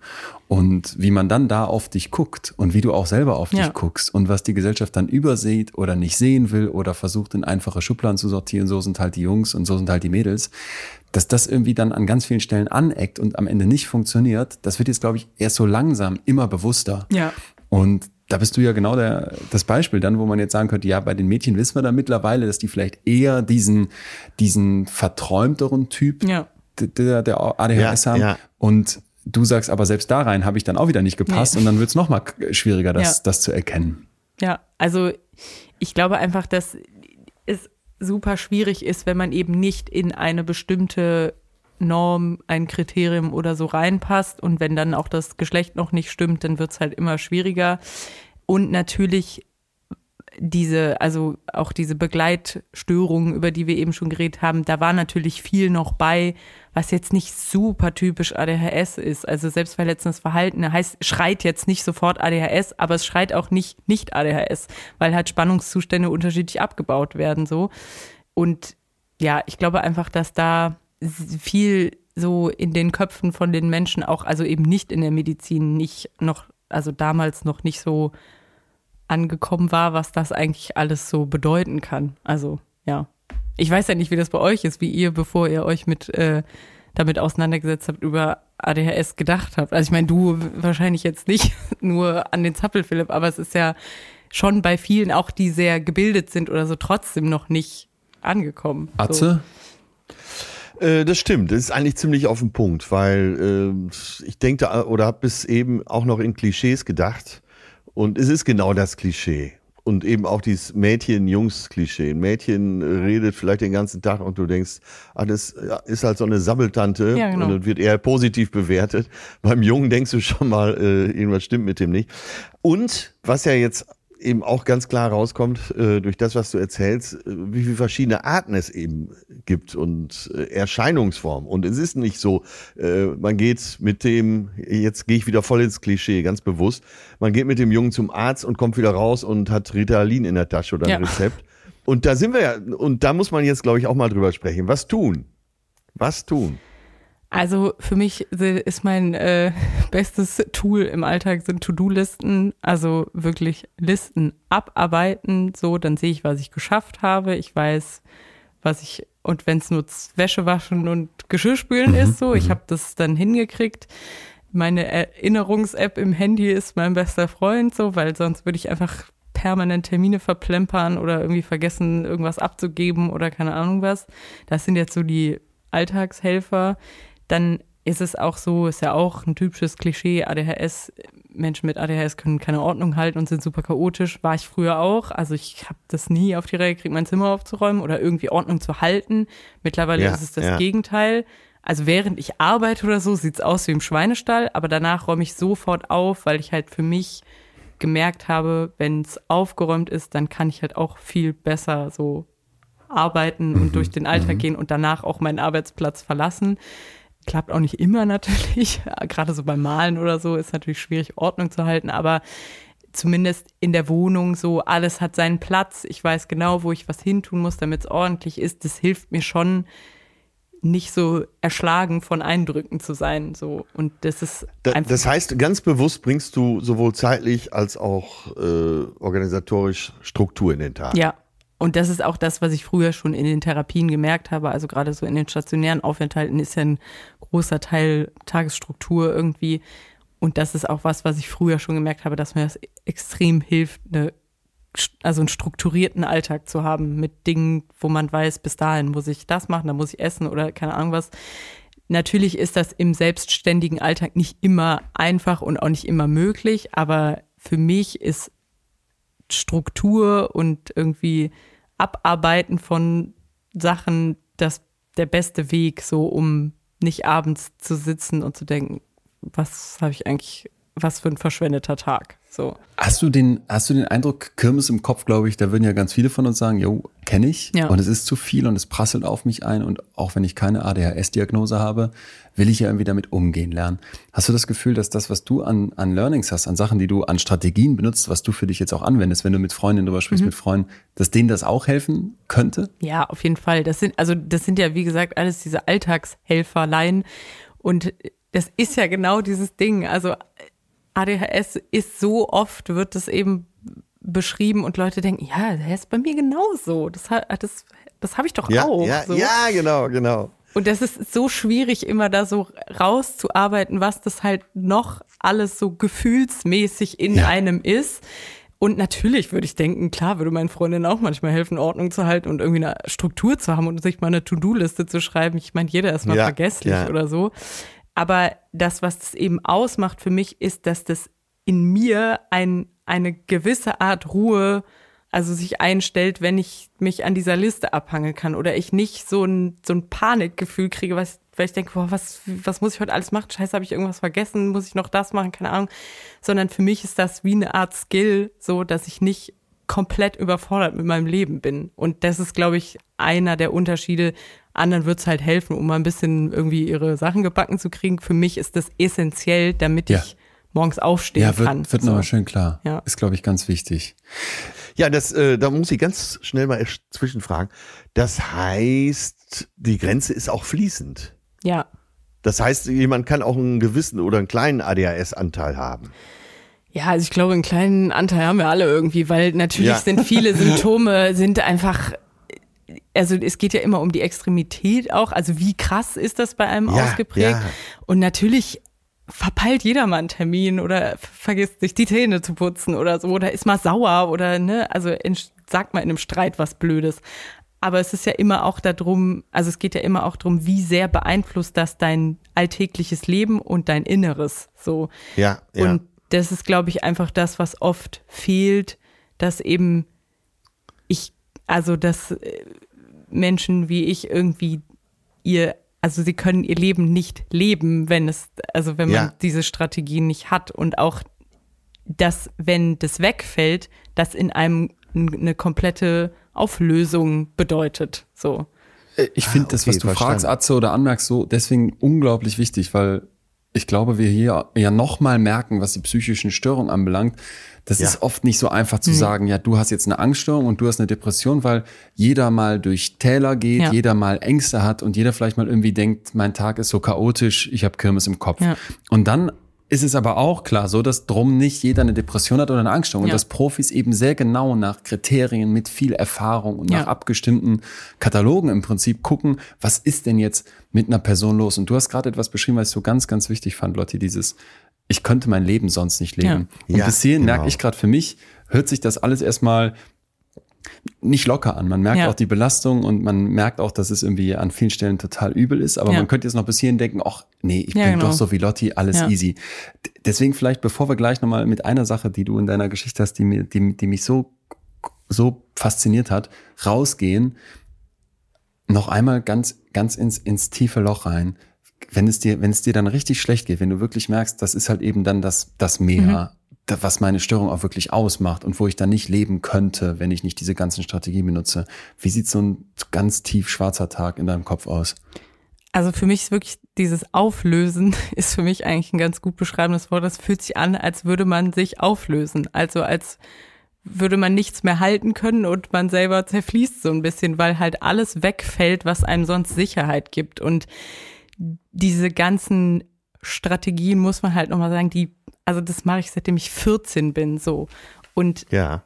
Und wie man dann da auf dich guckt und wie du auch selber auf ja. dich guckst und was die Gesellschaft dann übersieht oder nicht sehen will oder versucht in einfache Schubladen zu sortieren, so sind halt die Jungs und so sind halt die Mädels, dass das irgendwie dann an ganz vielen Stellen aneckt und am Ende nicht funktioniert, das wird jetzt, glaube ich, erst so langsam immer bewusster. Ja. Und da bist du ja genau der, das Beispiel dann, wo man jetzt sagen könnte, ja, bei den Mädchen wissen wir da mittlerweile, dass die vielleicht eher diesen, diesen verträumteren Typ ja. der, der ADHS ja, haben. Ja. Und du sagst aber selbst da rein habe ich dann auch wieder nicht gepasst nee. und dann wird es nochmal schwieriger, das, ja. das zu erkennen. Ja, also ich glaube einfach, dass es super schwierig ist, wenn man eben nicht in eine bestimmte Norm, ein Kriterium oder so reinpasst. Und wenn dann auch das Geschlecht noch nicht stimmt, dann wird es halt immer schwieriger. Und natürlich diese, also auch diese Begleitstörungen, über die wir eben schon geredet haben, da war natürlich viel noch bei, was jetzt nicht super typisch ADHS ist. Also selbstverletzendes Verhalten heißt, schreit jetzt nicht sofort ADHS, aber es schreit auch nicht nicht ADHS, weil halt Spannungszustände unterschiedlich abgebaut werden, so. Und ja, ich glaube einfach, dass da viel so in den Köpfen von den Menschen auch, also eben nicht in der Medizin, nicht noch, also damals noch nicht so angekommen war, was das eigentlich alles so bedeuten kann. Also ja, ich weiß ja nicht, wie das bei euch ist, wie ihr, bevor ihr euch mit äh, damit auseinandergesetzt habt, über ADHS gedacht habt. Also ich meine, du wahrscheinlich jetzt nicht [LAUGHS] nur an den Zappel, Philipp, aber es ist ja schon bei vielen, auch die sehr gebildet sind oder so, trotzdem noch nicht angekommen. Atze? So. Äh, das stimmt, das ist eigentlich ziemlich auf den Punkt, weil äh, ich denke oder habe bis eben auch noch in Klischees gedacht und es ist genau das Klischee. Und eben auch dieses Mädchen-Jungs-Klischee. Ein Mädchen redet vielleicht den ganzen Tag und du denkst, ah, das ist halt so eine Sabbeltante ja, genau. und wird eher positiv bewertet. Beim Jungen denkst du schon mal, äh, irgendwas stimmt mit dem nicht. Und was ja jetzt eben auch ganz klar rauskommt äh, durch das, was du erzählst, äh, wie viele verschiedene Arten es eben gibt und äh, Erscheinungsformen. Und es ist nicht so, äh, man geht mit dem, jetzt gehe ich wieder voll ins Klischee, ganz bewusst, man geht mit dem Jungen zum Arzt und kommt wieder raus und hat Ritalin in der Tasche oder ein ja. Rezept. Und da sind wir ja, und da muss man jetzt, glaube ich, auch mal drüber sprechen. Was tun? Was tun? Also für mich ist mein äh, bestes Tool im Alltag sind To-Do-Listen, also wirklich Listen abarbeiten, so dann sehe ich, was ich geschafft habe. Ich weiß, was ich und wenn es nur Wäsche waschen und Geschirrspülen mhm. ist, so ich mhm. habe das dann hingekriegt. Meine Erinnerungs-App im Handy ist mein bester Freund, so weil sonst würde ich einfach permanent Termine verplempern oder irgendwie vergessen, irgendwas abzugeben oder keine Ahnung was. Das sind jetzt so die Alltagshelfer dann ist es auch so, ist ja auch ein typisches Klischee, ADHS, Menschen mit ADHS können keine Ordnung halten und sind super chaotisch. War ich früher auch. Also ich habe das nie auf die Reihe gekriegt, mein Zimmer aufzuräumen oder irgendwie Ordnung zu halten. Mittlerweile ja, ist es das ja. Gegenteil. Also während ich arbeite oder so, sieht es aus wie im Schweinestall, aber danach räume ich sofort auf, weil ich halt für mich gemerkt habe, wenn es aufgeräumt ist, dann kann ich halt auch viel besser so arbeiten und mhm. durch den Alltag mhm. gehen und danach auch meinen Arbeitsplatz verlassen. Klappt auch nicht immer [LAUGHS] natürlich. Gerade so beim Malen oder so ist natürlich schwierig, Ordnung zu halten, aber zumindest in der Wohnung so, alles hat seinen Platz. Ich weiß genau, wo ich was hintun muss, damit es ordentlich ist. Das hilft mir schon, nicht so erschlagen von Eindrücken zu sein. So. Und das ist da, Das heißt, ganz bewusst bringst du sowohl zeitlich als auch äh, organisatorisch Struktur in den Tag. Ja, und das ist auch das, was ich früher schon in den Therapien gemerkt habe. Also gerade so in den stationären Aufenthalten ist ja ein großer Teil Tagesstruktur irgendwie. Und das ist auch was, was ich früher schon gemerkt habe, dass mir das extrem hilft, eine, also einen strukturierten Alltag zu haben mit Dingen, wo man weiß, bis dahin muss ich das machen, dann muss ich essen oder keine Ahnung was. Natürlich ist das im selbstständigen Alltag nicht immer einfach und auch nicht immer möglich, aber für mich ist Struktur und irgendwie Abarbeiten von Sachen das der beste Weg, so um nicht abends zu sitzen und zu denken, was habe ich eigentlich, was für ein verschwendeter Tag. So. Hast du den, hast du den Eindruck, Kirmes im Kopf, glaube ich, da würden ja ganz viele von uns sagen, jo, kenne ich. Ja. Und es ist zu viel und es prasselt auf mich ein. Und auch wenn ich keine ADHS-Diagnose habe, will ich ja irgendwie damit umgehen lernen. Hast du das Gefühl, dass das, was du an, an Learnings hast, an Sachen, die du an Strategien benutzt, was du für dich jetzt auch anwendest, wenn du mit Freundinnen drüber sprichst, mhm. mit Freunden, dass denen das auch helfen könnte? Ja, auf jeden Fall. Das sind, also das sind ja, wie gesagt, alles diese Alltagshelferlein. Und das ist ja genau dieses Ding. Also ADHS ist so oft, wird es eben beschrieben und Leute denken, ja, der ist bei mir genauso. Das, das, das habe ich doch ja, auch. Ja, so. ja, genau, genau. Und das ist so schwierig, immer da so rauszuarbeiten, was das halt noch alles so gefühlsmäßig in ja. einem ist. Und natürlich würde ich denken, klar, würde meinen Freundinnen auch manchmal helfen, Ordnung zu halten und irgendwie eine Struktur zu haben und sich mal eine To-Do-Liste zu schreiben. Ich meine, jeder ist mal ja, vergesslich ja. oder so. Aber das, was das eben ausmacht für mich, ist, dass das in mir ein, eine gewisse Art Ruhe, also sich einstellt, wenn ich mich an dieser Liste abhangeln kann oder ich nicht so ein, so ein Panikgefühl kriege, was, weil ich denke, boah, was, was muss ich heute alles machen? Scheiße, habe ich irgendwas vergessen? Muss ich noch das machen? Keine Ahnung. Sondern für mich ist das wie eine Art Skill, so dass ich nicht komplett überfordert mit meinem Leben bin. Und das ist, glaube ich, einer der Unterschiede. Anderen wird es halt helfen, um mal ein bisschen irgendwie ihre Sachen gebacken zu kriegen. Für mich ist das essentiell, damit ja. ich morgens aufstehen ja, wird, kann. Wird so. nochmal schön klar. Ja. Ist, glaube ich, ganz wichtig. Ja, das, äh, da muss ich ganz schnell mal zwischenfragen. Das heißt, die Grenze ist auch fließend. Ja. Das heißt, jemand kann auch einen gewissen oder einen kleinen ADHS-Anteil haben. Ja, also ich glaube, einen kleinen Anteil haben wir alle irgendwie, weil natürlich ja. sind viele [LAUGHS] Symptome sind einfach also es geht ja immer um die Extremität auch, also wie krass ist das bei einem ja, ausgeprägt? Ja. Und natürlich verpeilt jeder mal einen Termin oder vergisst sich die Zähne zu putzen oder so oder ist mal sauer oder ne, also in, sagt mal in einem Streit was Blödes. Aber es ist ja immer auch darum, also es geht ja immer auch darum, wie sehr beeinflusst das dein alltägliches Leben und dein Inneres so. Ja, ja. Und das ist, glaube ich, einfach das, was oft fehlt, dass eben ich, also dass äh, Menschen wie ich irgendwie ihr also sie können ihr Leben nicht leben, wenn es, also wenn man ja. diese Strategie nicht hat und auch, dass wenn das wegfällt, das in einem eine komplette Auflösung bedeutet, so. Äh, ich finde ah, okay, das, was du verstanden. fragst, Atze, oder anmerkst, so deswegen unglaublich wichtig, weil ich glaube, wir hier ja nochmal merken, was die psychischen Störungen anbelangt. Das ja. ist oft nicht so einfach zu mhm. sagen, ja, du hast jetzt eine Angststörung und du hast eine Depression, weil jeder mal durch Täler geht, ja. jeder mal Ängste hat und jeder vielleicht mal irgendwie denkt, mein Tag ist so chaotisch, ich habe Kirmes im Kopf. Ja. Und dann ist es aber auch klar so, dass drum nicht jeder eine Depression hat oder eine Angststörung ja. und dass Profis eben sehr genau nach Kriterien mit viel Erfahrung und nach abgestimmten Katalogen im Prinzip gucken, was ist denn jetzt mit einer Person los? Und du hast gerade etwas beschrieben, was ich so ganz, ganz wichtig fand, Lotti, dieses, ich könnte mein Leben sonst nicht leben. Ja. Und ja, bis hierhin genau. merke ich gerade für mich, hört sich das alles erstmal nicht locker an. Man merkt ja. auch die Belastung und man merkt auch, dass es irgendwie an vielen Stellen total übel ist. Aber ja. man könnte jetzt noch bis hierhin denken, ach nee, ich ja, bin genau. doch so wie Lotti, alles easy. Deswegen vielleicht, bevor wir gleich nochmal mit einer Sache, die du in deiner Geschichte hast, die, mir, die, die mich so, so fasziniert hat, rausgehen, noch einmal ganz, ganz ins, ins tiefe Loch rein. Wenn es dir, wenn es dir dann richtig schlecht geht, wenn du wirklich merkst, das ist halt eben dann das, das Meer, mhm was meine Störung auch wirklich ausmacht und wo ich dann nicht leben könnte, wenn ich nicht diese ganzen Strategien benutze. Wie sieht so ein ganz tief schwarzer Tag in deinem Kopf aus? Also für mich ist wirklich dieses Auflösen [LAUGHS] ist für mich eigentlich ein ganz gut beschreibendes Wort. Das fühlt sich an, als würde man sich auflösen. Also als würde man nichts mehr halten können und man selber zerfließt so ein bisschen, weil halt alles wegfällt, was einem sonst Sicherheit gibt. Und diese ganzen Strategien, muss man halt nochmal sagen, die also das mache ich seitdem ich 14 bin, so. Und ja.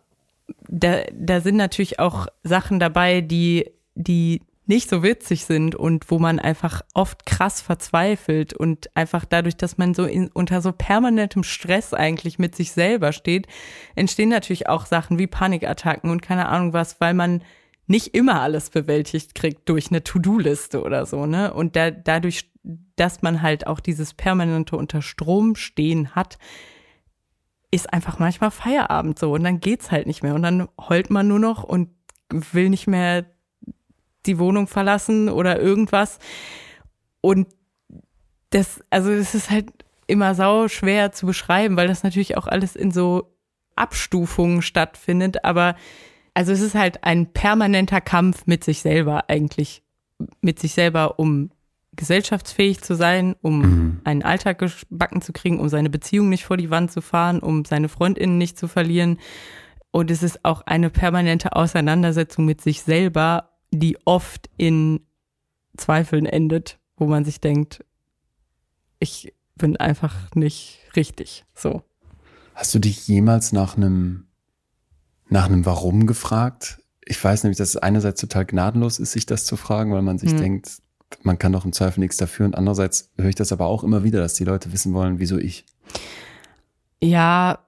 da, da sind natürlich auch Sachen dabei, die, die nicht so witzig sind und wo man einfach oft krass verzweifelt und einfach dadurch, dass man so in, unter so permanentem Stress eigentlich mit sich selber steht, entstehen natürlich auch Sachen wie Panikattacken und keine Ahnung was, weil man nicht immer alles bewältigt kriegt durch eine To-Do-Liste oder so, ne? Und da, dadurch dass man halt auch dieses permanente unter Strom stehen hat, ist einfach manchmal Feierabend so und dann geht's halt nicht mehr und dann heult man nur noch und will nicht mehr die Wohnung verlassen oder irgendwas und das also das ist halt immer sau schwer zu beschreiben, weil das natürlich auch alles in so Abstufungen stattfindet, aber also es ist halt ein permanenter Kampf mit sich selber eigentlich mit sich selber um gesellschaftsfähig zu sein, um mhm. einen Alltag gebacken zu kriegen, um seine Beziehung nicht vor die Wand zu fahren, um seine Freundinnen nicht zu verlieren. Und es ist auch eine permanente Auseinandersetzung mit sich selber, die oft in Zweifeln endet, wo man sich denkt, ich bin einfach nicht richtig. So. Hast du dich jemals nach einem, nach einem Warum gefragt? Ich weiß nämlich, dass es einerseits total gnadenlos ist, sich das zu fragen, weil man sich hm. denkt, man kann doch im Zweifel nichts dafür. Und andererseits höre ich das aber auch immer wieder, dass die Leute wissen wollen, wieso ich. Ja,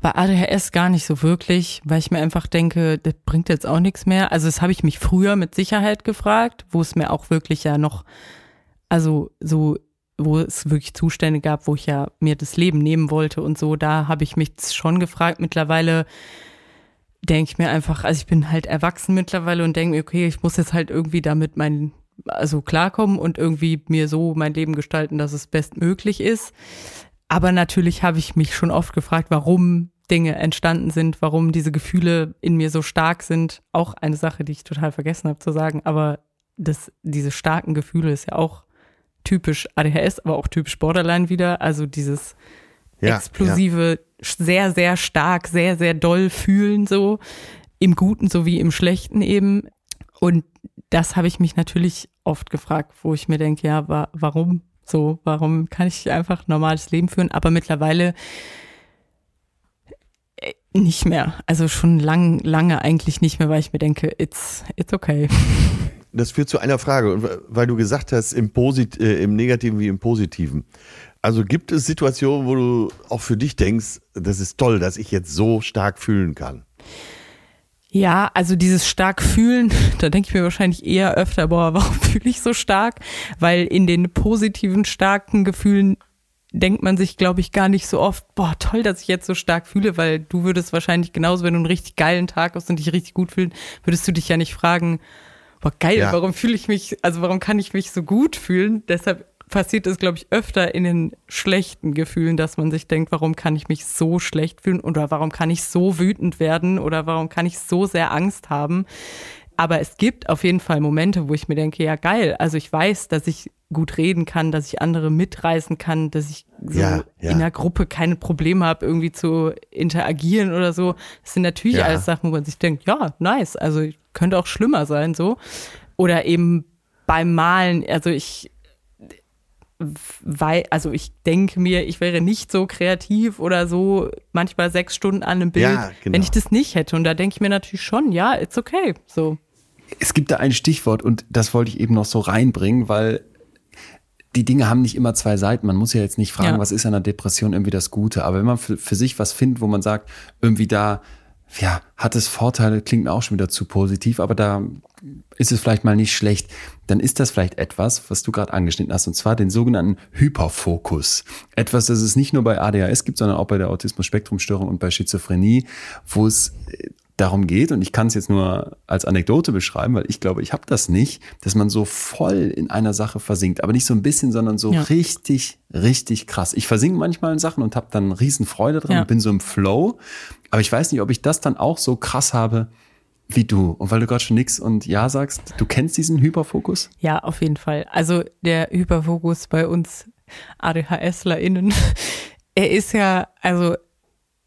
bei ADHS gar nicht so wirklich, weil ich mir einfach denke, das bringt jetzt auch nichts mehr. Also das habe ich mich früher mit Sicherheit gefragt, wo es mir auch wirklich ja noch, also so, wo es wirklich Zustände gab, wo ich ja mir das Leben nehmen wollte und so, da habe ich mich schon gefragt. Mittlerweile denke ich mir einfach, also ich bin halt erwachsen mittlerweile und denke mir, okay, ich muss jetzt halt irgendwie damit mein also klarkommen und irgendwie mir so mein Leben gestalten, dass es bestmöglich ist. Aber natürlich habe ich mich schon oft gefragt, warum Dinge entstanden sind, warum diese Gefühle in mir so stark sind. Auch eine Sache, die ich total vergessen habe zu sagen, aber das, diese starken Gefühle ist ja auch typisch ADHS, aber auch typisch Borderline wieder. Also dieses ja, explosive, ja. Sehr, sehr stark, sehr, sehr doll fühlen so. Im Guten sowie im Schlechten eben. Und das habe ich mich natürlich oft gefragt, wo ich mir denke, ja, wa warum so? Warum kann ich einfach normales Leben führen? Aber mittlerweile äh, nicht mehr. Also schon lang, lange eigentlich nicht mehr, weil ich mir denke, it's, it's okay. Das führt zu einer Frage, weil du gesagt hast, im, Posit äh, im Negativen wie im Positiven. Also gibt es Situationen, wo du auch für dich denkst, das ist toll, dass ich jetzt so stark fühlen kann? Ja, also dieses stark fühlen, [LAUGHS] da denke ich mir wahrscheinlich eher öfter, boah, [LAUGHS] warum fühle ich so stark? Weil in den positiven, starken Gefühlen denkt man sich, glaube ich, gar nicht so oft, boah, toll, dass ich jetzt so stark fühle, weil du würdest wahrscheinlich genauso, wenn du einen richtig geilen Tag hast und dich richtig gut fühlst, würdest du dich ja nicht fragen, boah, geil, ja. warum fühle ich mich, also warum kann ich mich so gut fühlen? Deshalb passiert es, glaube ich, öfter in den schlechten Gefühlen, dass man sich denkt, warum kann ich mich so schlecht fühlen oder warum kann ich so wütend werden oder warum kann ich so sehr Angst haben. Aber es gibt auf jeden Fall Momente, wo ich mir denke, ja geil, also ich weiß, dass ich gut reden kann, dass ich andere mitreißen kann, dass ich so ja, ja. in der Gruppe keine Probleme habe, irgendwie zu interagieren oder so. Das sind natürlich ja. alles Sachen, wo man sich denkt, ja, nice, also könnte auch schlimmer sein so. Oder eben beim Malen, also ich weil, also ich denke mir, ich wäre nicht so kreativ oder so manchmal sechs Stunden an einem Bild, ja, genau. wenn ich das nicht hätte. Und da denke ich mir natürlich schon, ja, it's okay. So. Es gibt da ein Stichwort und das wollte ich eben noch so reinbringen, weil die Dinge haben nicht immer zwei Seiten. Man muss ja jetzt nicht fragen, ja. was ist an einer Depression irgendwie das Gute. Aber wenn man für, für sich was findet, wo man sagt, irgendwie da, ja, hat es Vorteile, klingt auch schon wieder zu positiv, aber da ist es vielleicht mal nicht schlecht, dann ist das vielleicht etwas, was du gerade angeschnitten hast, und zwar den sogenannten Hyperfokus. Etwas, das es nicht nur bei ADHS gibt, sondern auch bei der Autismus-Spektrum-Störung und bei Schizophrenie, wo es äh, darum geht, und ich kann es jetzt nur als Anekdote beschreiben, weil ich glaube, ich habe das nicht, dass man so voll in einer Sache versinkt, aber nicht so ein bisschen, sondern so ja. richtig, richtig krass. Ich versinke manchmal in Sachen und habe dann riesen Freude dran ja. und bin so im Flow, aber ich weiß nicht, ob ich das dann auch so krass habe, wie du. Und weil du gerade schon nix und ja sagst, du kennst diesen Hyperfokus? Ja, auf jeden Fall. Also der Hyperfokus bei uns ADHSlerInnen, [LAUGHS] er ist ja, also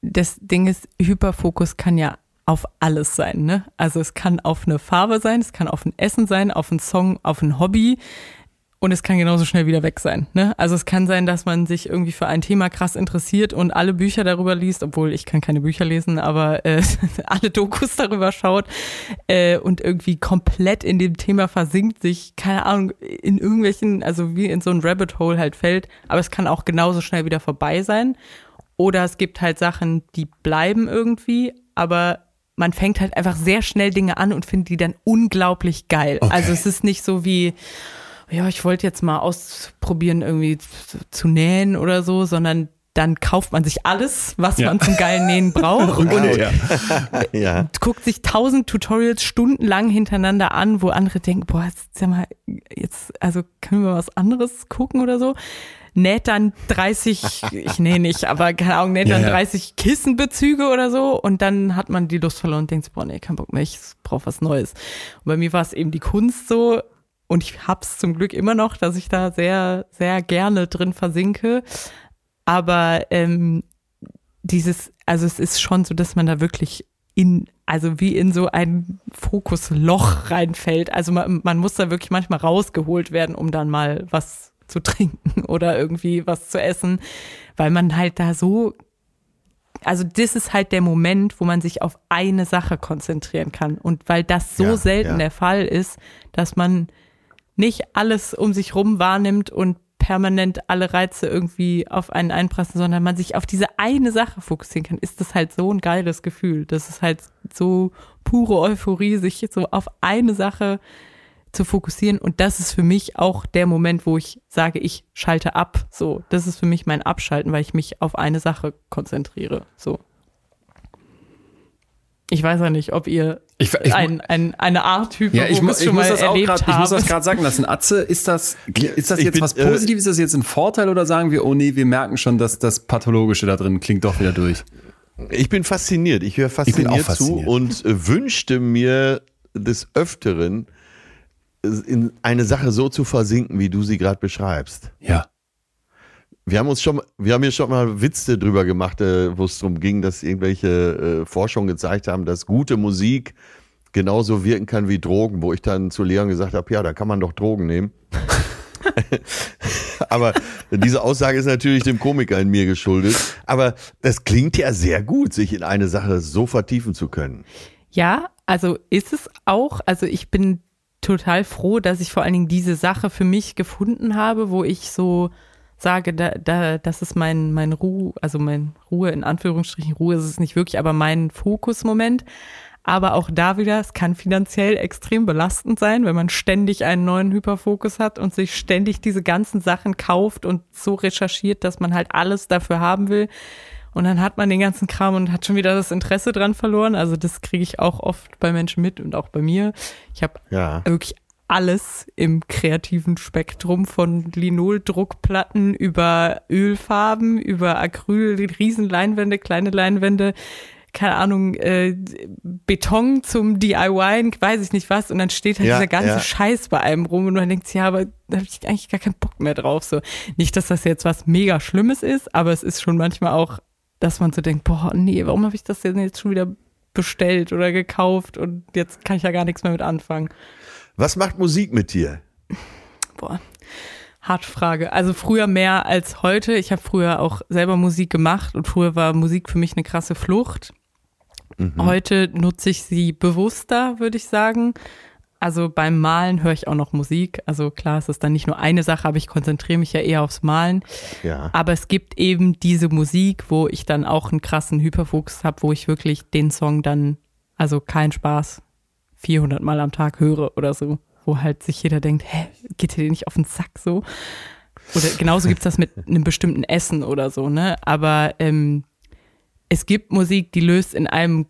das Ding ist, Hyperfokus kann ja auf alles sein, ne? Also es kann auf eine Farbe sein, es kann auf ein Essen sein, auf einen Song, auf ein Hobby und es kann genauso schnell wieder weg sein. Ne? Also es kann sein, dass man sich irgendwie für ein Thema krass interessiert und alle Bücher darüber liest, obwohl ich kann keine Bücher lesen, aber äh, [LAUGHS] alle Dokus darüber schaut äh, und irgendwie komplett in dem Thema versinkt, sich, keine Ahnung, in irgendwelchen, also wie in so ein Rabbit Hole halt fällt. Aber es kann auch genauso schnell wieder vorbei sein. Oder es gibt halt Sachen, die bleiben irgendwie, aber man fängt halt einfach sehr schnell Dinge an und findet die dann unglaublich geil. Okay. Also es ist nicht so wie, ja, ich wollte jetzt mal ausprobieren, irgendwie zu, zu nähen oder so, sondern dann kauft man sich alles, was ja. man zum geilen Nähen [LAUGHS] braucht und ja. [LAUGHS] ja. guckt sich tausend Tutorials stundenlang hintereinander an, wo andere denken, boah, jetzt, sag mal, jetzt, also können wir was anderes gucken oder so. Näht dann 30, ich nähe nicht, aber keine Ahnung, näht dann 30 Kissenbezüge oder so und dann hat man die Lust verloren und denkt, boah, nee, kein Bock mehr, ich brauche was Neues. Und bei mir war es eben die Kunst so, und ich hab's zum Glück immer noch, dass ich da sehr, sehr gerne drin versinke. Aber ähm, dieses, also es ist schon so, dass man da wirklich in, also wie in so ein Fokusloch reinfällt. Also man, man muss da wirklich manchmal rausgeholt werden, um dann mal was zu trinken [LAUGHS] oder irgendwie was zu essen, weil man halt da so also das ist halt der Moment, wo man sich auf eine Sache konzentrieren kann. Und weil das so ja, selten ja. der Fall ist, dass man nicht alles um sich rum wahrnimmt und permanent alle Reize irgendwie auf einen einpressen, sondern man sich auf diese eine Sache fokussieren kann, ist das halt so ein geiles Gefühl. Das ist halt so pure Euphorie, sich so auf eine Sache zu fokussieren. Und das ist für mich auch der Moment, wo ich sage, ich schalte ab. So, das ist für mich mein Abschalten, weil ich mich auf eine Sache konzentriere. So. Ich weiß ja nicht, ob ihr ich, ich, ein, ein, eine Art Hyperfokus ja, ich, muss, ich muss das auch grad, Ich muss das gerade sagen lassen. Atze, ist das, ist das jetzt bin, was äh, Positives? Ist das jetzt ein Vorteil oder sagen wir, oh nee, wir merken schon, dass das Pathologische da drin klingt doch wieder durch? Ich bin fasziniert. Ich höre fasziniert, fasziniert, zu und äh, wünschte mir des Öfteren, in eine Sache so zu versinken, wie du sie gerade beschreibst. Ja. Wir haben uns schon, wir haben hier schon mal Witze drüber gemacht, äh, wo es darum ging, dass irgendwelche äh, Forschungen gezeigt haben, dass gute Musik genauso wirken kann wie Drogen, wo ich dann zu Leon gesagt habe, ja, da kann man doch Drogen nehmen. [LAUGHS] Aber diese Aussage ist natürlich dem Komiker in mir geschuldet. Aber das klingt ja sehr gut, sich in eine Sache so vertiefen zu können. Ja, also ist es auch. Also ich bin total froh, dass ich vor allen Dingen diese Sache für mich gefunden habe, wo ich so sage, da, da, das ist mein, mein Ruhe, also mein Ruhe, in Anführungsstrichen Ruhe ist es nicht wirklich, aber mein Fokusmoment. Aber auch da wieder, es kann finanziell extrem belastend sein, wenn man ständig einen neuen Hyperfokus hat und sich ständig diese ganzen Sachen kauft und so recherchiert, dass man halt alles dafür haben will. Und dann hat man den ganzen Kram und hat schon wieder das Interesse dran verloren. Also das kriege ich auch oft bei Menschen mit und auch bei mir. Ich habe ja. wirklich alles im kreativen Spektrum von Linoldruckplatten über Ölfarben, über Acryl, Riesenleinwände, kleine Leinwände, keine Ahnung, äh, Beton zum DIY, weiß ich nicht was, und dann steht halt ja, dieser ganze ja. Scheiß bei einem rum und man denkt ja, aber da habe ich eigentlich gar keinen Bock mehr drauf. So, nicht, dass das jetzt was mega Schlimmes ist, aber es ist schon manchmal auch, dass man so denkt, boah, nee, warum habe ich das denn jetzt schon wieder bestellt oder gekauft und jetzt kann ich ja gar nichts mehr mit anfangen. Was macht Musik mit dir? Boah, Hart Frage. Also früher mehr als heute. Ich habe früher auch selber Musik gemacht und früher war Musik für mich eine krasse Flucht. Mhm. Heute nutze ich sie bewusster, würde ich sagen. Also beim Malen höre ich auch noch Musik. Also klar, es ist dann nicht nur eine Sache, aber ich konzentriere mich ja eher aufs Malen. Ja. Aber es gibt eben diese Musik, wo ich dann auch einen krassen Hyperfokus habe, wo ich wirklich den Song dann, also kein Spaß, 400 Mal am Tag höre oder so. Wo halt sich jeder denkt, hä, geht dir nicht auf den Sack so? Oder genauso gibt's das mit [LAUGHS] einem bestimmten Essen oder so, ne? Aber ähm, es gibt Musik, die löst in einem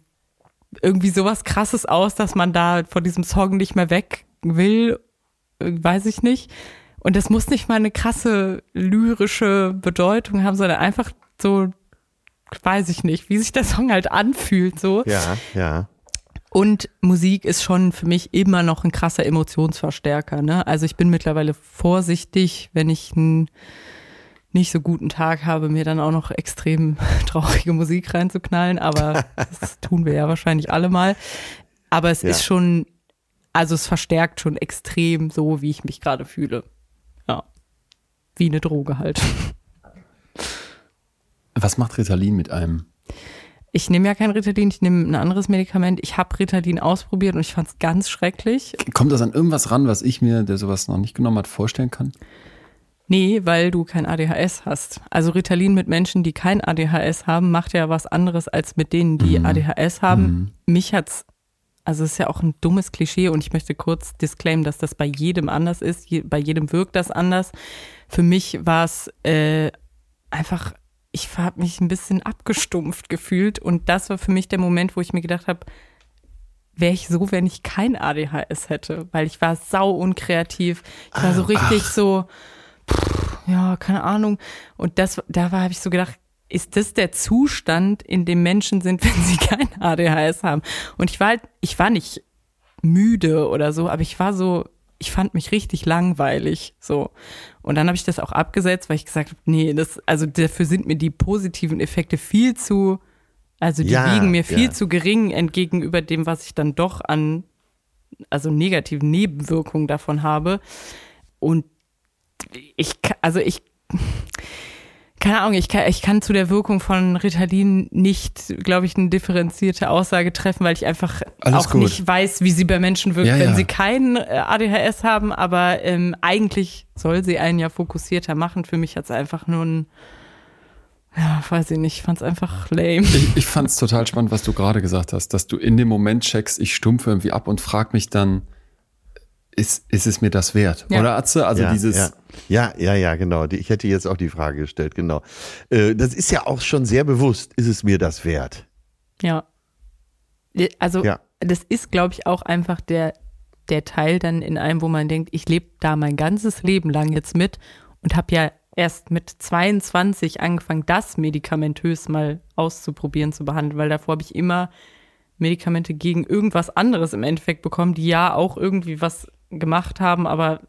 irgendwie sowas krasses aus, dass man da von diesem Song nicht mehr weg will, äh, weiß ich nicht. Und das muss nicht mal eine krasse lyrische Bedeutung haben, sondern einfach so, weiß ich nicht, wie sich der Song halt anfühlt, so. Ja, ja. Und Musik ist schon für mich immer noch ein krasser Emotionsverstärker. Ne? Also ich bin mittlerweile vorsichtig, wenn ich einen nicht so guten Tag habe, mir dann auch noch extrem [LAUGHS] traurige Musik reinzuknallen. Aber [LAUGHS] das tun wir ja wahrscheinlich alle mal. Aber es ja. ist schon, also es verstärkt schon extrem so, wie ich mich gerade fühle. Ja. Wie eine Droge halt. [LAUGHS] Was macht Ritalin mit einem? Ich nehme ja kein Ritalin, ich nehme ein anderes Medikament. Ich habe Ritalin ausprobiert und ich fand es ganz schrecklich. Kommt das an irgendwas ran, was ich mir, der sowas noch nicht genommen hat, vorstellen kann? Nee, weil du kein ADHS hast. Also Ritalin mit Menschen, die kein ADHS haben, macht ja was anderes als mit denen, die mhm. ADHS haben. Mhm. Mich hat's, also es ist ja auch ein dummes Klischee und ich möchte kurz disclaimen, dass das bei jedem anders ist. Je, bei jedem wirkt das anders. Für mich war es äh, einfach ich habe mich ein bisschen abgestumpft gefühlt und das war für mich der Moment, wo ich mir gedacht habe, wäre ich so, wenn ich kein ADHS hätte, weil ich war sau unkreativ. Ich war so ah, richtig Ach. so, pff, ja, keine Ahnung. Und das, da habe ich so gedacht, ist das der Zustand, in dem Menschen sind, [LAUGHS] wenn sie kein ADHS haben? Und ich war halt, ich war nicht müde oder so, aber ich war so, ich fand mich richtig langweilig, so. Und dann habe ich das auch abgesetzt, weil ich gesagt habe, nee, das, also dafür sind mir die positiven Effekte viel zu, also die ja, wiegen mir viel ja. zu gering entgegenüber dem, was ich dann doch an, also negativen Nebenwirkungen davon habe. Und ich, also ich, keine Ahnung, ich kann, ich kann zu der Wirkung von Ritalin nicht, glaube ich, eine differenzierte Aussage treffen, weil ich einfach Alles auch gut. nicht weiß, wie sie bei Menschen wirkt, ja, wenn ja. sie kein äh, ADHS haben. Aber ähm, eigentlich soll sie einen ja fokussierter machen. Für mich hat es einfach nur ein, ja, weiß ich nicht, ich fand es einfach lame. Ich, ich fand es total spannend, was du gerade gesagt hast, dass du in dem Moment checkst, ich stumpfe irgendwie ab und frag mich dann, ist, ist es mir das wert? Ja. Oder Atze? Also ja, dieses. Ja. ja, ja, ja, genau. Ich hätte jetzt auch die Frage gestellt, genau. Äh, das ist ja auch schon sehr bewusst. Ist es mir das wert? Ja. Also, ja. das ist, glaube ich, auch einfach der, der Teil dann in einem, wo man denkt, ich lebe da mein ganzes Leben lang jetzt mit und habe ja erst mit 22 angefangen, das medikamentös mal auszuprobieren, zu behandeln, weil davor habe ich immer Medikamente gegen irgendwas anderes im Endeffekt bekommen, die ja auch irgendwie was gemacht haben, aber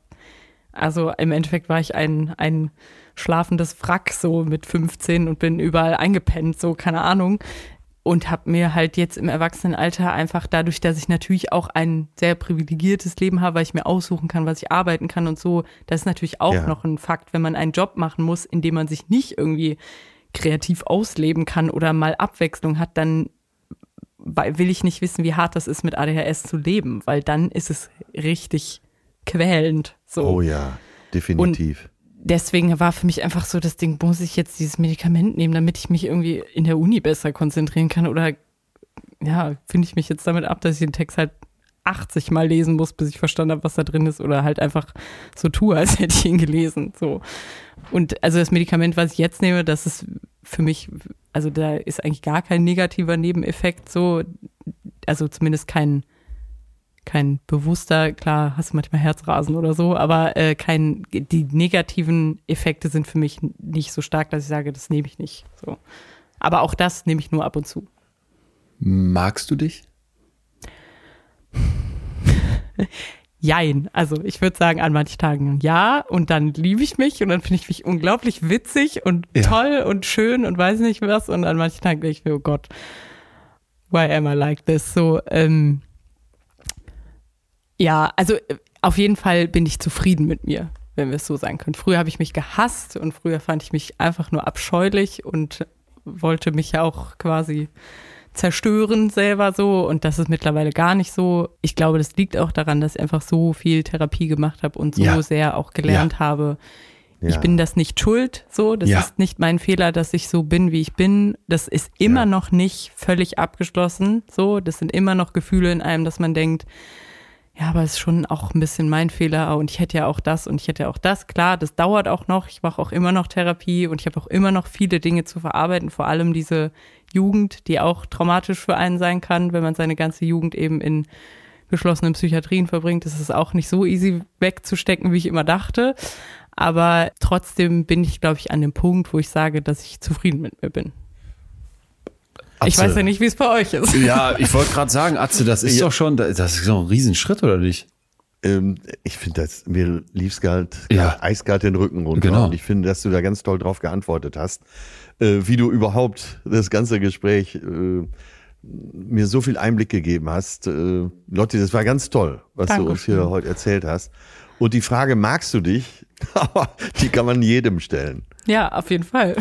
also im Endeffekt war ich ein, ein schlafendes Wrack so mit 15 und bin überall eingepennt, so keine Ahnung und habe mir halt jetzt im Erwachsenenalter einfach dadurch, dass ich natürlich auch ein sehr privilegiertes Leben habe, weil ich mir aussuchen kann, was ich arbeiten kann und so, das ist natürlich auch ja. noch ein Fakt, wenn man einen Job machen muss, in dem man sich nicht irgendwie kreativ ausleben kann oder mal Abwechslung hat, dann will ich nicht wissen, wie hart das ist, mit ADHS zu leben, weil dann ist es richtig quälend. So. Oh ja, definitiv. Und deswegen war für mich einfach so das Ding, muss ich jetzt dieses Medikament nehmen, damit ich mich irgendwie in der Uni besser konzentrieren kann oder ja, finde ich mich jetzt damit ab, dass ich den Text halt 80 Mal lesen muss, bis ich verstanden habe, was da drin ist oder halt einfach so tue, als [LAUGHS] hätte ich ihn gelesen, so. Und also das Medikament, was ich jetzt nehme, das ist für mich, also da ist eigentlich gar kein negativer Nebeneffekt, so, also zumindest kein kein bewusster, klar, hast du manchmal Herzrasen oder so, aber äh, kein, die negativen Effekte sind für mich nicht so stark, dass ich sage, das nehme ich nicht. So. Aber auch das nehme ich nur ab und zu. Magst du dich? Jein. Also ich würde sagen, an manchen Tagen ja und dann liebe ich mich und dann finde ich mich unglaublich witzig und ja. toll und schön und weiß nicht was und an manchen Tagen denke ich mir, oh Gott, why am I like this? So, ähm, ja, also äh, auf jeden Fall bin ich zufrieden mit mir, wenn wir es so sagen können. Früher habe ich mich gehasst und früher fand ich mich einfach nur abscheulich und wollte mich ja auch quasi zerstören selber so und das ist mittlerweile gar nicht so. Ich glaube, das liegt auch daran, dass ich einfach so viel Therapie gemacht habe und so ja. sehr auch gelernt ja. habe. Ja. Ich bin das nicht schuld, so. Das ist nicht mein Fehler, dass ich so bin, wie ich bin. Das ist immer noch nicht völlig abgeschlossen, so. Das sind immer noch Gefühle in einem, dass man denkt, ja, aber es ist schon auch ein bisschen mein Fehler und ich hätte ja auch das und ich hätte ja auch das. Klar, das dauert auch noch. Ich mache auch immer noch Therapie und ich habe auch immer noch viele Dinge zu verarbeiten, vor allem diese Jugend, die auch traumatisch für einen sein kann, wenn man seine ganze Jugend eben in geschlossenen Psychiatrien verbringt. Das ist auch nicht so easy wegzustecken, wie ich immer dachte. Aber trotzdem bin ich, glaube ich, an dem Punkt, wo ich sage, dass ich zufrieden mit mir bin. Atze. Ich weiß ja nicht, wie es bei euch ist. Ja, ich wollte gerade sagen, Atze, das ist ja. doch schon, das ist so ein Riesenschritt, oder nicht? Ähm, ich finde, das mir lief's kalt, ja. eiskalt den Rücken runter. Genau. Und ich finde, dass du da ganz toll drauf geantwortet hast, wie du überhaupt das ganze Gespräch äh, mir so viel Einblick gegeben hast. Äh, Lotti, das war ganz toll, was Dankeschön. du uns hier heute erzählt hast. Und die Frage, magst du dich? [LAUGHS] die kann man jedem stellen. Ja, auf jeden Fall.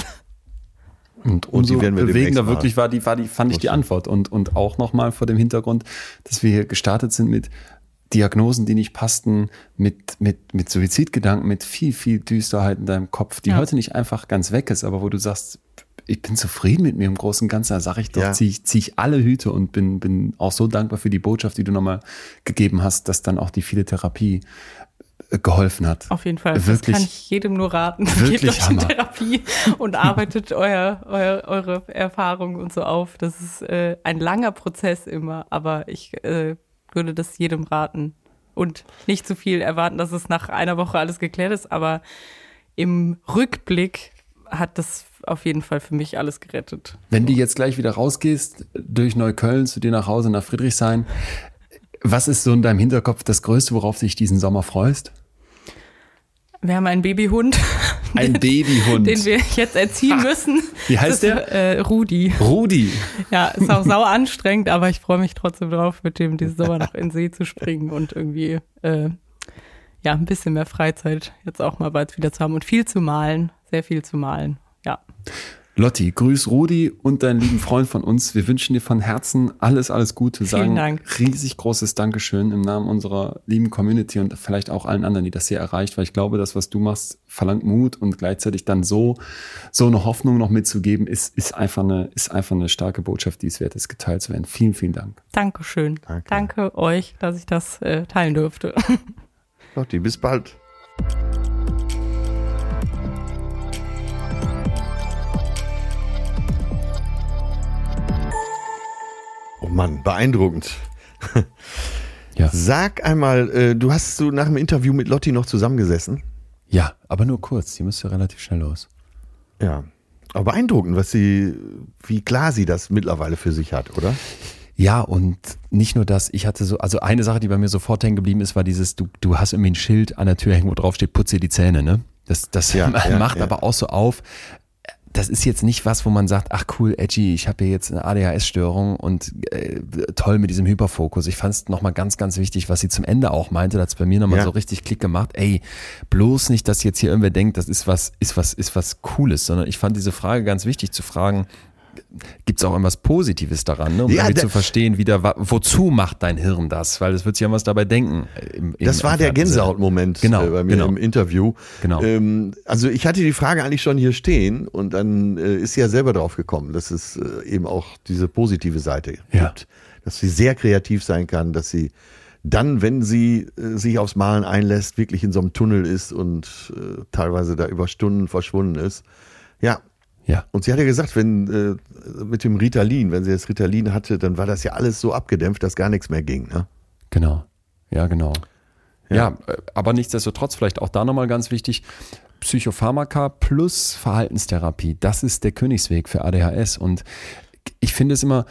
Und umso und bewegender wirklich war die, war die, fand ich die Antwort. Und, und auch nochmal vor dem Hintergrund, dass wir hier gestartet sind mit Diagnosen, die nicht passten, mit, mit, mit Suizidgedanken, mit viel, viel Düsterheit in deinem Kopf, die ja. heute nicht einfach ganz weg ist, aber wo du sagst, ich bin zufrieden mit mir im Großen und Ganzen, da sage ich doch, ja. ziehe ich, zieh ich alle Hüte und bin, bin auch so dankbar für die Botschaft, die du nochmal gegeben hast, dass dann auch die viele Therapie geholfen hat. Auf jeden Fall. Wirklich, das kann ich jedem nur raten. [LAUGHS] Wirklich Geht euch in Therapie und arbeitet [LAUGHS] euer, euer, eure Erfahrungen und so auf. Das ist äh, ein langer Prozess immer, aber ich äh, würde das jedem raten. Und nicht zu viel erwarten, dass es nach einer Woche alles geklärt ist, aber im Rückblick hat das auf jeden Fall für mich alles gerettet. Wenn du jetzt gleich wieder rausgehst durch Neukölln zu dir nach Hause nach Friedrichshain, was ist so in deinem Hinterkopf das Größte, worauf du dich diesen Sommer freust? Wir haben einen Babyhund. [LAUGHS] Ein Babyhund. Den wir jetzt erziehen müssen. Wie heißt der? Äh, Rudi. Rudi. Ja, ist auch [LAUGHS] sau anstrengend, aber ich freue mich trotzdem drauf, mit dem diesen Sommer noch in den See zu springen und irgendwie äh, ja ein bisschen mehr Freizeit jetzt auch mal bald wieder zu haben und viel zu malen, sehr viel zu malen. Lotti, grüß Rudi und deinen lieben Freund von uns. Wir wünschen dir von Herzen alles, alles Gute. Sagen Vielen Dank. riesig großes Dankeschön im Namen unserer lieben Community und vielleicht auch allen anderen, die das hier erreicht, weil ich glaube, das, was du machst, verlangt Mut und gleichzeitig dann so, so eine Hoffnung noch mitzugeben, ist, ist einfach eine, ist einfach eine starke Botschaft, die es wert ist, geteilt zu werden. Vielen, vielen Dank. Dankeschön. Danke, Danke euch, dass ich das äh, teilen durfte. [LAUGHS] Lotti, bis bald. Mann, beeindruckend. [LAUGHS] Ja. Sag einmal, äh, du hast so nach dem Interview mit Lotti noch zusammengesessen? Ja, aber nur kurz. Die müsste relativ schnell los. Ja. Aber beeindruckend, was sie, wie klar sie das mittlerweile für sich hat, oder? Ja, und nicht nur das, ich hatte so, also eine Sache, die bei mir sofort hängen geblieben ist, war dieses, du, du hast irgendwie ein Schild an der Tür hängen, wo drauf steht, putze die Zähne, ne? Das, das ja, [LAUGHS] macht ja, aber auch so auf, das ist jetzt nicht was, wo man sagt, ach cool, edgy, ich habe hier jetzt eine ADHS-Störung und äh, toll mit diesem Hyperfokus. Ich fand es nochmal ganz, ganz wichtig, was sie zum Ende auch meinte, da hat es bei mir nochmal ja. so richtig Klick gemacht. Ey, bloß nicht, dass jetzt hier irgendwer denkt, das ist was, ist was, ist was Cooles, sondern ich fand diese Frage ganz wichtig zu fragen, gibt es auch irgendwas Positives daran, ne? um ja, zu verstehen, wieder, wozu macht dein Hirn das? Weil es wird sich ja was dabei denken. Äh, Im, im das war der Gänsehautmoment genau, äh, bei mir genau. im Interview. Genau. Ähm, also ich hatte die Frage eigentlich schon hier stehen und dann äh, ist sie ja selber drauf gekommen, dass es äh, eben auch diese positive Seite ja. gibt. Dass sie sehr kreativ sein kann, dass sie dann, wenn sie äh, sich aufs Malen einlässt, wirklich in so einem Tunnel ist und äh, teilweise da über Stunden verschwunden ist. Ja, ja. Und sie hat ja gesagt, wenn äh, mit dem Ritalin, wenn sie das Ritalin hatte, dann war das ja alles so abgedämpft, dass gar nichts mehr ging. Ne? Genau. Ja, genau. Ja. ja, äh, aber nichtsdestotrotz vielleicht auch da nochmal ganz wichtig, Psychopharmaka plus Verhaltenstherapie, das ist der Königsweg für ADHS. Und ich finde es immer,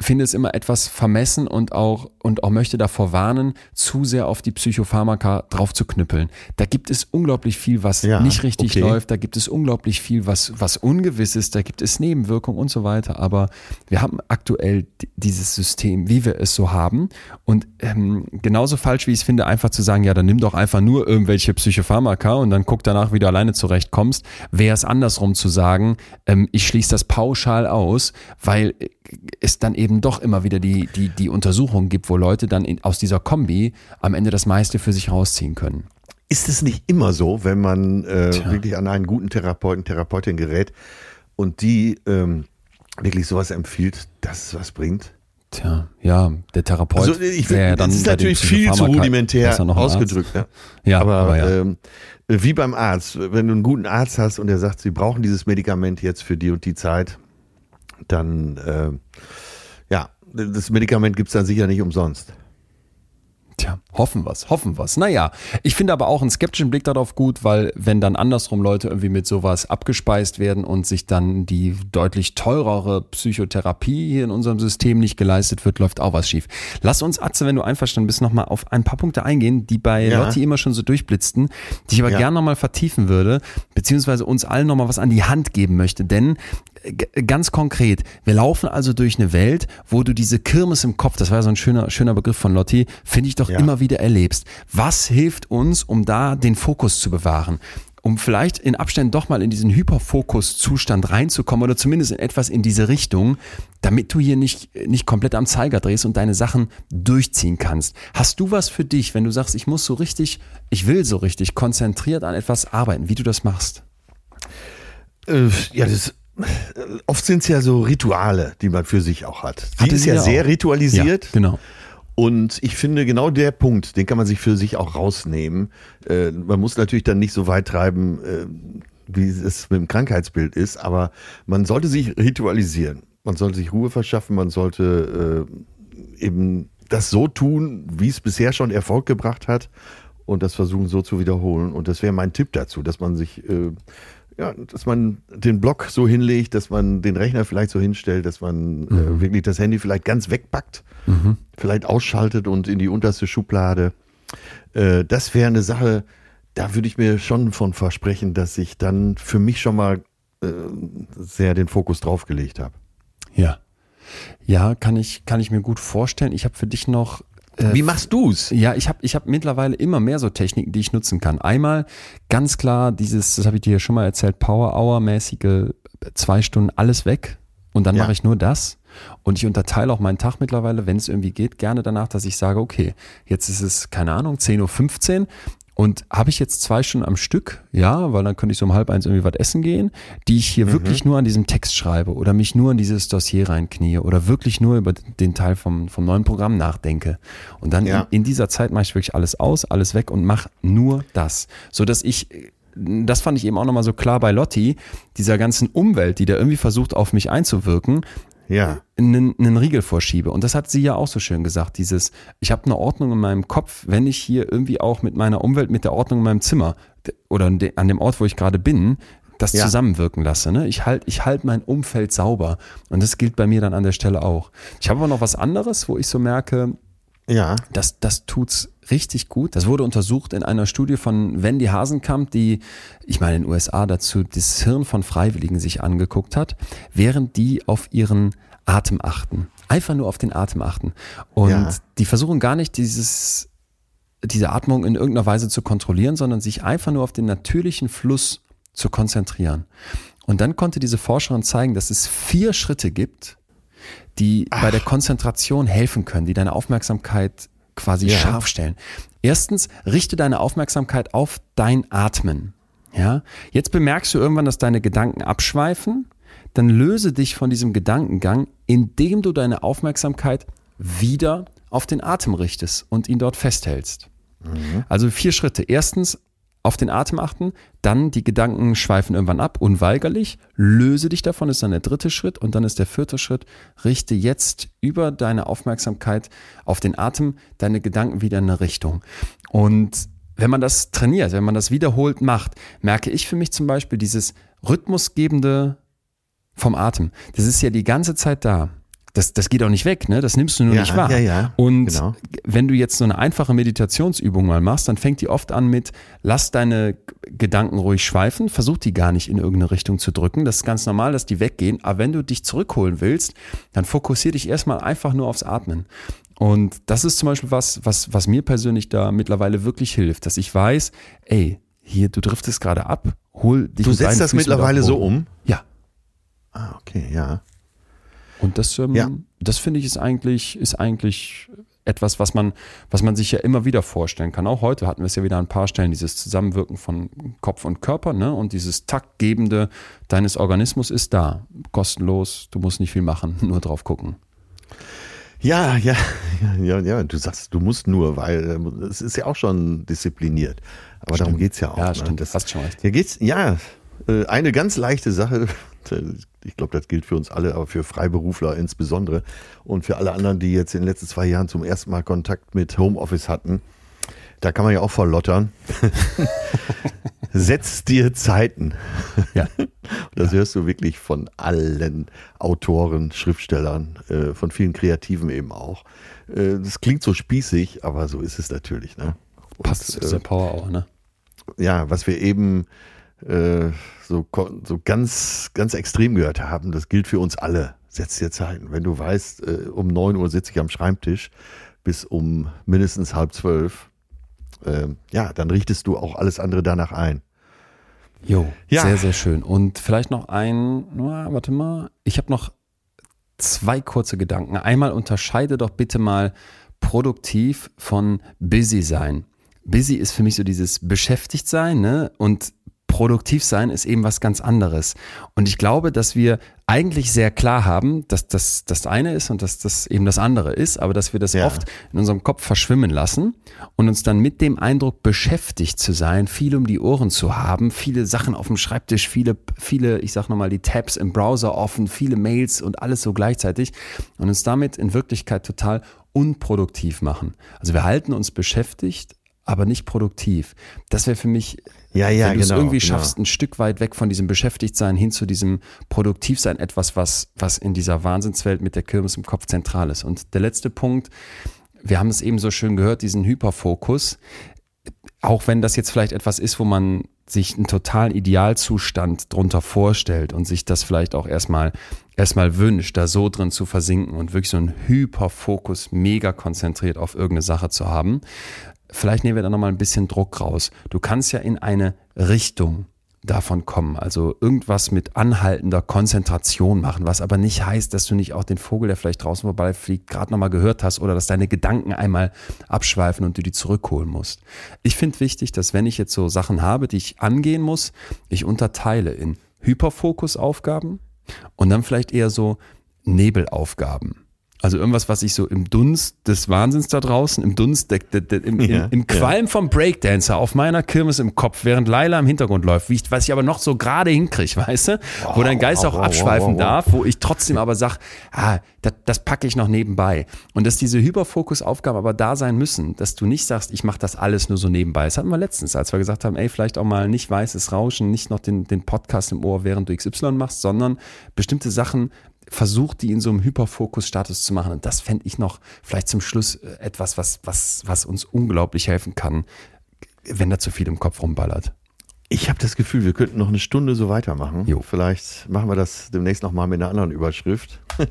finde es immer etwas vermessen und auch, und auch möchte davor warnen, zu sehr auf die Psychopharmaka drauf zu knüppeln. Da gibt es unglaublich viel, was ja, nicht richtig okay. läuft. Da gibt es unglaublich viel, was, was ungewiss ist. Da gibt es Nebenwirkungen und so weiter. Aber wir haben aktuell dieses System, wie wir es so haben. Und ähm, genauso falsch, wie ich es finde, einfach zu sagen, ja, dann nimm doch einfach nur irgendwelche Psychopharmaka und dann guck danach, wie du alleine zurechtkommst, wäre es andersrum zu sagen, ähm, ich schließe das pauschal aus, weil es dann eben doch immer wieder die, die, die Untersuchungen gibt, wo Leute dann in, aus dieser Kombi am Ende das meiste für sich rausziehen können. Ist es nicht immer so, wenn man äh, wirklich an einen guten Therapeuten, Therapeutin gerät und die ähm, wirklich sowas empfiehlt, dass es was bringt? Tja, ja, der Therapeut. Also ich will, ja das ist natürlich viel zu rudimentär ausgedrückt. Ja. ja aber, aber ja. Ähm, wie beim Arzt, wenn du einen guten Arzt hast und der sagt, sie brauchen dieses Medikament jetzt für die und die Zeit, dann äh, ja, das Medikament gibt es dann sicher nicht umsonst. Tja, hoffen wir's, hoffen wir's. Naja, ich finde aber auch einen skeptischen Blick darauf gut, weil wenn dann andersrum Leute irgendwie mit sowas abgespeist werden und sich dann die deutlich teurere Psychotherapie hier in unserem System nicht geleistet wird, läuft auch was schief. Lass uns, Atze, wenn du einverstanden bist, nochmal auf ein paar Punkte eingehen, die bei ja. Lotti immer schon so durchblitzten, die ich aber ja. gerne nochmal vertiefen würde, beziehungsweise uns allen nochmal was an die Hand geben möchte. Denn ganz konkret, wir laufen also durch eine Welt, wo du diese Kirmes im Kopf, das war ja so ein schöner, schöner Begriff von Lotti, finde ich doch ja. immer wieder erlebst. Was hilft uns, um da den Fokus zu bewahren? um vielleicht in Abständen doch mal in diesen Hyperfokus-Zustand reinzukommen oder zumindest in etwas in diese Richtung, damit du hier nicht, nicht komplett am Zeiger drehst und deine Sachen durchziehen kannst. Hast du was für dich, wenn du sagst, ich muss so richtig, ich will so richtig konzentriert an etwas arbeiten, wie du das machst? Äh, ja, das oft sind es ja so Rituale, die man für sich auch hat. Sie Hatte ist ja sehr auch. ritualisiert. Ja, genau. Und ich finde, genau der Punkt, den kann man sich für sich auch rausnehmen. Äh, man muss natürlich dann nicht so weit treiben, äh, wie es mit dem Krankheitsbild ist, aber man sollte sich ritualisieren. Man sollte sich Ruhe verschaffen, man sollte äh, eben das so tun, wie es bisher schon Erfolg gebracht hat und das versuchen so zu wiederholen. Und das wäre mein Tipp dazu, dass man sich äh, ja, dass man den Block so hinlegt, dass man den Rechner vielleicht so hinstellt, dass man äh, mhm. äh, wirklich das Handy vielleicht ganz wegpackt, mhm. vielleicht ausschaltet und in die unterste Schublade. Äh, das wäre eine Sache, da würde ich mir schon von versprechen, dass ich dann für mich schon mal äh, sehr den Fokus draufgelegt habe. Ja. Ja, kann ich, kann ich mir gut vorstellen. Ich habe für dich noch äh, Wie machst du's? Ja, ich habe ich hab mittlerweile immer mehr so Techniken, die ich nutzen kann. Einmal ganz klar dieses, das habe ich dir schon mal erzählt, Power-Hour-mäßige zwei Stunden alles weg und dann ja. mache ich nur das. Und ich unterteile auch meinen Tag mittlerweile, wenn es irgendwie geht, gerne danach, dass ich sage, okay, jetzt ist es, keine Ahnung, 10.15 Uhr und habe ich jetzt zwei Stunden am Stück, ja, weil dann könnte ich so um halb eins irgendwie was essen gehen, die ich hier mhm. wirklich nur an diesem Text schreibe oder mich nur in dieses Dossier reinknie oder wirklich nur über den Teil vom, vom neuen Programm nachdenke. Und dann ja. in, in, dieser Zeit mache ich wirklich alles aus, alles weg und mache nur das. So dass ich, das fand ich eben auch nochmal so klar bei Lotti, dieser ganzen Umwelt, die da irgendwie versucht auf mich einzuwirken, ja. einen, einen Riegel vorschiebe. Und das hat sie ja auch so schön gesagt, dieses, ich habe eine Ordnung in meinem Kopf, wenn ich hier irgendwie auch mit meiner Umwelt, mit der Ordnung in meinem Zimmer oder an dem Ort, wo ich gerade bin, das ja. zusammenwirken lasse. Ne? Ich halte ich halt mein Umfeld sauber. Und das gilt bei mir dann an der Stelle auch. Ich habe aber noch was anderes, wo ich so merke, ja. das, das tut's richtig gut. Das wurde untersucht in einer Studie von Wendy Hasenkamp, die, ich meine, in den USA dazu das Hirn von Freiwilligen sich angeguckt hat, während die auf ihren Atem achten. Einfach nur auf den Atem achten. Und ja. die versuchen gar nicht dieses, diese Atmung in irgendeiner Weise zu kontrollieren, sondern sich einfach nur auf den natürlichen Fluss zu konzentrieren. Und dann konnte diese Forscherin zeigen, dass es vier Schritte gibt, die Ach. bei der Konzentration helfen können, die deine Aufmerksamkeit quasi ja. scharf stellen. Erstens, richte deine Aufmerksamkeit auf dein Atmen. Ja, jetzt bemerkst du irgendwann, dass deine Gedanken abschweifen. Dann löse dich von diesem Gedankengang, indem du deine Aufmerksamkeit wieder auf den Atem richtest und ihn dort festhältst. Mhm. Also vier Schritte. Erstens, auf den Atem achten, dann die Gedanken schweifen irgendwann ab, unweigerlich, löse dich davon, ist dann der dritte Schritt und dann ist der vierte Schritt, richte jetzt über deine Aufmerksamkeit auf den Atem deine Gedanken wieder in eine Richtung. Und wenn man das trainiert, wenn man das wiederholt macht, merke ich für mich zum Beispiel dieses rhythmusgebende vom Atem. Das ist ja die ganze Zeit da das, das geht auch nicht weg, ne? Das nimmst du nur ja, nicht wahr. Ja, ja, und genau. wenn du jetzt so eine einfache Meditationsübung mal machst, dann fängt die oft an mit, lass deine Gedanken ruhig schweifen, versuch die gar nicht in irgendeine Richtung zu drücken. Das ist ganz normal, dass die weggehen. Aber wenn du dich zurückholen willst, dann fokussier dich erstmal einfach nur aufs Atmen. Und das ist zum Beispiel was, was, was mir persönlich da mittlerweile wirklich hilft, dass ich weiß, ey, hier, du driftest gerade ab, hol dich Du setzt das Füßen mittlerweile so um? Ja. Ah, okay, ja. Und das, ähm, ja. das finde ich ist eigentlich, ist eigentlich etwas, was man, was man sich ja immer wieder vorstellen kann. Auch heute hatten wir es ja wieder an ein paar Stellen, dieses Zusammenwirken von Kopf und Körper, ne? Und dieses Taktgebende deines Organismus ist da. Kostenlos, du musst nicht viel machen, [LAUGHS] nur drauf gucken. Ja, ja, [LAUGHS] ja, ja, du sagst, du musst nur, weil äh, es ist ja auch schon diszipliniert. Aber stimmt. darum geht es ja auch. Ja, ne? stimmt, das hast schon recht. Hier geht's, ja, äh, eine ganz leichte Sache, ich glaube, das gilt für uns alle, aber für Freiberufler insbesondere und für alle anderen, die jetzt in den letzten zwei Jahren zum ersten Mal Kontakt mit Homeoffice hatten. Da kann man ja auch verlottern. [LAUGHS] Setz dir Zeiten. Ja. [LAUGHS] Das hörst du wirklich von allen Autoren, Schriftstellern, äh, von vielen Kreativen eben auch. Äh, das klingt so spießig, aber so ist es natürlich. Ne? Passt zu der Power auch, ne? Ja, was wir eben äh, so, so ganz, ganz extrem gehört haben, das gilt für uns alle. Setz dir Zeiten. Wenn du weißt, äh, um 9 Uhr sitze ich am Schreibtisch bis um mindestens halb zwölf, äh, ja, dann richtest du auch alles andere danach ein. Jo, ja. sehr, sehr schön. Und vielleicht noch ein, warte mal, ich habe noch zwei kurze Gedanken. Einmal unterscheide doch bitte mal produktiv von busy sein. Busy ist für mich so dieses beschäftigt sein, ne? Und produktiv sein ist eben was ganz anderes. Und ich glaube, dass wir eigentlich sehr klar haben, dass das das eine ist und dass das eben das andere ist, aber dass wir das ja. oft in unserem Kopf verschwimmen lassen und uns dann mit dem Eindruck beschäftigt zu sein, viel um die Ohren zu haben, viele Sachen auf dem Schreibtisch, viele, viele, ich sag nochmal, die Tabs im Browser offen, viele Mails und alles so gleichzeitig und uns damit in Wirklichkeit total unproduktiv machen. Also wir halten uns beschäftigt, aber nicht produktiv. Das wäre für mich ja, ja, wenn du genau, es irgendwie genau. schaffst, ein Stück weit weg von diesem Beschäftigtsein hin zu diesem Produktivsein, etwas, was, was in dieser Wahnsinnswelt mit der Kirmes im Kopf zentral ist. Und der letzte Punkt, wir haben es eben so schön gehört, diesen Hyperfokus. Auch wenn das jetzt vielleicht etwas ist, wo man sich einen totalen Idealzustand drunter vorstellt und sich das vielleicht auch erstmal erstmal wünscht, da so drin zu versinken und wirklich so einen Hyperfokus mega konzentriert auf irgendeine Sache zu haben, vielleicht nehmen wir da nochmal ein bisschen Druck raus. Du kannst ja in eine Richtung davon kommen. Also irgendwas mit anhaltender Konzentration machen, was aber nicht heißt, dass du nicht auch den Vogel, der vielleicht draußen vorbeifliegt, gerade nochmal gehört hast oder dass deine Gedanken einmal abschweifen und du die zurückholen musst. Ich finde wichtig, dass wenn ich jetzt so Sachen habe, die ich angehen muss, ich unterteile in Hyperfokusaufgaben und dann vielleicht eher so Nebelaufgaben. Also irgendwas, was ich so im Dunst des Wahnsinns da draußen, im Dunst, der, der, der, im, Ja, im, im Qualm vom Breakdancer auf meiner Kirmes im Kopf, während Laila im Hintergrund läuft, wie ich, was ich aber noch so gerade hinkriege, weißt du? wo dein Geist wow, auch wow, abschweifen darf, wo ich trotzdem aber sage, ah, das, das packe ich noch nebenbei. Und dass diese Hyperfokusaufgaben aber da sein müssen, dass du nicht sagst, ich mache das alles nur so nebenbei. Das hatten wir letztens, als wir gesagt haben, ey, vielleicht auch mal nicht weißes Rauschen, nicht noch den, den Podcast im Ohr, während du XY machst, sondern bestimmte Sachen versucht, die in so einem Hyperfokus-Status zu machen. Und das fände ich noch vielleicht zum Schluss äh, etwas, was, was, was uns unglaublich helfen kann, wenn da zu viel im Kopf rumballert. Ich habe das Gefühl, wir könnten noch eine Stunde so weitermachen. Jo. Vielleicht machen wir das demnächst nochmal mit einer anderen Überschrift. [LAUGHS]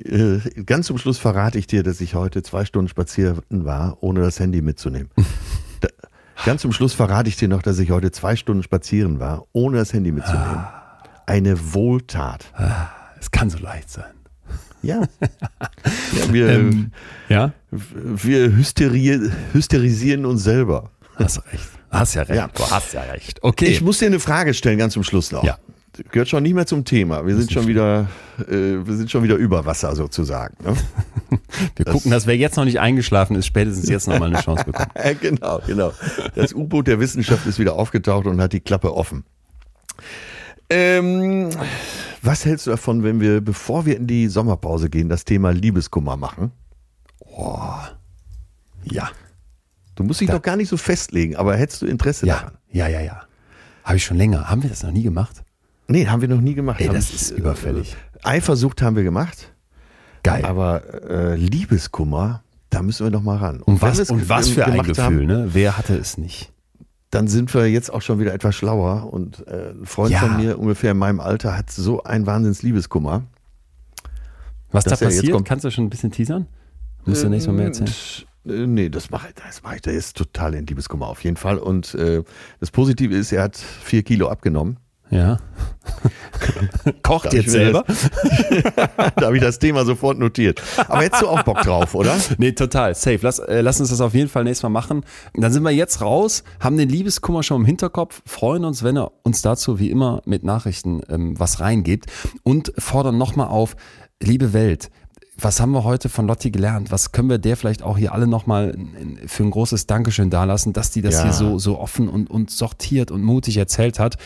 Äh, Ganz zum Schluss verrate ich dir, dass ich heute zwei Stunden spazieren war, ohne das Handy mitzunehmen. [LAUGHS] Da, ganz zum Schluss verrate ich dir noch, dass ich heute zwei Stunden spazieren war, ohne das Handy mitzunehmen. Eine Wohltat. Es kann so leicht sein. Ja. [LAUGHS] ja wir, Ähm, ja, wir hysteri hysterisieren uns selber. hast recht. Hast ja recht. Ja. Du hast ja recht. Okay. Ich muss dir eine Frage stellen, ganz zum Schluss noch. Ja. Gehört schon nicht mehr zum Thema. Wir sind schon wieder, äh, wir sind schon wieder über Wasser sozusagen. Ne? [LAUGHS] wir gucken, dass wer jetzt noch nicht eingeschlafen ist, spätestens jetzt noch mal eine Chance bekommt. [LAUGHS] Genau, genau. Das U-Boot der Wissenschaft ist wieder aufgetaucht und hat die Klappe offen. Ähm, was hältst du davon, wenn wir, bevor wir in die Sommerpause gehen, das Thema Liebeskummer machen? Ja. Du musst dich doch gar nicht so festlegen, aber hättest du Interesse Ja, daran? ja, ja, ja. Habe ich schon länger. Haben wir das noch nie gemacht? Nee, haben wir noch nie gemacht. Ey, das ist äh, überfällig. Eifersucht haben wir gemacht, Geil. aber äh, Liebeskummer, da müssen wir noch mal ran. und wenn was, es und was für ein Gefühl, haben, ne? Wer hatte es nicht? Dann sind wir jetzt auch schon wieder etwas schlauer. Und äh, ein Freund Ja. von mir, ungefähr in meinem Alter, hat so einen Wahnsinns Liebeskummer. Was da passiert? Kannst du schon ein bisschen teasern? Musst du nächstes Mal mehr erzählen? Äh, Nee, das mache ich, das mache ich. Der ist total in Liebeskummer auf jeden Fall. Und äh, das Positive ist, er hat vier Kilo abgenommen. Ja. [LAUGHS] Kocht Darf jetzt selber? [LAUGHS] da habe ich das Thema sofort notiert. Aber hättest du auch Bock drauf, oder? [LAUGHS] Nee, total. Safe. Lass, äh, lass uns das auf jeden Fall nächstes Mal machen. Dann sind wir jetzt raus, haben den Liebeskummer schon im Hinterkopf, freuen uns, wenn er uns dazu wie immer mit Nachrichten ähm, was reingibt und fordern nochmal auf, liebe Welt, was haben wir heute von Lotti gelernt? Was können wir der vielleicht auch hier alle nochmal für ein großes Dankeschön dalassen, dass die das Ja. hier so, so offen und, und sortiert und mutig erzählt hat?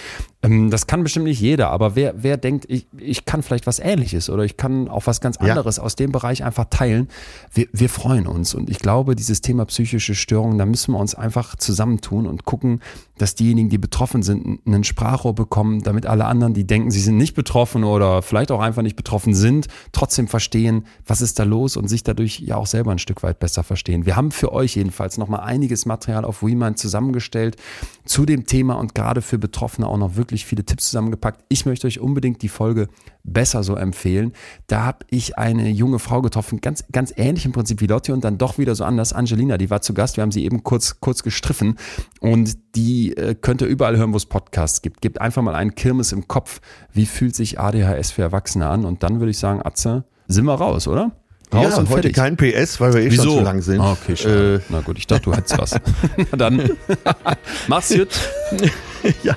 Ähm, das kann bestimmt nicht jeder, aber wer, wer denkt, ich, ich kann vielleicht was Ähnliches oder ich kann auch was ganz Ja. anderes aus dem Bereich einfach teilen, wir, wir freuen uns. Und ich glaube, dieses Thema psychische Störungen, da müssen wir uns einfach zusammentun und gucken, dass diejenigen, die betroffen sind, einen Sprachrohr bekommen, damit alle anderen, die denken, sie sind nicht betroffen oder vielleicht auch einfach nicht betroffen sind, trotzdem verstehen, was ist da los und sich dadurch ja auch selber ein Stück weit besser verstehen. Wir haben für euch jedenfalls nochmal einiges Material auf WeMind zusammengestellt zu dem Thema und gerade für Betroffene auch noch wirklich viele Tipps zusammengepackt. Ich möchte euch unbedingt die Folge besser so empfehlen. Da habe ich eine junge Frau getroffen, ganz, ganz ähnlich im Prinzip wie Lotti und dann doch wieder so anders. Angelina, die war zu Gast. Wir haben sie eben kurz, kurz gestriffen und die äh, könnt ihr überall hören, wo es Podcasts gibt. Gebt einfach mal einen Kirmes im Kopf. Wie fühlt sich ADHS für Erwachsene an? Und dann würde ich sagen, Atze, sind wir raus, oder? Raus ja, und heute fertig. kein PS, weil wir eh schon zu lang sind. Ah, okay, schade. Äh, Na gut, ich dachte, du hättest was. [LAUGHS] Na dann, [LAUGHS] mach's gut. ja.